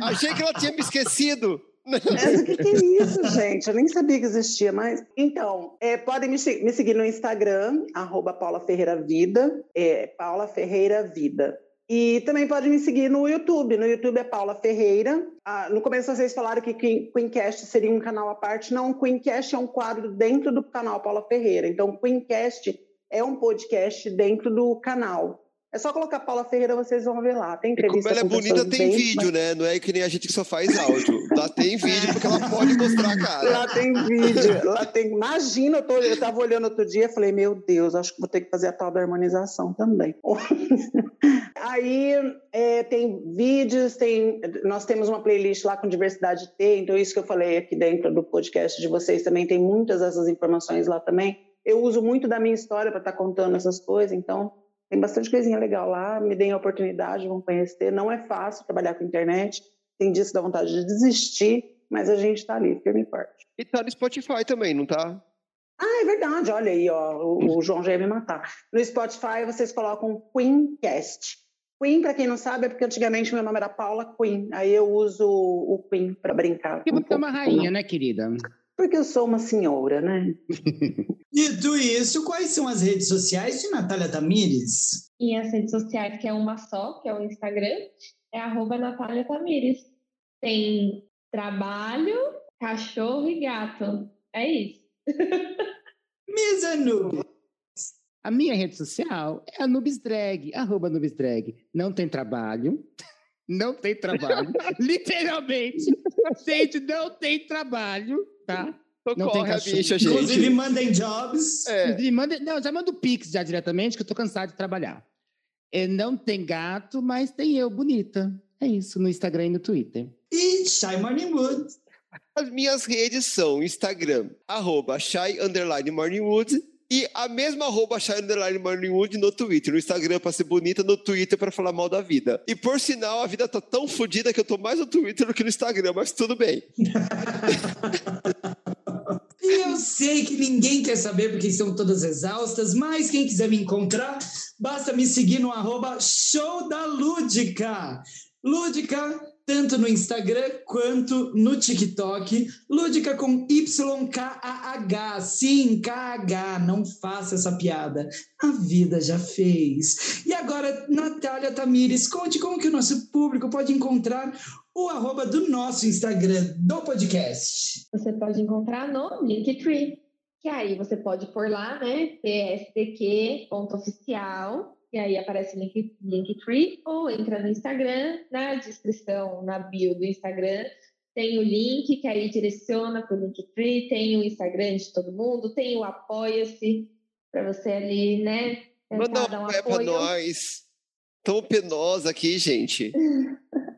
Achei que ela tinha me esquecido. Mas o que, que, é isso, gente? Eu nem sabia que existia mais. Então, é, podem me, me, seguir no Instagram, arroba Paula Ferreira Vida, é, Paula Ferreira Vida. E também pode me seguir no YouTube. No YouTube é Paula Ferreira. Ah, no começo vocês falaram que Queencast seria um canal à parte. Não, Queencast é um quadro dentro do canal Paula Ferreira. Então, Queencast é um podcast dentro do canal. É só colocar Paula Ferreira, vocês vão ver lá. Tem entrevista. como ela é bonita, tem bem, vídeo, mas... né? Não é que nem a gente que só faz áudio. Lá tem vídeo, porque ela pode mostrar a cara. Lá tem vídeo. Lá tem... Imagina, eu, tô... eu tava olhando outro dia e falei, meu Deus, acho que vou ter que fazer a tal da harmonização também. <laughs> Aí é, tem vídeos, tem... nós temos uma playlist lá com diversidade T, então isso que eu falei aqui dentro do podcast de vocês também tem muitas dessas informações lá também. Eu uso muito da minha história para estar tá contando essas coisas, então tem bastante coisinha legal lá, me deem a oportunidade, vão conhecer. Não é fácil trabalhar com internet, tem dias que dá vontade de desistir, mas a gente está ali, firme e forte. E tá no Spotify também, não tá? Ah, é verdade, olha aí, ó, o, o João já ia me matar. No Spotify vocês colocam Queencast. Queen, para quem não sabe, é porque antigamente meu nome era Paula Queen, aí eu uso o Queen para brincar. Porque um você é uma rainha, né, querida? Porque eu sou uma senhora, né? <laughs> Dito isso, quais são as redes sociais de Natália Tamires? E as redes sociais, que é uma só, que é o Instagram, é arroba Natália Tamires. Tem trabalho, cachorro e gato. É isso. <laughs> Mesa Nubes. A minha rede social é a Nubes Drag, arroba Nubes Drag. Não tem trabalho. <laughs> Não tem trabalho. Literalmente. Gente, não tem trabalho tá? não tem a bicha, gente. Inclusive, mandem jobs. É. Mandem, não, já mando Pix já diretamente, que eu tô cansado de trabalhar. É, não tem gato, mas tem eu, bonita. É isso, no Instagram e no Twitter. E Shy Morning Wood. As minhas redes são Instagram, arroba Shy e a mesma arroba Shine Underline Morningwood no Twitter. No Instagram pra ser bonita, no Twitter pra falar mal da vida. E por sinal, a vida tá tão fodida que eu tô mais no Twitter do que no Instagram, mas tudo bem. E <laughs> eu sei que ninguém quer saber porque estão todas exaustas, mas quem quiser me encontrar, basta me seguir no arroba Show da Lúdica. Lúdica tanto no Instagram quanto no TikTok. Lúdica com YKAH. Sim, KH. Não faça essa piada. A vida já fez. E agora, Natália Tamires, conte como que o nosso público pode encontrar o arroba do nosso Instagram do podcast. Você pode encontrar no Linktree. Que aí você pode pôr lá, né? psdq.oficial e aí aparece o link, Linktree, ou entra no Instagram, na descrição, na bio do Instagram, tem o link que aí direciona para o Linktree, tem o Instagram de todo mundo, tem o Apoia-se, para você ali, né? Manda um apoio para nós. Tão penosa aqui, gente. <laughs>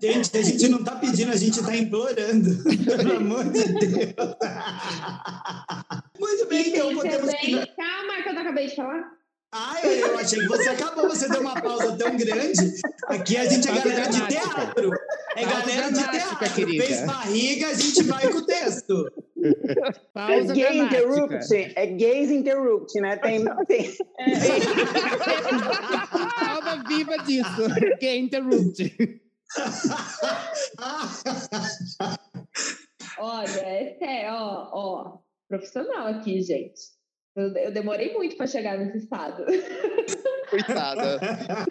Gente, a gente não está pedindo, a gente está implorando. <laughs> Pelo amor de Deus. <laughs> Muito bem, então podemos. Também... Calma, que eu acabei de falar. Ah, eu achei que você acabou, você deu uma pausa tão grande. Aqui a gente é galera de teatro. É galera de teatro. Querida. Fez barriga, a gente vai com o texto. Pausa é gay interrupt, é gays interrupt, né? Tem, tem... É. Prova viva disso. Gay interrupt. Olha, é sério, ó, ó, profissional aqui, gente. Eu, eu demorei muito para chegar nesse estado. <laughs> Coitada.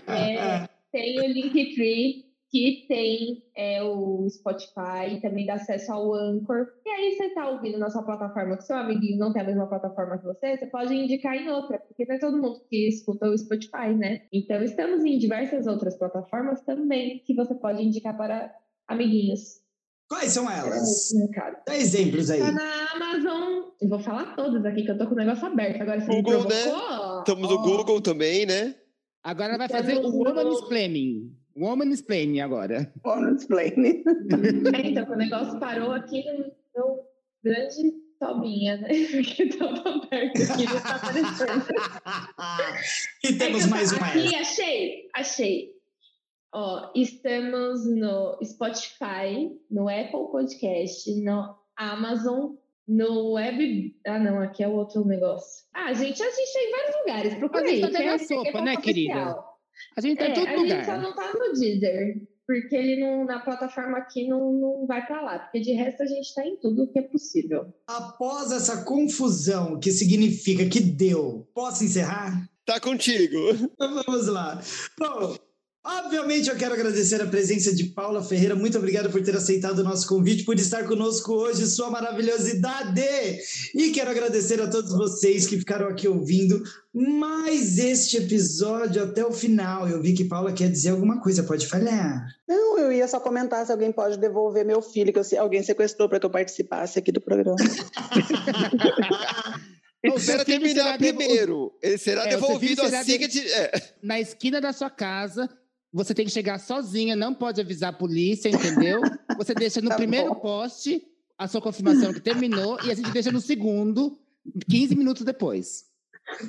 É, tem o Linktree, que tem é, o Spotify, também dá acesso ao Anchor. E aí você tá ouvindo na sua plataforma que seu amiguinho não tem a mesma plataforma que você, você pode indicar em outra, porque não é todo mundo que escuta o Spotify, né? Então estamos em diversas outras plataformas também que você pode indicar para amiguinhos. Quais são elas? Mercado. Dá exemplos aí. Tá na Amazon. Eu vou falar todas aqui, que eu tô com o negócio aberto. Agora você Google, me né? Estamos no Ó. Google também, né? Agora vai fazer o no- Woman's Planning. Woman's Planning agora. Woman's Planning. É, <laughs> então, que o negócio parou aqui no meu grande tobinha, né? <laughs> Porque tava aberto aqui, não tá aparecendo. <laughs> e temos É mais eu- uma. Aqui, achei, achei. Ó, estamos no Spotify, no Apple Podcast, no Amazon, no Web... Ah, não, aqui é o outro negócio. Ah, gente, a gente tá em vários lugares, procura A gente aí. tá que é- na é sopa, né, querida? A gente tá É, em todo a gente lugar. só não tá no Deezer, porque ele não, na plataforma aqui não, não vai pra lá, porque de resto a gente tá em tudo que é possível. Após essa confusão que significa que deu, posso encerrar? Tá contigo. Então vamos lá. Bom, obviamente eu quero agradecer a presença de Paula Ferreira. Muito obrigado por ter aceitado o nosso convite, por estar conosco hoje, sua maravilhosidade. E quero agradecer a todos vocês que ficaram aqui ouvindo mais este episódio até o final. Eu vi que Paula quer dizer alguma coisa, pode falar. Não, eu ia só comentar se alguém pode devolver meu filho, que eu se- alguém sequestrou para que eu participasse aqui do programa. O seu Espera filho terminar será devo- primeiro. Ele será É, devolvido será assim de- que... te- é. Na esquina da sua casa, você tem que chegar sozinha, não pode avisar a polícia, entendeu? Você deixa no <laughs> Tá primeiro bom. poste a sua confirmação que terminou e a gente deixa no segundo, 15 minutos depois.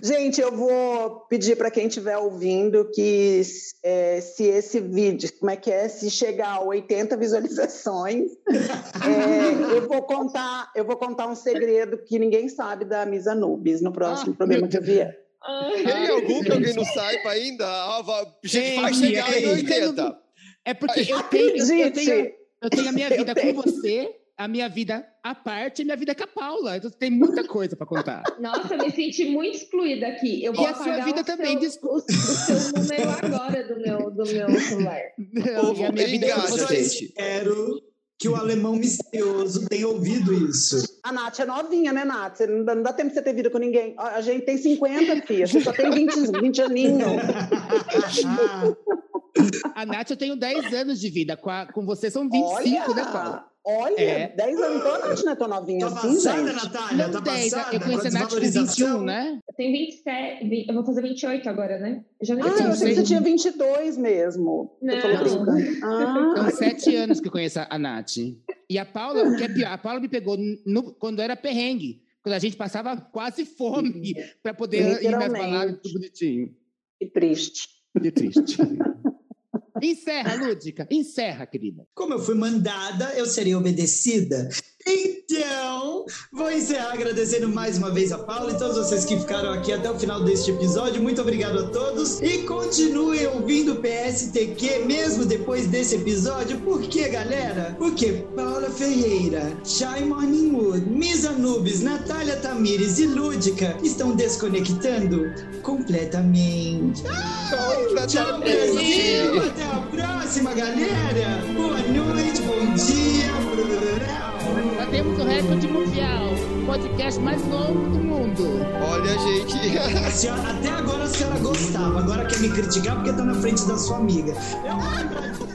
Gente, eu vou pedir para quem estiver ouvindo que é, se esse vídeo, como é que é, se chegar a 80 visualizações, é, <laughs> eu vou contar, eu vou contar um segredo que ninguém sabe da Misa Nubes no próximo Ah, programa eu vier. Ai, Tem algum que alguém não saiba ainda? Ah, vai- Gente, vai chegar é em isso que eu 80. É porque eu tenho, eu, tenho, eu tenho a minha vida com você, a minha vida à parte e minha vida com a Paula. Então tem muita coisa para contar. Nossa, eu me senti muito excluída aqui. Eu vou E a sua vida também, seu, desculpa. O, o seu número agora do meu, do meu celular. Não, e a minha vida engaja, gente. espero que o alemão misterioso tenha ouvido isso. A Nath é novinha, né, Nath? Não, dá, não dá tempo de você ter vida com ninguém. A a gente tem 50, filha. Você só tem 20, 20 aninhos. <laughs> A Nath, eu tenho 10 anos de vida. Com, a- com você são 25, né, Paula? Olha, É. 10 anos. Então a Nath não é tão novinha Tá assim, passada, gente. Natália? Não, Tá 10. passada? Eu conheci a Nath com desvalorização? 21, né? Eu tenho 27, vi- eu vou fazer 28 agora, né? Eu já nem Ah, eu sei. achei que você tinha 22 mesmo. Não. brincando. São Ah, sete anos que eu conheço a Nath. E a Paula, o que é pior, a Paula me pegou no- quando era perrengue. Quando a gente passava quase fome para poder ir nas baladas, tudo bonitinho. que triste. Que triste. <laughs> Encerra, Lúdica. Encerra, querida. Como eu fui mandada, eu serei obedecida. Então, vou encerrar agradecendo mais uma vez a Paula e todos vocês que ficaram aqui até o final deste episódio. Muito obrigado a todos e continuem ouvindo o PSTQ mesmo depois desse episódio. Por quê, galera? Porque Paula Ferreira, Shai Morningwood, Misa Nubes, Natália Tamires e Lúdica estão desconectando completamente. Tchau, Brasil! Até a próxima, galera! Boa noite, bom dia! Batemos o recorde mundial. Podcast mais longo do mundo. Olha, gente. Senhora- até agora a senhora gostava, agora quer me criticar porque tá na frente da sua amiga. Eu!